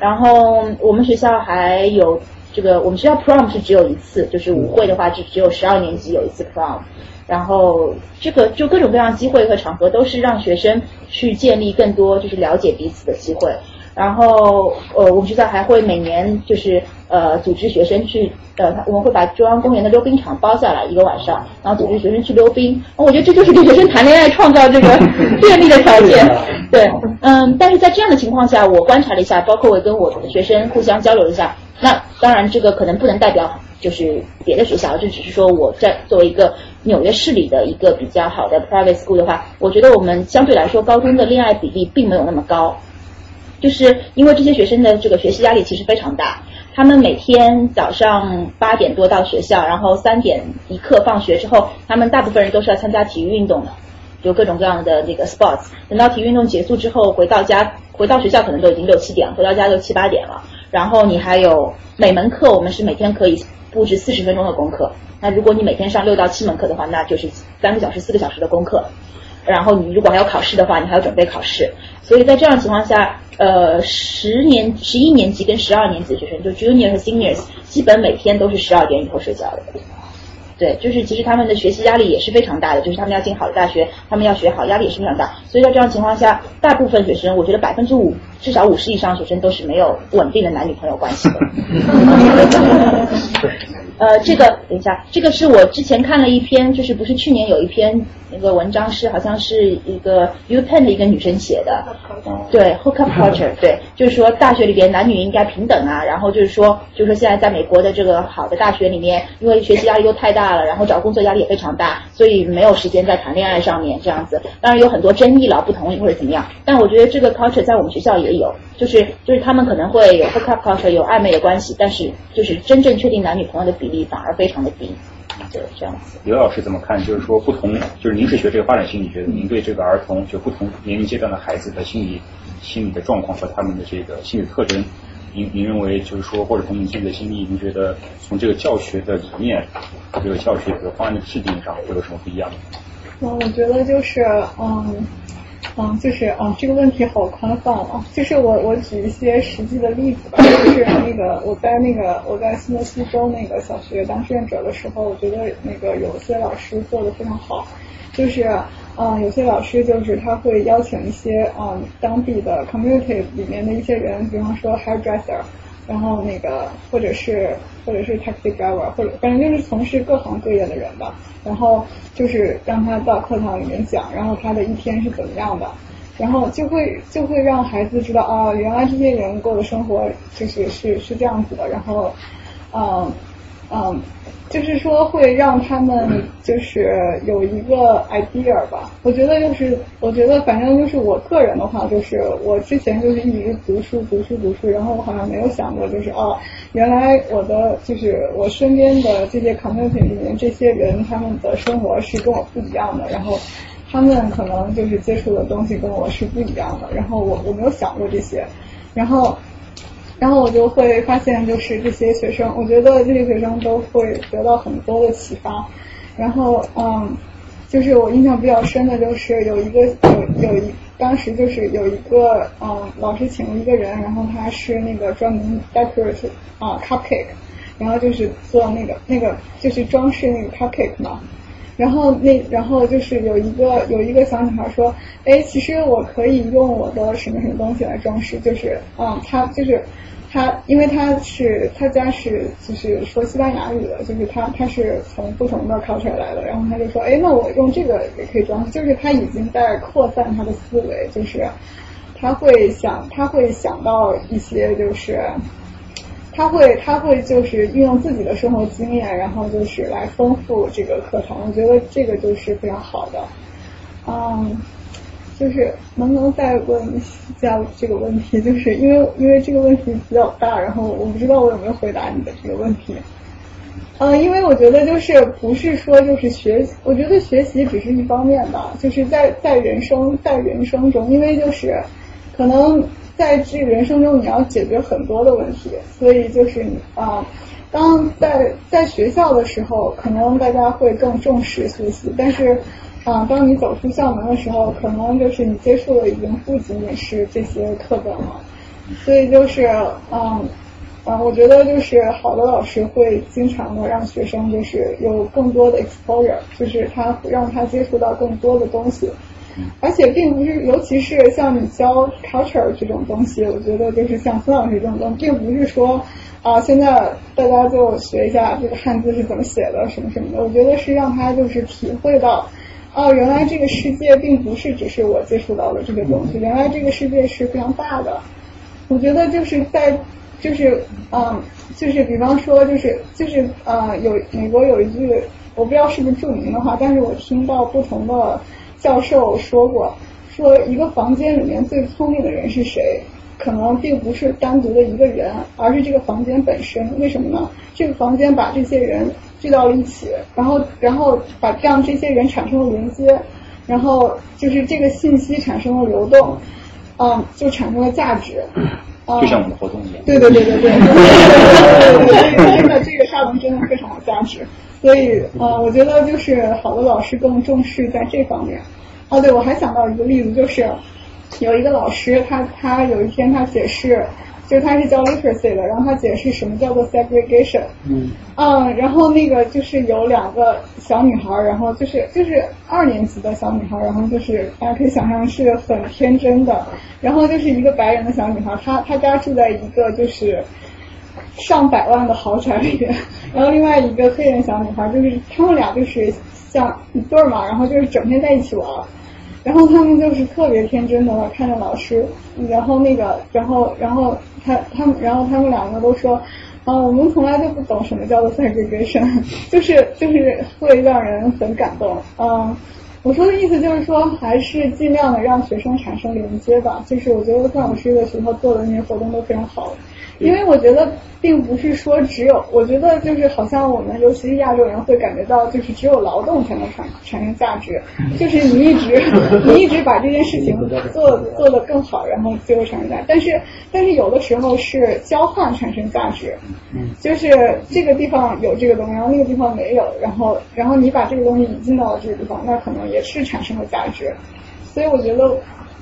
然后我们学校还有这个，我们学校 prom 是只有一次，就是舞会的话是只有十二年级有一次 prom。然后这个就各种各样机会和场合都是让学生去建立更多就是了解彼此的机会。然后呃，我们学校还会每年就是呃组织学生去呃，我们会把中央公园的溜冰场包下来一个晚上，然后组织学生去溜冰。我觉得这就是给学生谈恋爱创造这个 便利的条件。对，嗯，但是在这样的情况下，我观察了一下，包括我跟我的学生互相交流一下，那当然这个可能不能代表就是别的学校，这只是说我在作为一个。纽约市里的一个比较好的 private school 的话，我觉得我们相对来说高中的恋爱比例并没有那么高，就是因为这些学生的这个学习压力其实非常大，他们每天早上八点多到学校，然后三点一刻放学之后，他们大部分人都是要参加体育运动的，就各种各样的那个 sports。等到体育运动结束之后，回到家回到学校可能都已经六七点，回到家就七八点了。然后你还有每门课，我们是每天可以布置四十分钟的功课。那如果你每天上六到七门课的话，那就是三个小时、四个小时的功课。然后你如果还要考试的话，你还要准备考试。所以在这样情况下，呃，十年、十一年级跟十二年级的学生，就 junior 和 seniors，基本每天都是十二点以后睡觉的。对，就是其实他们的学习压力也是非常大的，就是他们要进好的大学，他们要学好，压力也是非常大。所以在这样情况下，大部分学生，我觉得百分之五，至少五十以上学生都是没有稳定的男女朋友关系的。呃，这个等一下，这个是我之前看了一篇，就是不是去年有一篇那个文章是好像是一个 U Penn 的一个女生写的，对，Hookup Culture，对，就是说大学里边男女应该平等啊，然后就是说，就是说现在在美国的这个好的大学里面，因为学习压力又太大了，然后找工作压力也非常大，所以没有时间在谈恋爱上面这样子。当然有很多争议了，不同意或者怎么样，但我觉得这个 culture 在我们学校也有，就是就是他们可能会有 Hookup Culture 有暧昧的关系，但是就是真正确定男女朋友的比。比例反而非常的低，就是这样子。刘老师怎么看？就是说，不同，就是您是学这个发展心理学的，您对这个儿童，就不同年龄阶段的孩子的心理、心理的状况和他们的这个心理特征，您您认为，就是说，或者从您自己的经历，您觉得从这个教学的理念这个教学的方案的制定上会有什么不一样？嗯，我觉得就是，嗯。嗯，就是啊，这个问题好宽泛啊。就是我我举一些实际的例子吧。就是那个我在那个我在新泽西州那个小学当志愿者的时候，我觉得那个有些老师做的非常好。就是啊，有些老师就是他会邀请一些啊当地的 community 里面的一些人，比方说 hairdresser。然后那个，或者是或者是 taxi driver，或者反正就是从事各行各业的人吧。然后就是让他到课堂里面讲，然后他的一天是怎么样的，然后就会就会让孩子知道啊，原来这些人过的生活就是是是这样子的。然后，嗯嗯。就是说会让他们就是有一个 idea 吧，我觉得就是，我觉得反正就是我个人的话，就是我之前就是一直读书读书读书，然后我好像没有想过就是哦，原来我的就是我身边的这些 community 里面这些人他们的生活是跟我不一样的，然后他们可能就是接触的东西跟我是不一样的，然后我我没有想过这些，然后。然后我就会发现，就是这些学生，我觉得这些学生都会得到很多的启发。然后，嗯，就是我印象比较深的就是有一个有有一当时就是有一个嗯老师请了一个人，然后他是那个专门 decorate 啊 cupcake，然后就是做那个那个就是装饰那个 cupcake 嘛。然后那然后就是有一个有一个小女孩说，哎，其实我可以用我的什么什么东西来装饰，就是嗯，她就是她，因为她是她家是就是说西班牙语的，就是她她是从不同的 culture 来的，然后她就说，哎，那我用这个也可以装饰，就是她已经在扩散她的思维，就是她会想她会想到一些就是。他会，他会就是运用自己的生活经验，然后就是来丰富这个课程。我觉得这个就是非常好的。嗯，就是能不能再问一下这个问题？就是因为因为这个问题比较大，然后我不知道我有没有回答你的这个问题。嗯，因为我觉得就是不是说就是学，我觉得学习只是一方面吧，就是在在人生在人生中，因为就是可能。在这人生中，你要解决很多的问题，所以就是啊，当在在学校的时候，可能大家会更重视学习，但是啊，当你走出校门的时候，可能就是你接触的已经不仅仅是这些课本了，所以就是嗯嗯，我觉得就是好的老师会经常的让学生就是有更多的 exposure，就是他让他接触到更多的东西。而且并不是，尤其是像你教 culture 这种东西，我觉得就是像孙老师这种东西，并不是说啊，现在大家就学一下这个汉字是怎么写的，什么什么的。我觉得是让他就是体会到，哦，原来这个世界并不是只是我接触到的这个东西，原来这个世界是非常大的。我觉得就是在，就是嗯，就是比方说，就是就是呃，有美国有一句，我不知道是不是著名的话，但是我听到不同的。教授说过，说一个房间里面最聪明的人是谁？可能并不是单独的一个人，而是这个房间本身。为什么呢？这个房间把这些人聚到了一起，然后然后把让这些人产生了连接，然后就是这个信息产生了流动，嗯，就产生了价值。就像我们的活动一样。对对对对对。真的，这个沙龙真的非常有价值。所以，呃，我觉得就是好的老师更重视在这方面。哦，对，我还想到一个例子，就是有一个老师，他他有一天他解释，就是他是教 literacy 的，然后他解释什么叫做 segregation。嗯。嗯，然后那个就是有两个小女孩，然后就是就是二年级的小女孩，然后就是大家可以想象是很天真的，然后就是一个白人的小女孩，她她家住在一个就是。上百万的豪宅里面，然后另外一个黑人小女孩，就是他们俩就是像一对儿嘛，然后就是整天在一起玩，然后他们就是特别天真的看着老师，然后那个，然后然后他他们，然后他们两个都说，啊，我们从来就不懂什么叫做三鞠躬生就是就是会让人很感动，嗯，我说的意思就是说，还是尽量的让学生产生连接吧，就是我觉得范老师的学校做的那些活动都非常好。因为我觉得并不是说只有，我觉得就是好像我们尤其是亚洲人会感觉到，就是只有劳动才能产产生价值，就是你一直 你一直把这件事情做做得更好，然后最后产生价值。但是但是有的时候是交换产生价值，就是这个地方有这个东西，然后那个地方没有，然后然后你把这个东西引进到了这个地方，那可能也是产生了价值。所以我觉得。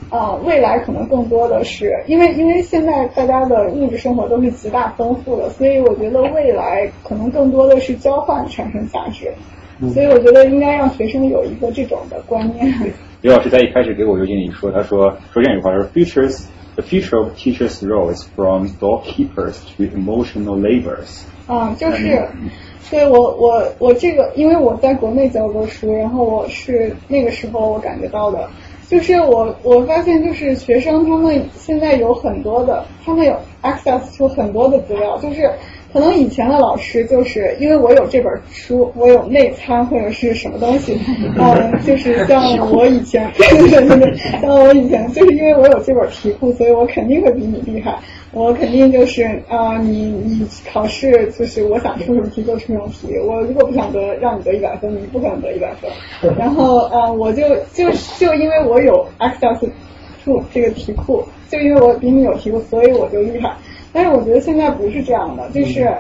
啊，未来可能更多的是因为，因为现在大家的物质生活都是极大丰富的，所以我觉得未来可能更多的是交换产生价值，所以我觉得应该让学生有一个这种的观念。刘老师在一开始给我邮件里说，他说说这样一句话说，futures the future of teachers' role is from doorkeepers to emotional laborers。啊，就是，对我我我这个，因为我在国内教过书，然后我是那个时候我感觉到的。就是我我发现，就是学生他们现在有很多的，他们有 access 出很多的资料，就是可能以前的老师就是因为我有这本书，我有内参或者是什么东西，嗯，就是像我以前，像我以前，就是因为我有这本题库，所以我肯定会比你厉害。我肯定就是啊，你你考试就是我想出什么题就出什么题。我如果不想得让你得一百分，你不可能得一百分。然后啊，我就就就因为我有 access to 这个题库，就因为我比你有题库，所以我就厉害。但是我觉得现在不是这样的，就是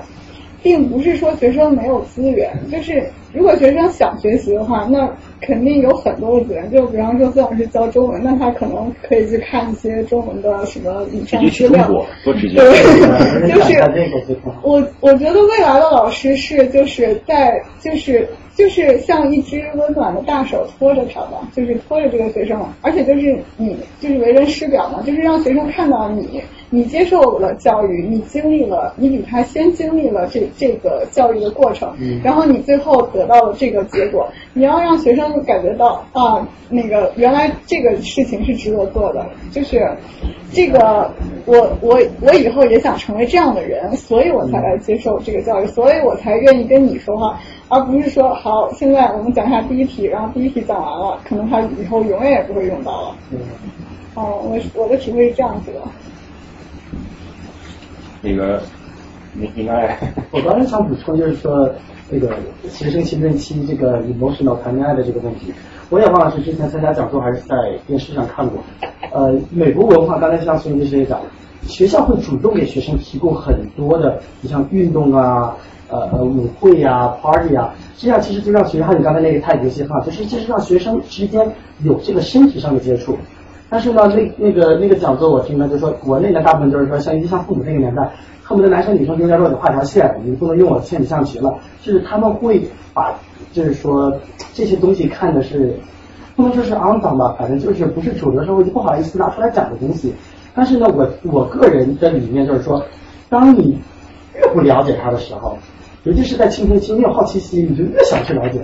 并不是说学生没有资源，就是如果学生想学习的话，那肯定有很多的资源。就比方说孙老师教中文，那他可能可以去看一些中文的什么影像资料。多直接。对，就是我我觉得未来的老师是就是在就是。就是像一只温暖的大手托着他吧，就是托着这个学生，而且就是你就是为人师表嘛，就是让学生看到你，你接受了教育，你经历了，你比他先经历了这这个教育的过程，然后你最后得到了这个结果，你要让学生感觉到啊，那个原来这个事情是值得做的，就是这个我我我以后也想成为这样的人，所以我才来接受这个教育，所以我才愿意跟你说话。而不是说好，现在我们讲一下第一题，然后第一题讲完了，可能他以后永远也不会用到了。哦，我我的体会是这样子的。那个，你应该。我刚才想补充就是说，这个学生青春期这个 emotional 谈恋爱的这个问题，我也忘了是之前参加讲座还是在电视上看过。呃，美国文化刚才像孙律师也讲，学校会主动给学生提供很多的，你像运动啊。呃，舞会呀，party 呀，这样其实就让学生，你刚才那个太极系哈，就是就是让学生之间有这个身体上的接触。但是呢，那那个那个讲座我听了，就说国内的大部分就是说，像就像父母那个年代，恨不得男生女生中间都得画条线，你不能用我的铅笔象棋了。就是他们会把，就是说这些东西看的是，不能说是肮脏吧，反正就是不是主流社会就不好意思拿出来讲的东西。但是呢，我我个人的理念就是说，当你越不了解他的时候。尤其是在青春期，你有好奇心，你就越想去了解，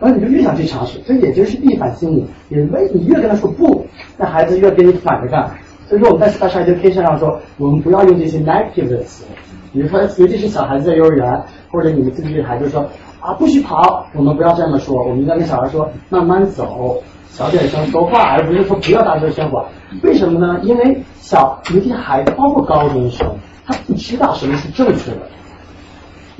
然后你就越想去尝试，这也就是逆反心理。因为你越跟他说不，那孩子越跟你反着干。所以说我们在 special education 上说，我们不要用这些 negative 的词，比如说，尤其是小孩子在幼儿园或者你们自己的孩子说啊不许跑，我们不要这么说，我们应该跟小孩说慢慢走，小点声说话，而不是说不要大声喧哗。为什么呢？因为小尤其孩子，包括高中生，他不知道什么是正确的。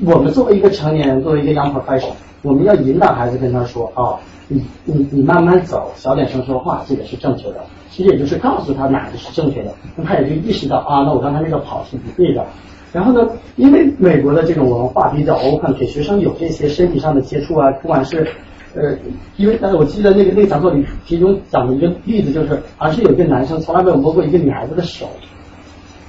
我们作为一个成年人，作为一个 young professional，我们要引导孩子跟他说啊，你你你慢慢走，小点声说话，这个是正确的。其实也就是告诉他哪个是正确的，那他也就意识到啊，那我刚才那个跑是不对的。然后呢，因为美国的这种文化比较 open，给学生有这些身体上的接触啊，不管是呃，因为但是，我记得那个那个讲座里其中讲的一个例子就是，而是有一个男生从来没有摸过一个女孩子的手。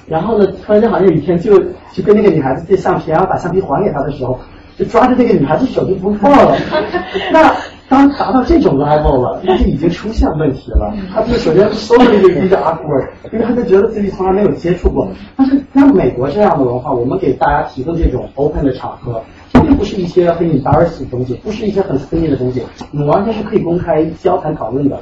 然后呢，突然间好像有一天就就跟那个女孩子借橡皮，然后把橡皮还给她的时候，就抓着那个女孩子手就不放了。那当达到这种 level 了，那就已经出现问题了。他就首先 socially 就比较 awkward，因为他就觉得自己从来没有接触过。但是像美国这样的文化，我们给大家提供这种 open 的场合，并不是一些很 embarrassing 的东西，不是一些很私密的东西，我们完全是可以公开交谈讨论的。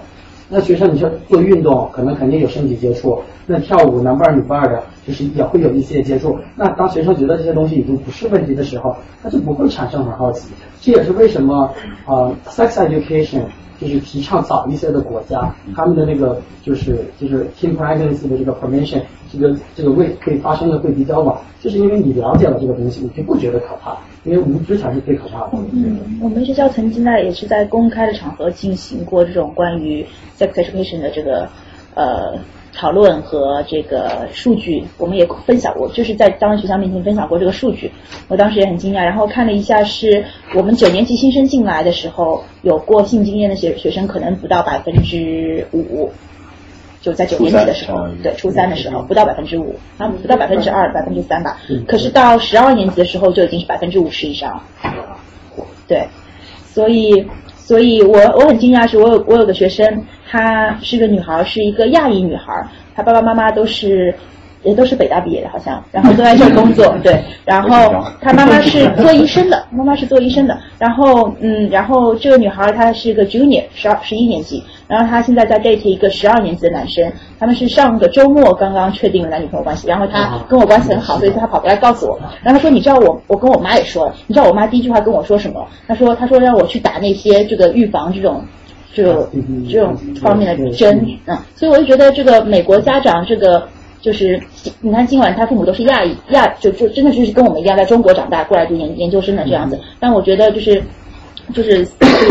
那学生，你说做运动，可能肯定有身体接触；那跳舞，男伴女伴的，就是也会有一些接触。那当学生觉得这些东西已经不是问题的时候，他就不会产生很好奇。这也是为什么啊，sex education 就是提倡早一些的国家，他们的那个就是就是 teen pregnancy 的这个 permission，这个这个会会发生的会比较晚，就是因为你了解了这个东西，你就不觉得可怕。因为无知才是最可怕的。嗯，我们学校曾经呢也是在公开的场合进行过这种关于 sex education 的这个呃讨论和这个数据，我们也分享过，就是在当学校面前分享过这个数据。我当时也很惊讶，然后看了一下，是我们九年级新生进来的时候有过性经验的学学生可能不到百分之五。就在九年级的时候，对初三的时候不到百分之五，啊不到百分之二，百分之三吧。可是到十二年级的时候就已经是百分之五十以上。对，所以所以我我很惊讶，是我有我有个学生，她是个女孩，是一个亚裔女孩，她爸爸妈妈都是。也都是北大毕业的，好像，然后都在这工作，对，然后他妈妈是做医生的，妈妈是做医生的，然后，嗯，然后这个女孩她是个 junior，十二十一年级，然后她现在在 date 一个十二年级的男生，他们是上个周末刚刚确定了男女朋友关系，然后他跟我关系很好，所以他跑过来告诉我，然后他说，你知道我，我跟我妈也说了，你知道我妈第一句话跟我说什么？他说，他说让我去打那些这个预防这种，这种这种方面的针，嗯，所以我就觉得这个美国家长这个。就是你看，今晚他父母都是亚裔亚，就就真的就是跟我们一样在中国长大过来读研研究生的这样子。但我觉得就是就是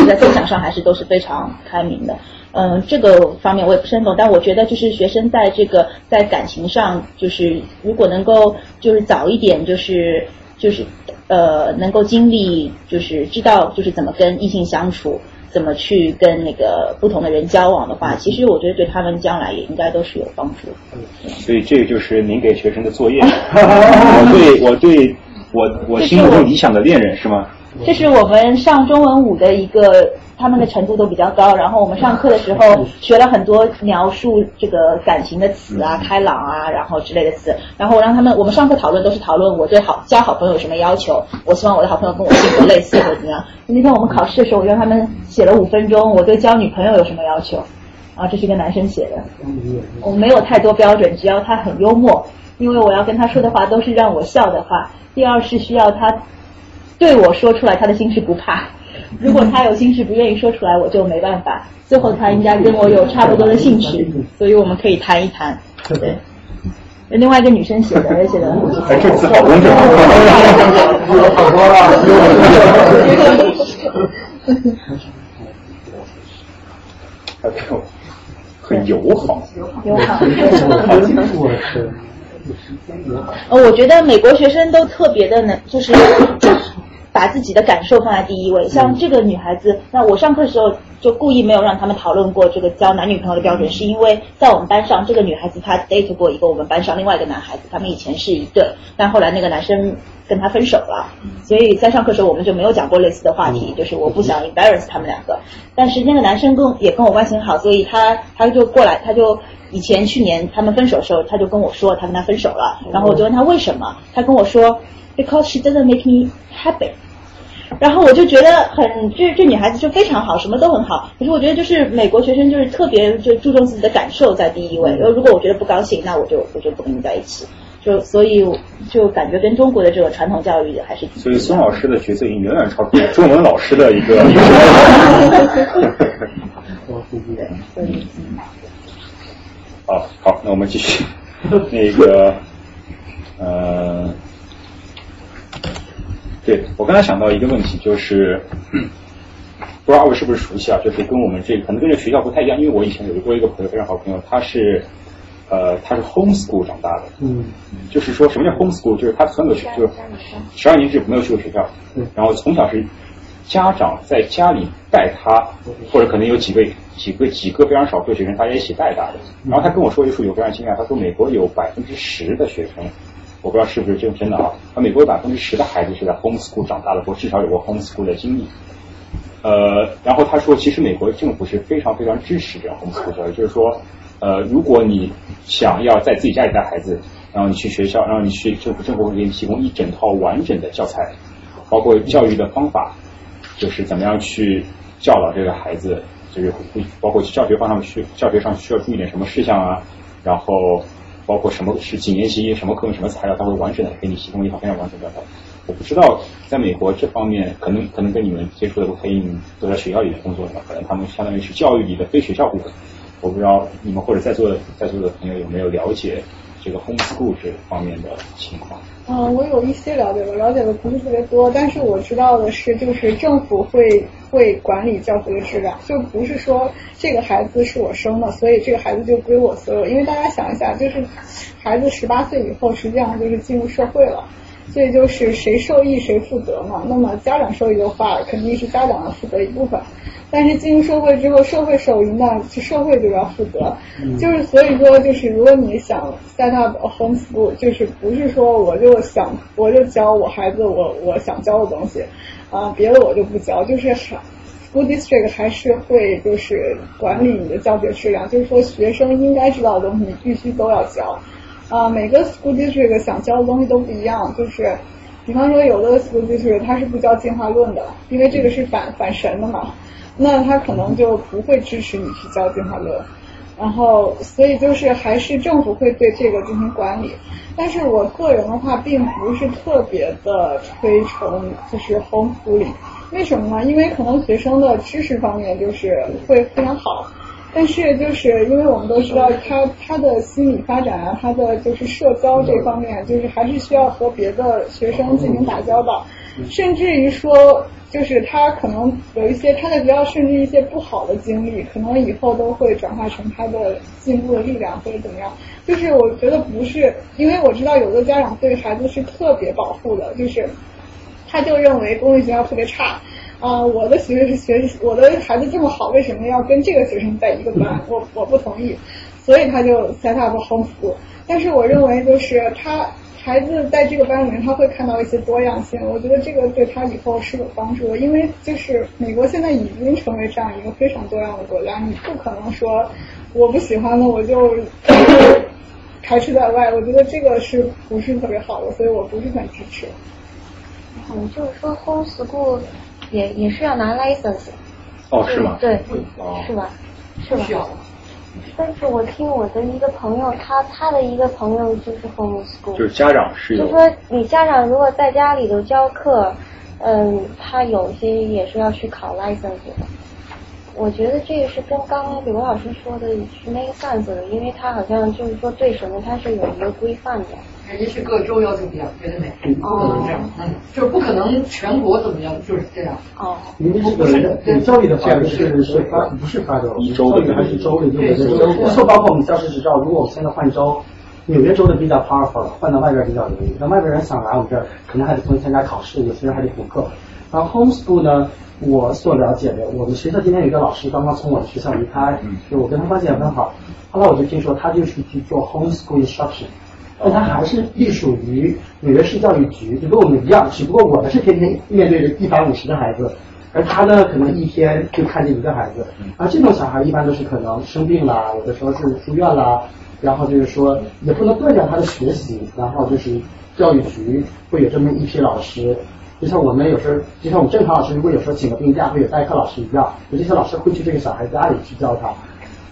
在思想上还是都是非常开明的。嗯，这个方面我也不是很懂，但我觉得就是学生在这个在感情上，就是如果能够就是早一点，就是就是呃能够经历，就是知道就是怎么跟异性相处，怎么去跟那个不同的人交往的话，其实我觉得对他们将来也应该都是有帮助。嗯所以这个就是您给学生的作业。我对我对我我心目中理想的恋人是吗？这是我们上中文舞的一个，他们的程度都比较高。然后我们上课的时候学了很多描述这个感情的词啊，开朗啊，然后之类的词。然后我让他们，我们上课讨论都是讨论我对好交好朋友有什么要求，我希望我的好朋友跟我性格类似或者怎么样。那天我们考试的时候，我让他们写了五分钟，我对交女朋友有什么要求？啊，这是一个男生写的。我没有太多标准，只要他很幽默，因为我要跟他说的话都是让我笑的话。第二是需要他。对我说出来他的心事不怕，如果他有心事不愿意说出来，我就没办法。最后他应该跟我有差不多的兴趣，所以我们可以谈一谈。对，另外一个女生写的，写的。哎，这次好工整。好多了。很友好。友好。呃，我觉得美国学生都特别的能，就是。把自己的感受放在第一位，像这个女孩子，那我上课的时候就故意没有让他们讨论过这个交男女朋友的标准，是因为在我们班上，这个女孩子她 date 过一个我们班上另外一个男孩子，他们以前是一对，但后来那个男生跟她分手了，所以在上课时候我们就没有讲过类似的话题，就是我不想 embarrass 他们两个，但是那个男生跟也跟我关系很好，所以他他就过来，他就以前去年他们分手的时候，他就跟我说他跟他分手了，然后我就问他为什么，他跟我说。Because she doesn't make me happy，然后我就觉得很，这这女孩子就非常好，什么都很好。可是我觉得就是美国学生就是特别就注重自己的感受在第一位。然后如果我觉得不高兴，那我就我就不跟你在一起。就所以就感觉跟中国的这个传统教育还是。所以孙老师的角色已经远远超过中文老师的一个。好好，那我们继续那个呃。对我刚才想到一个问题，就是不知道二位是不是熟悉啊？就是跟我们这可能跟这学校不太一样，因为我以前有过一个朋友，非常好朋友，他是呃他是 homeschool 长大的，嗯，就是说什么叫 homeschool？就是他从小就十二年制没有去过学校，然后从小是家长在家里带他，或者可能有几位几个几个非常少数学生大家一起带大的。然后他跟我说一个数据，我非常惊讶，他说美国有百分之十的学生。我不知道是不是真真的啊？那美国有百分之十的孩子是在 homeschool 长大的，或至少有过 homeschool 的经历。呃，然后他说，其实美国政府是非常非常支持这样 homeschool 教育，就是说，呃，如果你想要在自己家里带孩子，然后你去学校，然后你去政府政府会给你提供一整套完整的教材，包括教育的方法，就是怎么样去教导这个孩子，就是会包括教学方上需教学上需要注意点什么事项啊，然后。包括什么是几年级什么课什么材料，他会完整的给你提供一套非常完整的。我不知道在美国这方面，可能可能跟你们接触的不太一样，都在学校里面工作的，可能他们相当于是教育里的非学校部分。我不知道你们或者在座的在座的朋友有没有了解这个 homeschool 这方面的情况。嗯，我有一些了解，我了解的不是特别多，但是我知道的是，就是政府会会管理教学的质量，就不是说。这个孩子是我生的，所以这个孩子就归我所有。因为大家想一下，就是孩子十八岁以后，实际上就是进入社会了，所以就是谁受益谁负责嘛。那么家长受益的话，肯定是家长要负责一部分。但是进入社会之后，社会受益，那社会就要负责。就是所以说，就是如果你想 set up a homeschool，就是不是说我就想我就教我孩子我我想教的东西啊，别的我就不教，就是还。School district 还是会就是管理你的教学质量，就是说学生应该知道的东西你必须都要教。啊，每个 school district 想教的东西都不一样，就是比方说有的 school district 它是不教进化论的，因为这个是反反神的嘛，那他可能就不会支持你去教进化论。然后所以就是还是政府会对这个进行管理，但是我个人的话并不是特别的推崇就是 home free。为什么呢？因为可能学生的知识方面就是会非常好，但是就是因为我们都知道他他的心理发展啊，他的就是社交这方面，就是还是需要和别的学生进行打交道，甚至于说就是他可能有一些他在学校甚至一些不好的经历，可能以后都会转化成他的进步的力量或者怎么样。就是我觉得不是，因为我知道有的家长对孩子是特别保护的，就是他就认为公立学校特别差。啊，我的学是学习，我的孩子这么好，为什么要跟这个学生在一个班？我我不同意，所以他就 set up home school。但是我认为，就是他孩子在这个班里面，他会看到一些多样性。我觉得这个对他以后是有帮助的，因为就是美国现在已经成为这样一个非常多样的国家，你不可能说我不喜欢了我就 排斥在外。我觉得这个是不是特别好的？所以我不是很支持。嗯，就是说 home school。也也是要拿 license，哦是吗？对，是吧？是吧？但是我听我的一个朋友，他他的一个朋友就是 home school，就是家长是就说你家长如果在家里头教课，嗯，他有些也是要去考 license 的。我觉得这个是跟刚刚刘老师说的是 make sense 的，因为他好像就是说对什么他是有一个规范的。人家是各州要求比较别的美，不可能这样，嗯，就是不可能全国怎么样，就是这样。哦，因为这个教育的话是是发不是发州，教育还是州里对对对，就包括我们教师执照，如果我们现在换州，纽约州的比较 powerful，换到外边比较容易。那外边人想来我们这儿，可能还得重新参加考试，有些人还得补课。然后 homeschool 呢，我所了解的，我们学校今天有一个老师刚刚从我们学校离开，就我跟他关系也很好。后来我就听说他就是去做 homeschool instruction。但它还是隶属于纽约市教育局，就跟我们一样，只不过我们是天天面对着一百五十个孩子，而他呢，可能一天就看见一个孩子。而这种小孩一般都是可能生病了，有的时候是住院了，然后就是说也不能断掉他的学习，然后就是教育局会有这么一批老师，就像我们有时候，就像我们正常老师如果有时候请个病假，会有代课老师一样，有这些老师会去这个小孩家里去教他，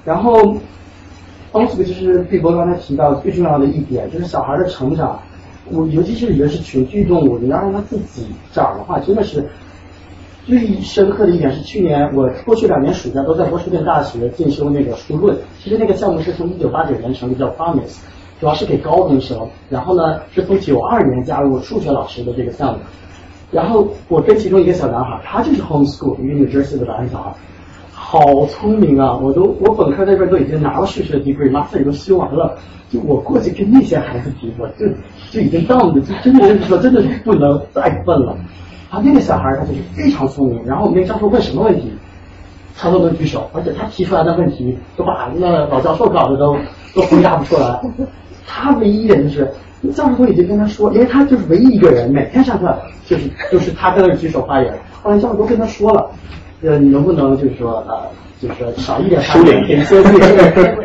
然后。Homeschool 就是碧波刚才提到最重要的一点，就是小孩的成长，我尤其是人是群居动物，你要让他自己长的话，真的是最深刻的一点是去年我过去两年暑假都在波士顿大学进修那个书论，其实那个项目是从一九八九年成立，叫 Promise，主要是给高中生，然后呢是从九二年加入数学老师的这个项目，然后我跟其中一个小男孩，他就是 home school，一个 New Jersey 的白人小孩。好聪明啊！我都我本科那边都已经拿了数学 degree，master 都修完了。就我过去跟那些孩子比，我就就已经到了，就真的就是说，真的是不能再笨了。啊，那个小孩他就是非常聪明，然后我们那教授问什么问题，他都能举手，而且他提出来的问题都把那老教授搞得都都回答不出来。他唯一一点就是教授都已经跟他说，因为他就是唯一一个人，每天上课就是就是他在那举手发言。后来教授都跟他说了。呃，你能不能就是说呃，就是说少一点发言，给一些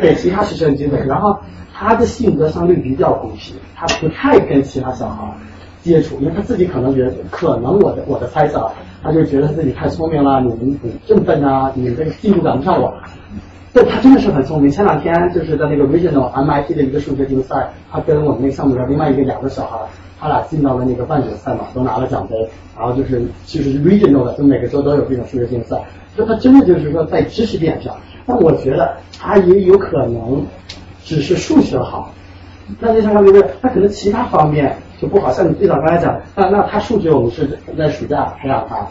给其他学生机会。然后他的性格相对比较孤僻，他不太跟其他小孩接触，因为他自己可能觉得，可能我的我的猜测，他就觉得自己太聪明了，你们你这么笨啊，你这个进度赶不上我。但他真的是很聪明。前两天就是在那个 Regional MIT 的一个数学竞赛，他跟我们那个项目上另外一个两个小孩。他俩进到了那个半决赛嘛，都拿了奖杯，然后就是其实是 regional 的，就每个州都有这种数学竞赛。就他真的就是说在知识点上，但我觉得他也有可能只是数学好，那就相当于是他可能其他方面就不好。像你最早刚才讲，那那他数学我们是在暑假培养他，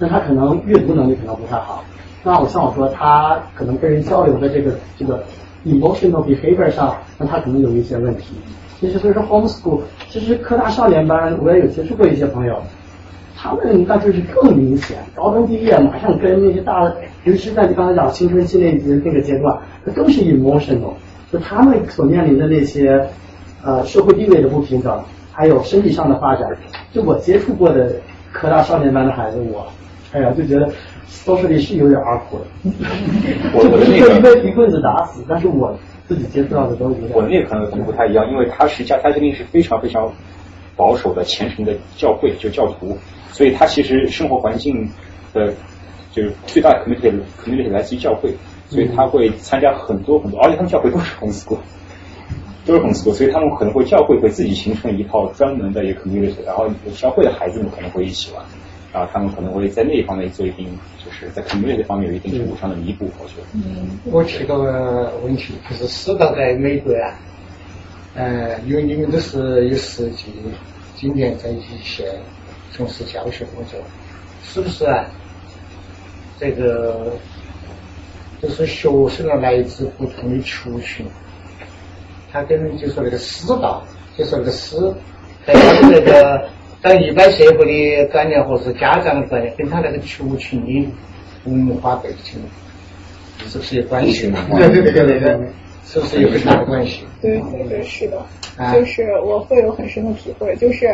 但他可能阅读能力可能不太好。那我像我说他可能跟人交流的这个这个 emotional behavior 上，那他可能有一些问题。其实所以说 homeschool，其实科大少年班我也有接触过一些朋友，他们那就是更明显，高中毕业马上跟那些大，尤其是在你刚才讲青春期那那个阶段，那更是 emotional，就他们所面临的那些呃社会地位的不平等，还有身体上的发展，就我接触过的科大少年班的孩子，我哎呀就觉得收视率是有点儿苦的，就不是说一被一棍子打死，但是我。自己接触到的都一样。我那可能不太一样，因为他是家，他肯定是非常非常保守的虔诚的教会，就教徒，所以他其实生活环境的就是最大的 community community 来自于教会，所以他会参加很多很多，而且他们教会都是 homeschool，都是 homeschool，所以他们可能会教会会自己形成一套专门的一个 community，然后教会的孩子们可能会一起玩，然后他们可能会在那一方面做一定，就是在 community 方面有一定程度上的弥补，我觉得。嗯，我提个问题，就是师大在美国啊，呃，因为你们都是有实际经验在一线从事教学工作，是不是啊？这个就是学生啊，来自不同的族群，他跟就说那个师道，就说那个师，在他的那个在一般社会的观念或是家长的观念，跟他那个族群的文化背景是不是有关系？对对对对对，是不是有很大的关系？对对对，是的，就是我会有很深的体会，就是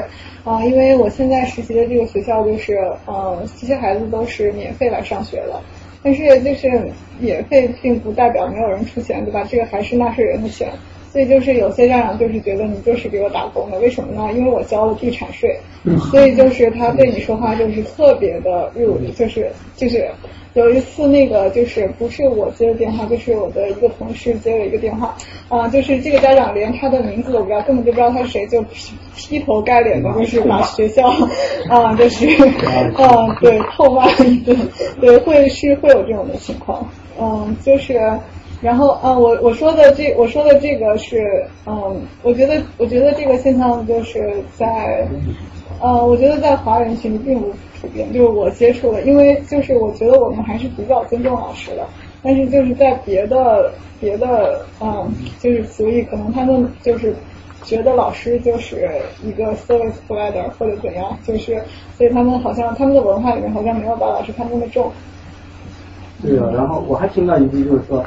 啊，因为我现在实习的这个学校就是呃，这些孩子都是免费来上学的，但是就是免费并不代表没有人出钱，对吧？这个还是纳税人的钱。所以就是有些家长就是觉得你就是给我打工的，为什么呢？因为我交了地产税，所以就是他对你说话就是特别的 rude，就是就是有一次那个就是不是我接的电话，就是我的一个同事接了一个电话，啊，就是这个家长连他的名字都不知道，根本就不知道他是谁，就劈头盖脸的就是把学校啊就是啊对臭骂一顿，对会是会有这种的情况，嗯，就是。然后，嗯，我我说的这我说的这个是，嗯，我觉得我觉得这个现象就是在，呃，我觉得在华人群并不普遍，就是我接触的，因为就是我觉得我们还是比较尊重老师的，但是就是在别的别的，嗯，就是所以可能他们就是觉得老师就是一个 service provider 或者怎样，就是所以他们好像他们的文化里面好像没有把老师看那么重。对啊，然后我还听到一句就是说。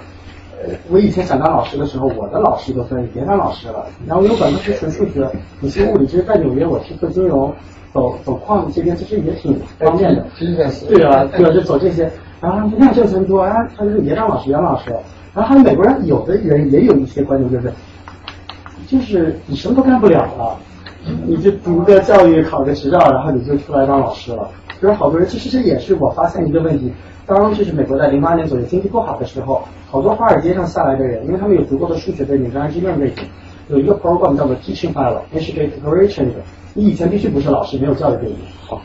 我以前想当老师的时候，我的老师都说你别当老师了。然后我本科是纯数学，你学物理，其实在纽约我去做金融，走走矿这边其实也挺方便的。对啊，对啊，就走这些。然后他们你看挣钱多，啊，他就别当老师，别当老师。然后还有美国人，有的人也有一些观点，就是就是你什么都干不了了，你就读个教育，考个执照，然后你就出来当老师了。就是好多人，其实这也是我发现一个问题。当就是美国在零八年左右经济不好的时候，好多华尔街上下来的人，因为他们有足够的数学背景、跟 IT 背景，有一个 program 叫做 teaching fellow，那是给 preparation。你以前必须不是老师，没有教育背景，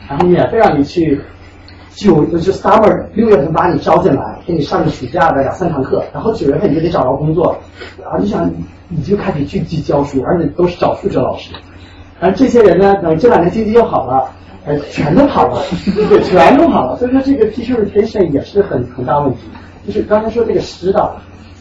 然后免费让你去九就是 summer 六月份把你招进来，给你上个暑假的两三堂课，然后九月份你就得找到工作，然后你想你就开始去去教书，而且都是找数学老师。而这些人呢，等这两年经济又好了。哎，全都跑了，对，全都跑了。所以说这个 teacher retention 也是很很大问题。就是刚才说这个师的，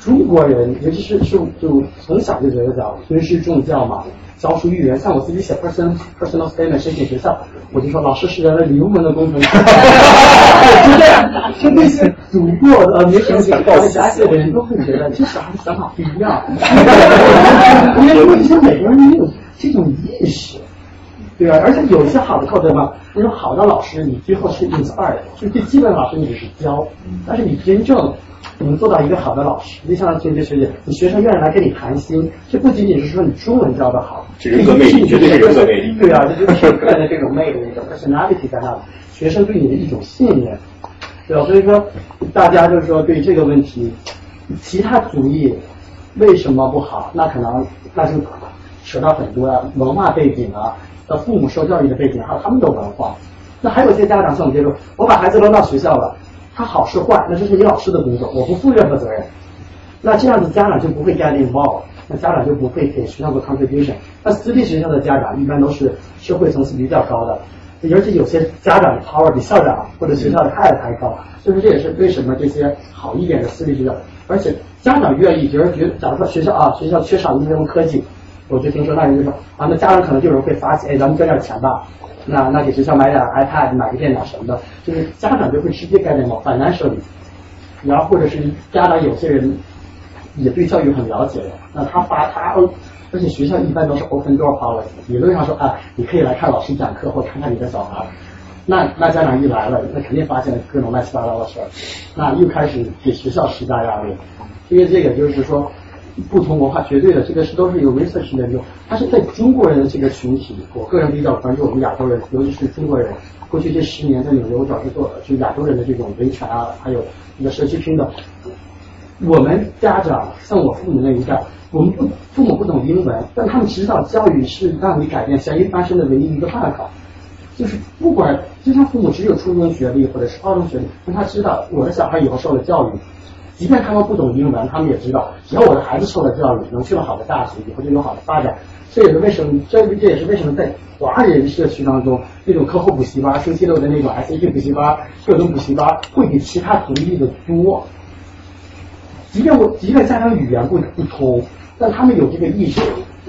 中国人尤其是就就从小就觉得叫尊师重教嘛，教书育人。像我自己写 personal personal statement 申请学校，我就说老师是人类灵魂的工程师。就这样，就那些读过呃没什么想搞瞎写的人都会觉得这小孩的想法不一样。因为因为这些美国人没有这种意识。对吧？而且有一些好的课，对吧？那种好的老师，你最后是 inspire，就最基本的老师你是教，但是你真正能做到一个好的老师，就像学姐学姐，你学生愿意来跟你谈心，这不仅仅是说你中文教的好，人格魅力，绝对是人格魅力。对啊，这就是个人的这种魅力，一种 personality 在那里，学生对你的一种信任，对吧？所以说，大家就是说对这个问题，其他主义为什么不好？那可能那就扯到很多啊文化背景啊。的父母受教育的背景，还有他们的文化，那还有些家长像我们这种，我把孩子扔到学校了，他好是坏，那这是你老师的工作，我不负任何责任。那这样子家长就不会 get involved，那家长就不会给学校做 contribution。那私立学校的家长一般都是社会层次比较高的，而且有些家长的 power 比校长或者学校的太太还高，所以说这也是为什么这些好一点的私立学校，而且家长愿意，比如觉得假如说学校啊，学校缺少一些科技。我就听说那人就说啊，那家长可能就有人会发现，哎，咱们捐点钱吧，那那给学校买点 iPad，买个电脑什么的，就是家长就会直接概念到反 l 设立，然后或者是家长有些人也对教育很了解的，那他发他，而且学校一般都是 open door policy，理论上说啊，你可以来看老师讲课或看看你的小孩，那那家长一来了，那肯定发现各种乱七八糟的事儿，那又开始给学校施加压力，因为这个就是说。不同文化绝对的，这个是都是有 research 研究。但是在中国人的这个群体，我个人比较关注我们亚洲人，尤其是中国人。过去这十年在纽约，我主要是做就亚洲人的这种维权啊，还有一个社区拼的。我们家长像我父母那一代，我们不父母不懂英文，但他们知道教育是让你改变咸鱼翻身的唯一一个办法。就是不管就像父母只有初中学历或者是高中学历，但他知道我的小孩以后受了教育，即便他们不懂英文，他们也知道，只要我的孩子受了教育，能去了好的大学，以后就有好的发展。这也是为什么，这这也是为什么在华人社区当中，那种课后补习班、星期六的那种 SAT 补习班、各种补习班，会比其他同地的多。即便我，即便家长语言不不通，但他们有这个意识，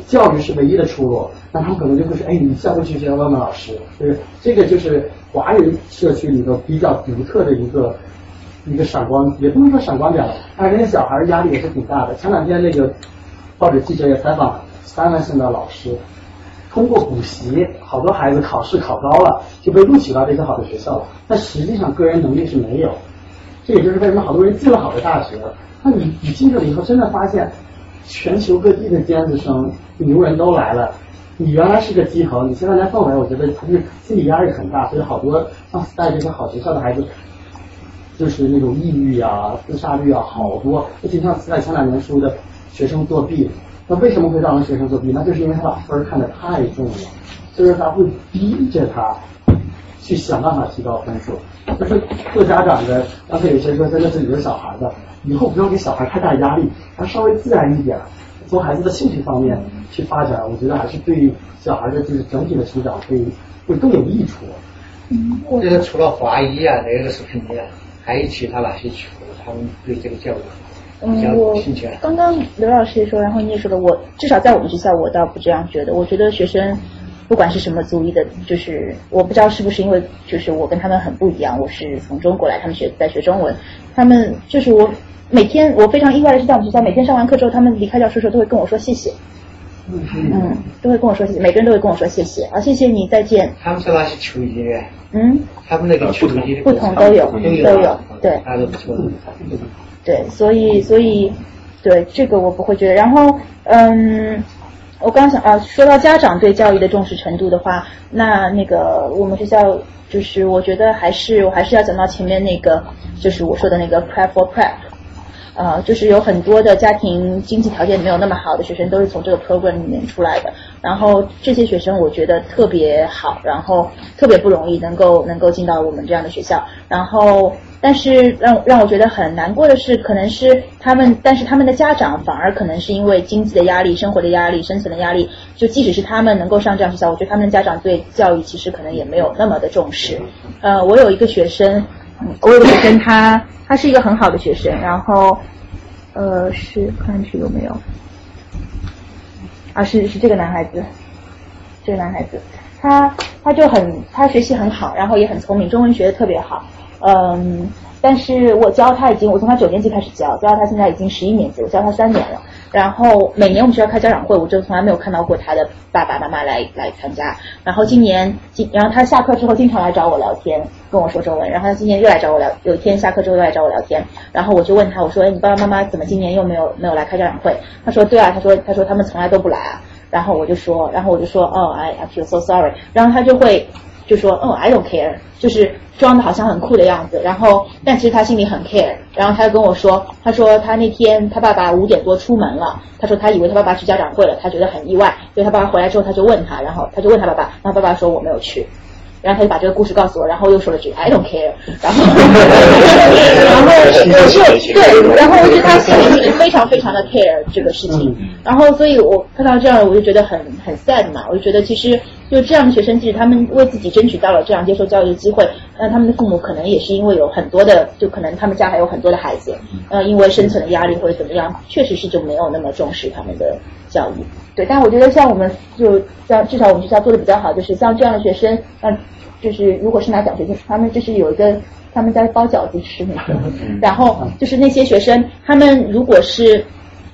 教育是唯一的出路，那他们可能就会说，哎，你下回去学校问问老师。对，这个就是华人社区里头比较独特的一个一个闪光，也不能说闪光点了，但是那小孩压力也是挺大的。前两天那个报纸记者也采访三万县的老师，通过补习，好多孩子考试考高了，就被录取到这些好的学校了，但实际上个人能力是没有。这也就是为什么好多人进了好的大学。那你你进去了以后，真的发现全球各地的尖子生、牛人都来了。你原来是个基层，你现在来氛围，我觉得他是心理压力很大，所以好多像在这些好学校的孩子，就是那种抑郁啊、自杀率啊好多。就像在前两年说的学生作弊，那为什么会造成学生作弊？那就是因为他把分看得太重了，就是他会逼着他去想办法提高分数。就是做家长的，刚才有些说真的是有小孩的。以后不要给小孩太大压力，他稍微自然一点，从孩子的兴趣方面去发展，我觉得还是对小孩的就是整体的成长会会更有益处。嗯，就是除了华裔啊，那个是肯定，还有其他哪些区他们对这个教育比较有兴趣？刚刚刘老师也说，然后你也说了，我至少在我们学校，我倒不这样觉得。我觉得学生不管是什么族裔的，就是我不知道是不是因为就是我跟他们很不一样，我是从中国来，他们学在学中文，他们就是我。每天我非常意外的是，在我们学校每天上完课之后，他们离开教室的时候都会跟我说谢谢。嗯，都会跟我说谢谢，每个人都会跟我说谢谢啊，谢谢你，再见。他们是哪些球衣的？嗯，他们那个球衣不同都有，都有，对。都不错。对，所以所以对这个我不会觉得。然后嗯，我刚想啊，说到家长对教育的重视程度的话，那那个我们学校就是我觉得还是我还是要讲到前面那个，就是我说的那个 prep for prep。呃，就是有很多的家庭经济条件没有那么好的学生，都是从这个 program 里面出来的。然后这些学生我觉得特别好，然后特别不容易能够能够进到我们这样的学校。然后，但是让让我觉得很难过的是，可能是他们，但是他们的家长反而可能是因为经济的压力、生活的压力、生存的压力，就即使是他们能够上这样学校，我觉得他们的家长对教育其实可能也没有那么的重视。呃，我有一个学生，我有个学生他。他是一个很好的学生，然后，呃，是看是有没有，啊，是是这个男孩子，这个男孩子，他他就很他学习很好，然后也很聪明，中文学的特别好，嗯，但是我教他已经，我从他九年级开始教，教到他现在已经十一年级，我教他三年了。然后每年我们学校开家长会，我就从来没有看到过他的爸爸妈妈来来参加。然后今年今，然后他下课之后经常来找我聊天，跟我说中文。然后他今年又来找我聊，有一天下课之后又来找我聊天。然后我就问他，我说：“哎，你爸爸妈妈怎么今年又没有没有来开家长会？”他说：“对啊，他说他说他们从来都不来啊。”然后我就说，然后我就说：“哦，I I feel so sorry。”然后他就会就说：“哦，I don't care。”就是。装的好像很酷的样子，然后但其实他心里很 care，然后他就跟我说，他说他那天他爸爸五点多出门了，他说他以为他爸爸去家长会了，他觉得很意外，所以他爸爸回来之后他就问他，然后他就问他爸爸，然后爸爸说我没有去。然后他就把这个故事告诉我，然后又说了句 I don't care，然后，然后我就 对，然后我觉得他心里是非常非常的 care 这个事情，然后所以我看到这样我就觉得很很 sad 嘛，我就觉得其实就这样的学生，即使他们为自己争取到了这样接受教育的机会，那他们的父母可能也是因为有很多的，就可能他们家还有很多的孩子，呃，因为生存的压力或者怎么样，确实是就没有那么重视他们的教育。对，但我觉得像我们就像至少我们学校做的比较好，就是像这样的学生，呃，就是如果是拿奖学金，他们就是有一个他们在包饺子吃那个，然后就是那些学生，他们如果是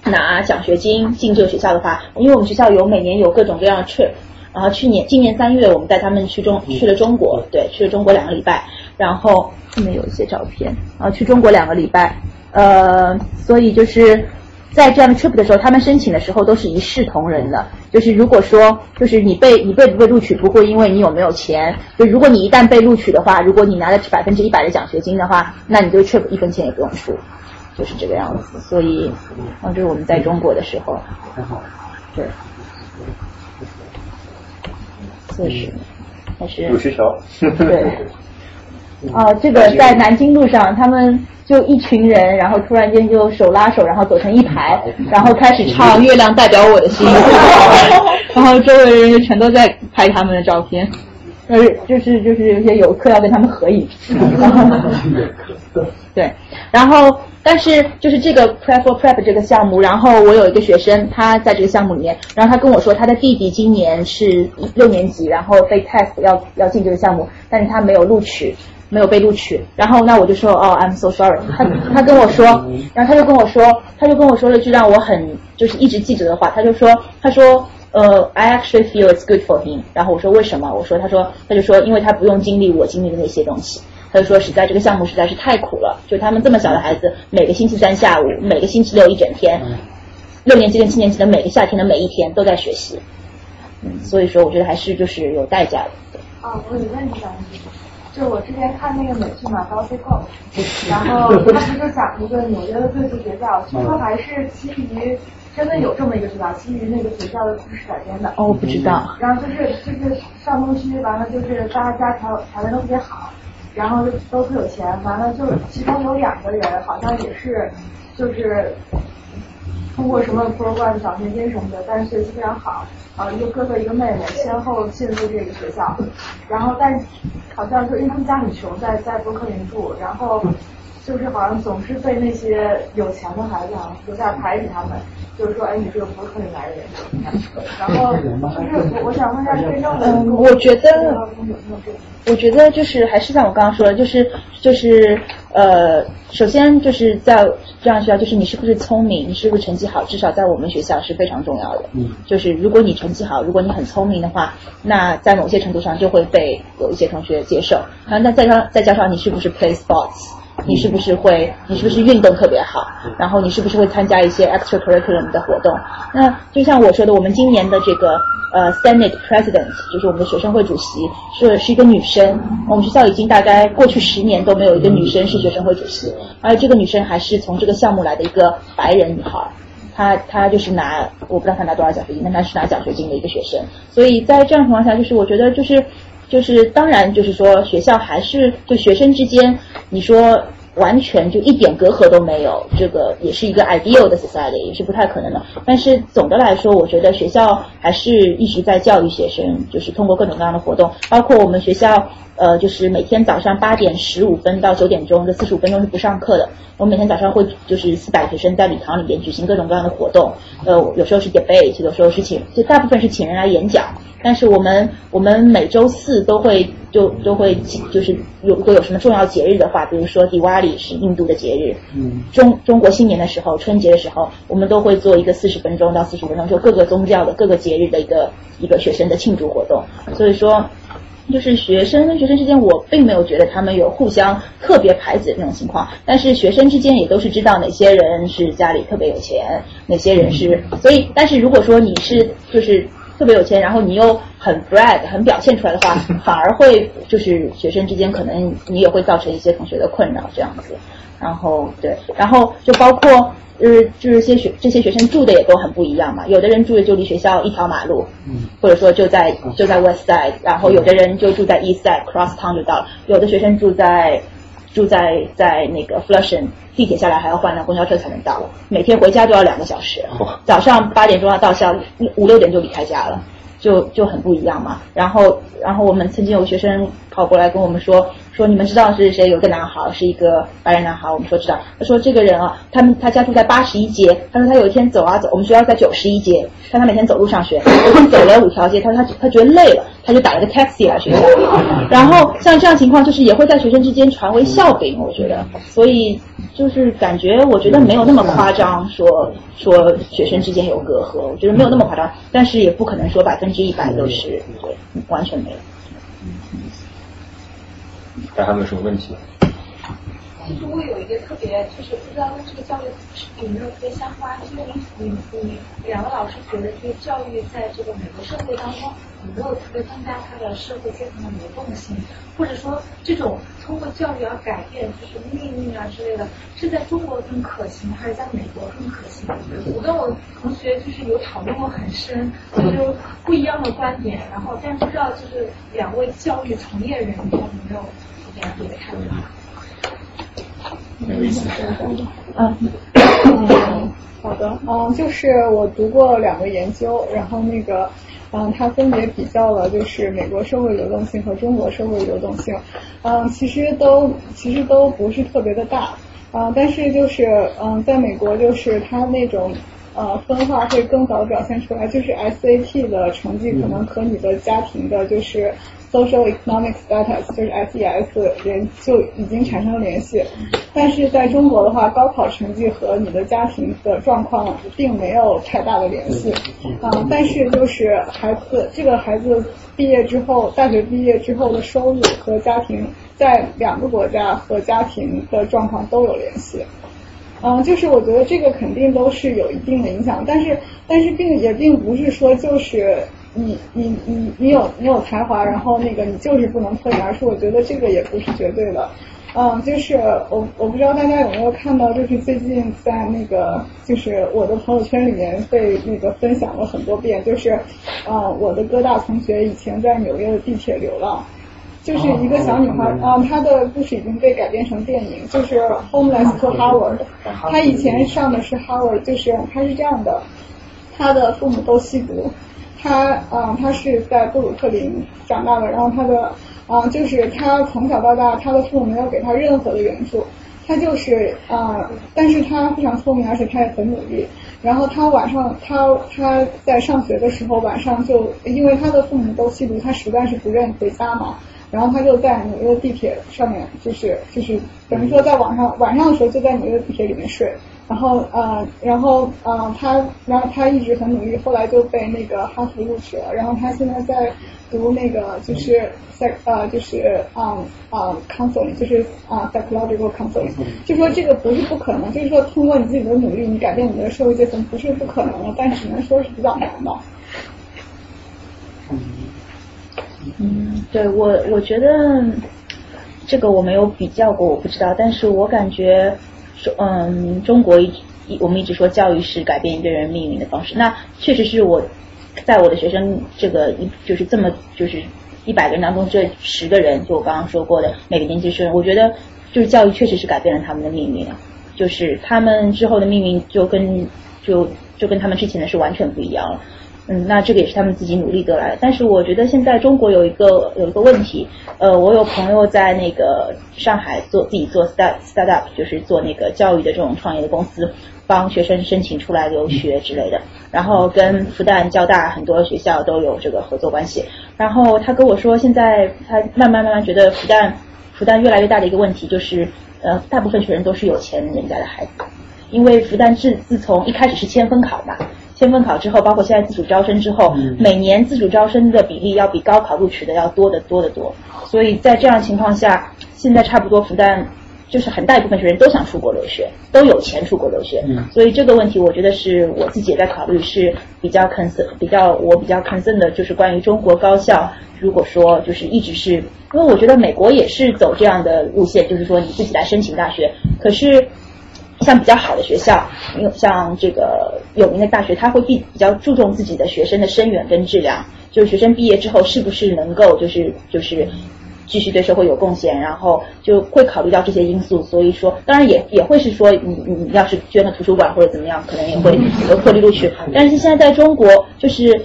拿奖学金进这个学校的话，因为我们学校有每年有各种各样的 trip，然后去年今年三月我们带他们去中去了中国，对，去了中国两个礼拜，然后后面有一些照片，然后去中国两个礼拜，呃，所以就是。在这样的 trip 的时候，他们申请的时候都是一视同仁的。就是如果说，就是你被你被不被录取，不会因为你有没有钱。就如果你一旦被录取的话，如果你拿了百分之一百的奖学金的话，那你这个 trip 一分钱也不用出，就是这个样子。所以，啊，这是我们在中国的时候。还好。对。确实。还是有需求。对。啊，这个在南京路上，他们就一群人，然后突然间就手拉手，然后走成一排，然后开始唱《月亮代表我的心》，然后周围人就全都在拍他们的照片，呃，就是就是有些游客要跟他们合影。对，然后但是就是这个 Prep for Prep 这个项目，然后我有一个学生，他在这个项目里面，然后他跟我说，他的弟弟今年是六年级，然后被 test 要要进这个项目，但是他没有录取。没有被录取，然后那我就说哦，I'm so sorry。他他跟我说，然后他就跟我说，他就跟我说了句让我很就是一直记着的话，他就说，他说呃，I actually feel it's good for him。然后我说为什么？我说他说他就说因为他不用经历我经历的那些东西。他就说实在这个项目实在是太苦了，就他们这么小的孩子，每个星期三下午，每个星期六一整天，六年级跟七年级的每个夏天的每一天都在学习。嗯，所以说我觉得还是就是有代价的。啊，我有问题想问。就我之前看那个美剧嘛，《Gossip Girl》，然后他不就讲一个纽约的贵族学校，据说还是基于真的有这么一个学校，基于那个学校的故事改编的。哦，我不知道。然后就是就是上东区，完了就是大家条条件都特别好，然后都特有钱，完了就其中有两个人好像也是就是通过什么破罐奖学金什么的，但是学习非常好。啊，一个哥哥一个妹妹先后进入这个学校，然后但好像就因为他们家很穷，在在伯克林住，然后就是好像总是被那些有钱的孩子啊有点排挤他们，就是说哎你这个伯克林来的人，然后就是我我想问一下真正的，嗯，我觉得我觉得就是还是像我刚刚说的，就是就是呃，首先就是在。这样学校就是你是不是聪明，你是不是成绩好，至少在我们学校是非常重要的。嗯，就是如果你成绩好，如果你很聪明的话，那在某些程度上就会被有一些同学接受。然后那再加再加上你是不是 play sports，你是不是会，你是不是运动特别好，然后你是不是会参加一些 extracurriculum 的活动？那就像我说的，我们今年的这个。呃，Senate President 就是我们的学生会主席，是是一个女生。我们学校已经大概过去十年都没有一个女生是学生会主席，而这个女生还是从这个项目来的一个白人女孩。她她就是拿我不知道她拿多少奖学金，但她是拿奖学金的一个学生。所以在这样情况下，就是我觉得就是就是当然就是说学校还是就学生之间，你说。完全就一点隔阂都没有，这个也是一个 ideal 的 society，也是不太可能的。但是总的来说，我觉得学校还是一直在教育学生，就是通过各种各样的活动，包括我们学校，呃，就是每天早上八点十五分到九点钟这四十五分钟是不上课的。我每天早上会就是四百学生在礼堂里边举行各种各样的活动，呃，有时候是 debate，有时候是请，就大部分是请人来演讲。但是我们我们每周四都会就都会就是有如果有什么重要节日的话，比如说迪瓦里是印度的节日，嗯，中中国新年的时候，春节的时候，我们都会做一个四十分钟到四十分钟，就各个宗教的各个节日的一个一个学生的庆祝活动。所以说，就是学生跟学生之间，我并没有觉得他们有互相特别排挤的那种情况。但是学生之间也都是知道哪些人是家里特别有钱，哪些人是，所以但是如果说你是就是。特别有钱，然后你又很 brag，很表现出来的话，反而会就是学生之间可能你也会造成一些同学的困扰这样子。然后对，然后就包括就是就是些学这些学生住的也都很不一样嘛。有的人住的就离学校一条马路，嗯或者说就在就在 west side，然后有的人就住在 east side，cross town 就到了。有的学生住在住在在那个 Flushing，地铁下来还要换辆公交车才能到，每天回家都要两个小时。早上八点钟要到校，五六点就离开家了，就就很不一样嘛。然后然后我们曾经有学生跑过来跟我们说。说你们知道是谁？有个男孩，是一个白人男孩。我们说知道。他说这个人啊，他们他家住在八十一街。他说他有一天走啊走，我们学校在九十一街，但他每天走路上学。有天走了五条街，他说他他觉得累了，他就打了个 taxi 来学校。然后像这样情况，就是也会在学生之间传为笑柄。我觉得，所以就是感觉，我觉得没有那么夸张，说说学生之间有隔阂，我觉得没有那么夸张，但是也不可能说百分之一百都是对，完全没有。还有没有什么问题？其实我有一个特别，就是不知道跟这个教育有没有特别相关，就是你你你两个老师觉得，就是教育在这个美国社会当中有没有特别增加它的社会阶层的流动性，或者说这种通过教育而改变就是命运啊之类的，是在中国更可行，还是在美国更可行？我跟我同学就是有讨论过很深，就是不一样的观点，然后但不知道就是两位教育从业人员有没有嗯，好的，嗯，就是我读过两个研究，然后那个，嗯，它分别比较了就是美国社会流动性和中国社会流动性，嗯，其实都其实都不是特别的大，嗯，但是就是嗯，在美国就是它那种呃分化会更早表现出来，就是 SAT 的成绩可能和你的家庭的就是。Social economic status 就是 SES 联就已经产生了联系，但是在中国的话，高考成绩和你的家庭的状况并没有太大的联系啊。但是就是孩子这个孩子毕业之后，大学毕业之后的收入和家庭在两个国家和家庭的状况都有联系。嗯，就是我觉得这个肯定都是有一定的影响，但是但是并也并不是说就是。你你你你有你有才华，然后那个你就是不能脱颖而出。我觉得这个也不是绝对的，嗯，就是我我不知道大家有没有看到，就是最近在那个就是我的朋友圈里面被那个分享了很多遍，就是啊我的哥大同学以前在纽约的地铁流浪，就是一个小女孩啊，她的故事已经被改编成电影，就是 Homeless to Howard，她以前上的是 Howard，就是她是这样的，她的父母都吸毒。他啊，他是在布鲁克林长大的，然后他的啊，就是他从小到大，他的父母没有给他任何的援助，他就是啊，但是他非常聪明，而且他也很努力。然后他晚上，他他在上学的时候，晚上就因为他的父母都吸毒，他实在是不愿意回家嘛，然后他就在纽约地铁上面，就是就是等于说在晚上晚上的时候就在纽约地铁里面睡。然后呃，然后呃，他然后他一直很努力，后来就被那个哈佛录取了。然后他现在在读那个就是在呃就是啊啊 counseling，就是啊 psychological counseling。就说这个不是不可能，就是说通过你自己的努力，你改变你的社会阶层不是不可能的，但只能说是比较难的。嗯，对我我觉得这个我没有比较过，我不知道，但是我感觉。嗯，中国一一我们一直说教育是改变一个人命运的方式，那确实是我在我的学生这个一就是这么就是一百个人当中这十个人，就我刚刚说过的每个年级生，我觉得就是教育确实是改变了他们的命运啊，就是他们之后的命运就跟就就跟他们之前的是完全不一样了。嗯，那这个也是他们自己努力得来的。但是我觉得现在中国有一个有一个问题，呃，我有朋友在那个上海做自己做 start startup，就是做那个教育的这种创业的公司，帮学生申请出来留学之类的。然后跟复旦、交大很多学校都有这个合作关系。然后他跟我说，现在他慢慢慢慢觉得复旦复旦越来越大的一个问题就是，呃，大部分学生都是有钱人家的孩子，因为复旦自自从一开始是千分考嘛。先分考之后，包括现在自主招生之后，每年自主招生的比例要比高考录取的要多得多得多。所以在这样情况下，现在差不多复旦就是很大一部分学生都想出国留学，都有钱出国留学。所以这个问题，我觉得是我自己也在考虑，是比较 concern，比较我比较 concern 的就是关于中国高校，如果说就是一直是，因为我觉得美国也是走这样的路线，就是说你自己来申请大学，可是。像比较好的学校，有像这个有名的大学，他会比比较注重自己的学生的生源跟质量，就是学生毕业之后是不是能够就是就是继续对社会有贡献，然后就会考虑到这些因素。所以说，当然也也会是说，你你要是捐个图书馆或者怎么样，可能也会有破例录取。但是现在在中国，就是。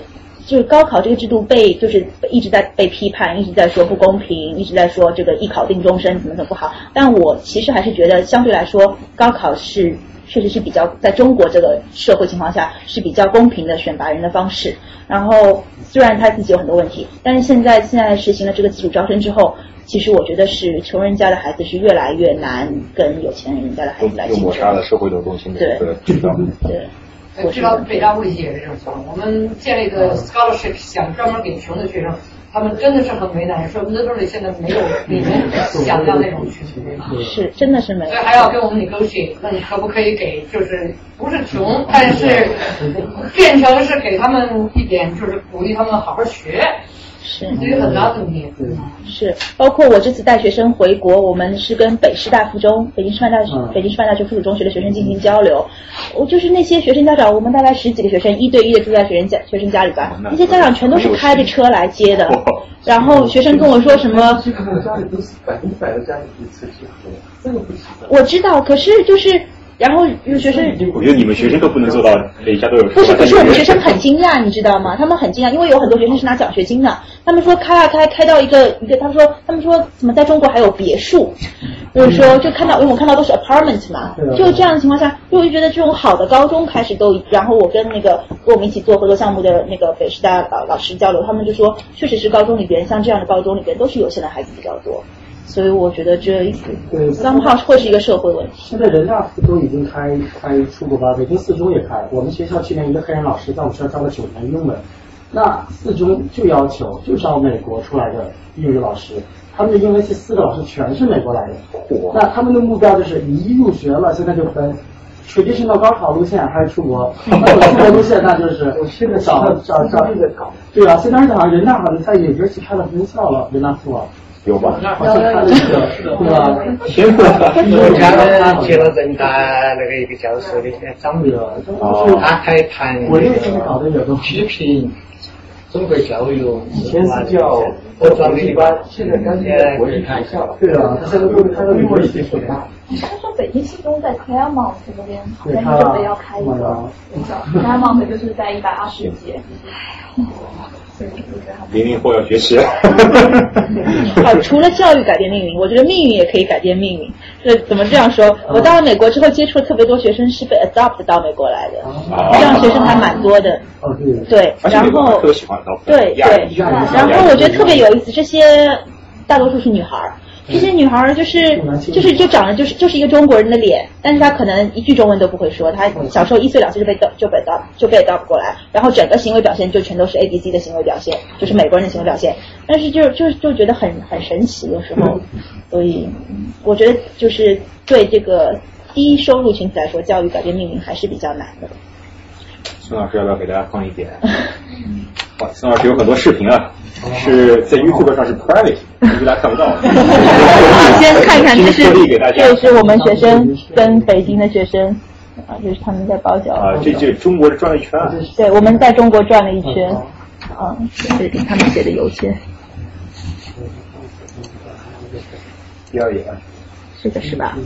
就是高考这个制度被就是一直在被批判，一直在说不公平，一直在说这个一考定终身怎么怎么不好。但我其实还是觉得相对来说，高考是确实是比较在中国这个社会情况下是比较公平的选拔人的方式。然后虽然他自己有很多问题，但是现在现在实行了这个自主招生之后，其实我觉得是穷人家的孩子是越来越难跟有钱人家的孩子来竞争。抹杀了社会流动性的对对。知道北大物理系也是这种情况。我们建立的 scholarship 想专门给穷的学生他们真的是很为难，说 literally 现在没有你们想要那种群体，是真的是没有，所以还要跟我们 negotiate，那你可不可以给就是不是穷，但是变成是给他们一点就是鼓励他们好好学。是，这个很。是，包括我这次带学生回国，我们是跟北师大附中、北京师范大学、北京师范大学附属中学的学生进行交流。我就是那些学生家长，我们大概十几个学生一对一的住在学生家学生家里边，那些家长全都是开着车来接的。然后学生跟我说什么？这个家里都是百分之百的家里一次结合，这个不行。我知道，可是就是。然后有学生，我觉得你们学生都不能做到每家都有。不是，可是我们学生很惊讶，你知道吗？他们很惊讶，因为有很多学生是拿奖学金的。他们说开啊开，开到一个一个，他们说他们说怎么在中国还有别墅？就是说就看到，因为我看到都是 apartment 嘛，就这样的情况下，就我就觉得这种好的高中开始都，然后我跟那个跟我们一起做合作项目的那个北师大老老师交流，他们就说，确实是高中里边像这样的高中里边都是有钱的孩子比较多。所以我觉得这对 somehow 会是一个社会问题。现在人大附都已经开开出国班，北京四中也开。我们学校去年一个黑人老师在我们学校教了九年英文，那四中就要求就招美国出来的英语老师，他们的英文系四个老师全是美国来的。那他们的目标就是你一入学了，现在就分 traditional 高考路线还是出国。那出国路线那就是 现在找找找搞。对啊，现在好像人大好像在也是开了分校了，人大附啊。有吧？好像开了一个，对吧？天赋。我家人接了人大那个一个教授的长辈，他还谈批评中国教育，以前是叫我专一般，现在感觉国际开校了。对啊，他。他说北京四中在 Claremont 那边，然后准备要开一个，Claremont 就是在一百二十节。零零后要学习。好，除了教育改变命运，我觉得命运也可以改变命运。这怎么这样说？我到了美国之后，接触了特别多学生是被 adopt 到美国来的，这样学生还蛮多的。对，然后对对，然后我觉得特别有意思，这些大多数是女孩儿。这些女孩儿就是就是就长得就是就是一个中国人的脸，但是她可能一句中文都不会说。她小时候一岁两岁就被就被 adopt 就被 adopt 过来，然后整个行为表现就全都是 A B C 的行为表现，就是美国人的行为表现。但是就就就觉得很很神奇，有时候，所以我觉得就是对这个低收入群体来说，教育改变命运还是比较难的。孙老师要不要给大家放一点？哇，孙老师有很多视频啊。是在 YouTube 上是 private，大家看不到。先看看，这是这是我们学生跟北京的学生啊，就是他们在包饺子啊，这这中国转了一圈啊。对，我们在中国转了一圈啊，这给他们写的邮件。第二页。这个是吧？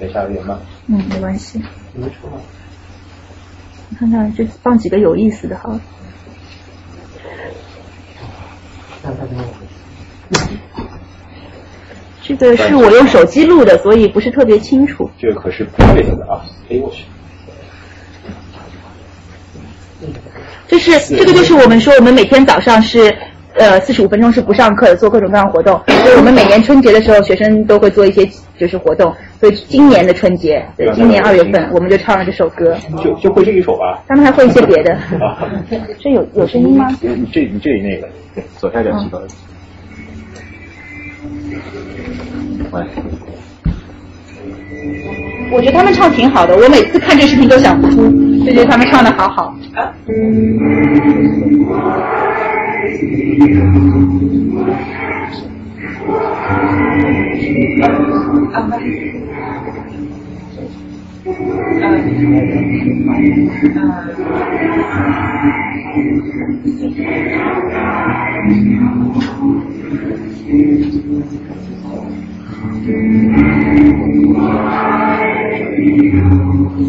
等下有吗？嗯，没关系。你看看，就放几个有意思的哈。这个是我用手机录的，所以不是特别清楚。这个可是 private 的啊！哎我去，这是这个就是我们说我们每天早上是呃四十五分钟是不上课的，做各种各样活动。所以我们每年春节的时候，学生都会做一些就是活动。所以今年的春节，对，今年二月份我们就唱了这首歌。就就会这一首吧？他们还会一些别的。这有有声音吗？你这你这里那个，左下角提高。我觉得他们唱挺好的，我每次看这视频都想哭，就觉得他们唱的好好。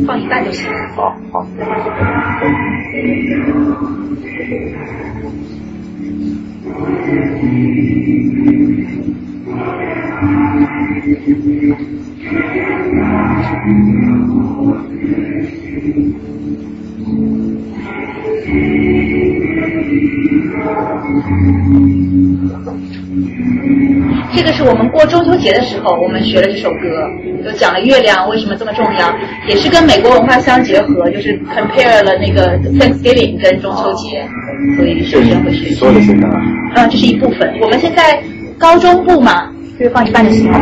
放一半就行。好，好。这个是我们过中秋节的时候，我们学了这首歌，就讲了月亮为什么这么重要，也是跟美国文化相结合，就是 compare 了那个 Thanksgiving 跟中秋节，所以首先会学。所有的学生啊。嗯，这是一部分。我们现在高中部嘛，就是放一半就行了。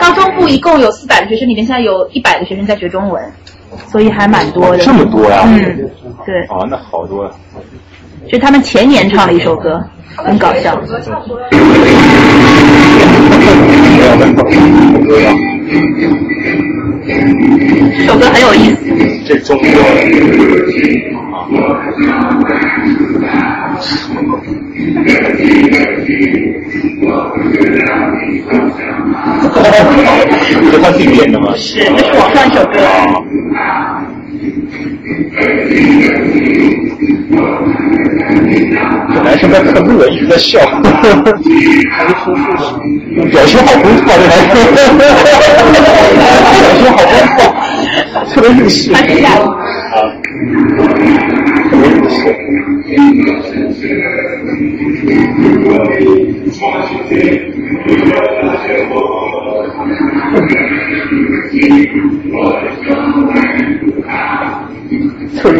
高中部一共有四百个学生，里面现在有一百个学生在学中文。所以还蛮多的。这么多呀？嗯，对。啊，那好多啊。是他们前年唱了一首歌，很搞笑。这首歌很有意思。这中国是 他自己编的吗？是，这是网上一首歌。这男生在特乐，一直在笑，表情好不错，这男生，表情好不错，特别入戏。啊，特别入戏。特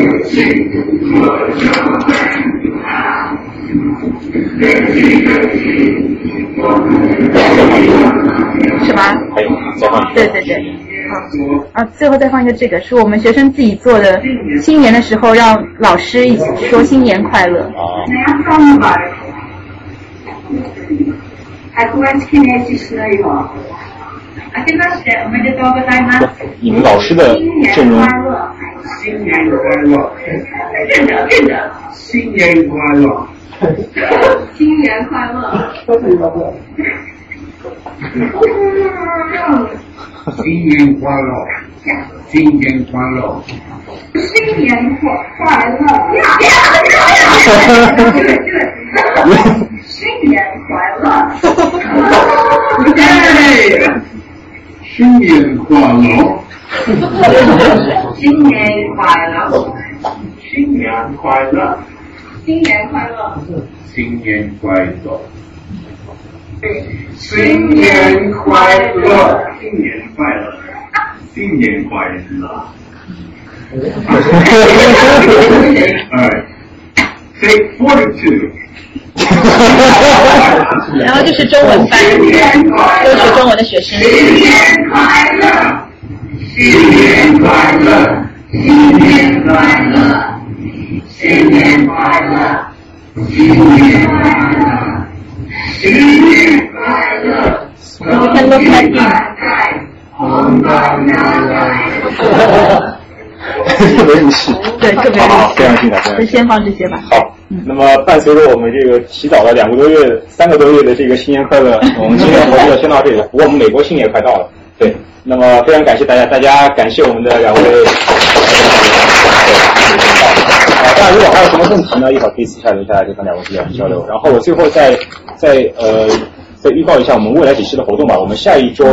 入戏。什么？对对对，好啊！最后再放一个这个，是我们学生自己做的。新年的时候，让老师说新年快乐。你们老师的阵容。新年快乐！新年快乐！新年快乐，新年快乐，新年快快乐！新年快乐！耶！新年快乐，新年快乐！新年快乐，新年快乐！新年快乐，新年快乐，新年快乐，新年快乐。Alright, take forty-two. 然后就是中文班，都学中文的学生。新年快乐！新年快乐！新年快乐！新年快乐！新年快乐！新年快乐！We can look at him. 红包拿来！特别入戏。对，特别好，非常精彩，就先放这些吧。好，那么伴随着我们这个提早了两个多月、三个多月的这个新年快乐，我们今天活动就先到这里。不过我们美国新年快到了，对，那么非常感谢大家，大家感谢我们的两位。啊，大家如果还有什么问题呢，一会儿可以私下留下来跟两位主讲交流。然后我最后再再呃再预告一下我们未来几期的活动吧。我们下一周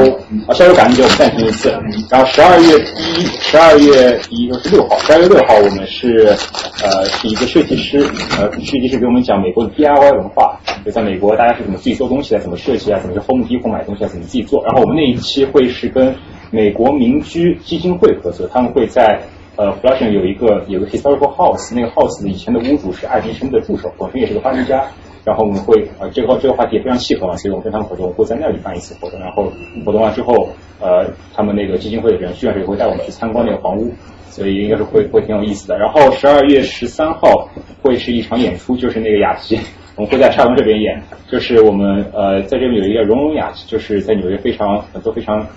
啊，下周感恩节我们暂停一次，然后十二月一，十二月第一是六号，十二月六号我们是呃是一个设计师，呃设计师给我们讲美国的 DIY 文化，就在美国大家是怎么自己做东西啊，怎么设计啊，怎么去 Home Depot 买东西啊，怎么自己做。然后我们那一期会是跟美国民居基金会合作，他们会在。呃 f l u s h i n g 有一个有个 historical house，那个 house 以前的屋主是爱迪生的助手，本身也是个发明家。然后我们会呃这个这个话题也非常契合嘛，所以我跟他们合作，我会在那里办一次活动。然后活动完之后，呃，他们那个基金会的人徐老师也会带我们去参观那个房屋，所以应该是会会挺有意思的。然后十二月十三号会是一场演出，就是那个雅集，我们会在沙龙这边演，就是我们呃在这边有一个融融雅集，就是在纽约非常很多非常。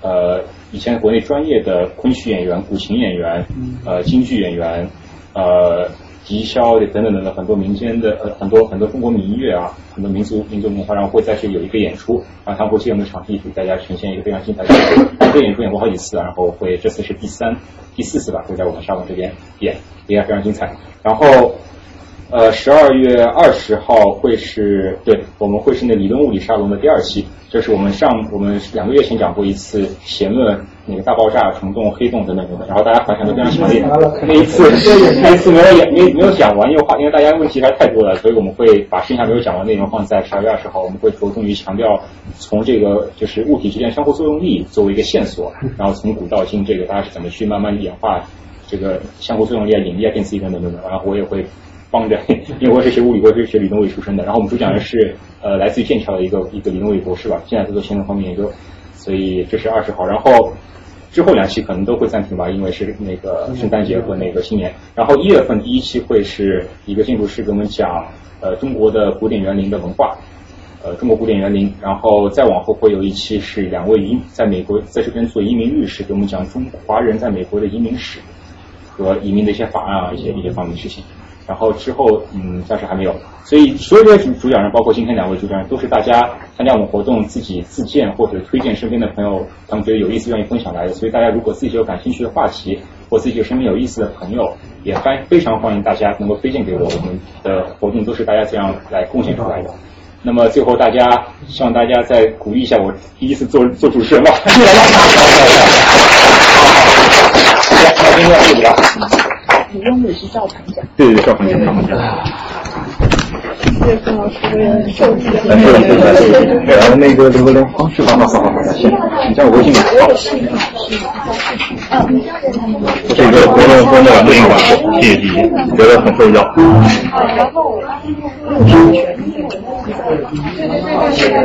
呃，以前国内专业的昆曲演员、古琴演员、呃京剧演员、呃笛箫等等等等很多民间的呃很多很多中国民乐啊，很多民族民族文化，然后会在这有一个演出，然后他们会借我们的场地给大家呈现一个非常精彩的演出。这个演出演过好几次，然后会这次是第三、第四次吧，会在我们沙龙这边演，也非常精彩。然后呃，十二月二十号会是对，我们会是那理论物理沙龙的第二期，就是我们上我们两个月前讲过一次弦论那个大爆炸、虫洞、黑洞等等等等，然后大家反响都非常强烈。那一次那一次没有演没没有讲完，因为话因为大家问题还太多了，所以我们会把剩下没有讲完内容放在十二月二十号，我们会着重于强调从这个就是物体之间相互作用力作为一个线索，然后从古到今这个大家是怎么去慢慢演化这个相互作用力啊、引力啊、电磁力等等等等，然后我也会。帮着，因为我是学物理，我是学理论物理出身的。然后我们主讲人是呃来自于剑桥的一个一个理论物理博士吧，现在在做新闻方面研究。所以这是二十号，然后之后两期可能都会暂停吧，因为是那个圣诞节和那个新年。然后一月份第一期会是一个建筑师给我们讲呃中国的古典园林的文化，呃中国古典园林。然后再往后会有一期是两位移在美国在这边做移民律师给我们讲中华人在美国的移民史和移民的一些法案啊一些一些方面的事情。然后之后，嗯，暂时还没有。所以所有的主主讲人，包括今天两位主讲人，都是大家参加我们活动自己自荐或者推荐身边的朋友，他们觉得有意思愿意分享来的。所以大家如果自己有感兴趣的话题，或自己有身边有意思的朋友，也欢非常欢迎大家能够推荐给我。我们的活动都是大家这样来贡献出来的。那么最后大家希望大家再鼓励一下我第一次做做主持人吧。好，今天到这里了。你用的是赵鹏讲。对对，赵鹏讲，赵团长。谢谢孙老师谢谢谢谢。然后那个留个联方式吧，好好好好，行，你加我微信吧。这个多多多多录音吧，谢谢谢谢，觉得很受用。然后我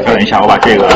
等一下，我把这个。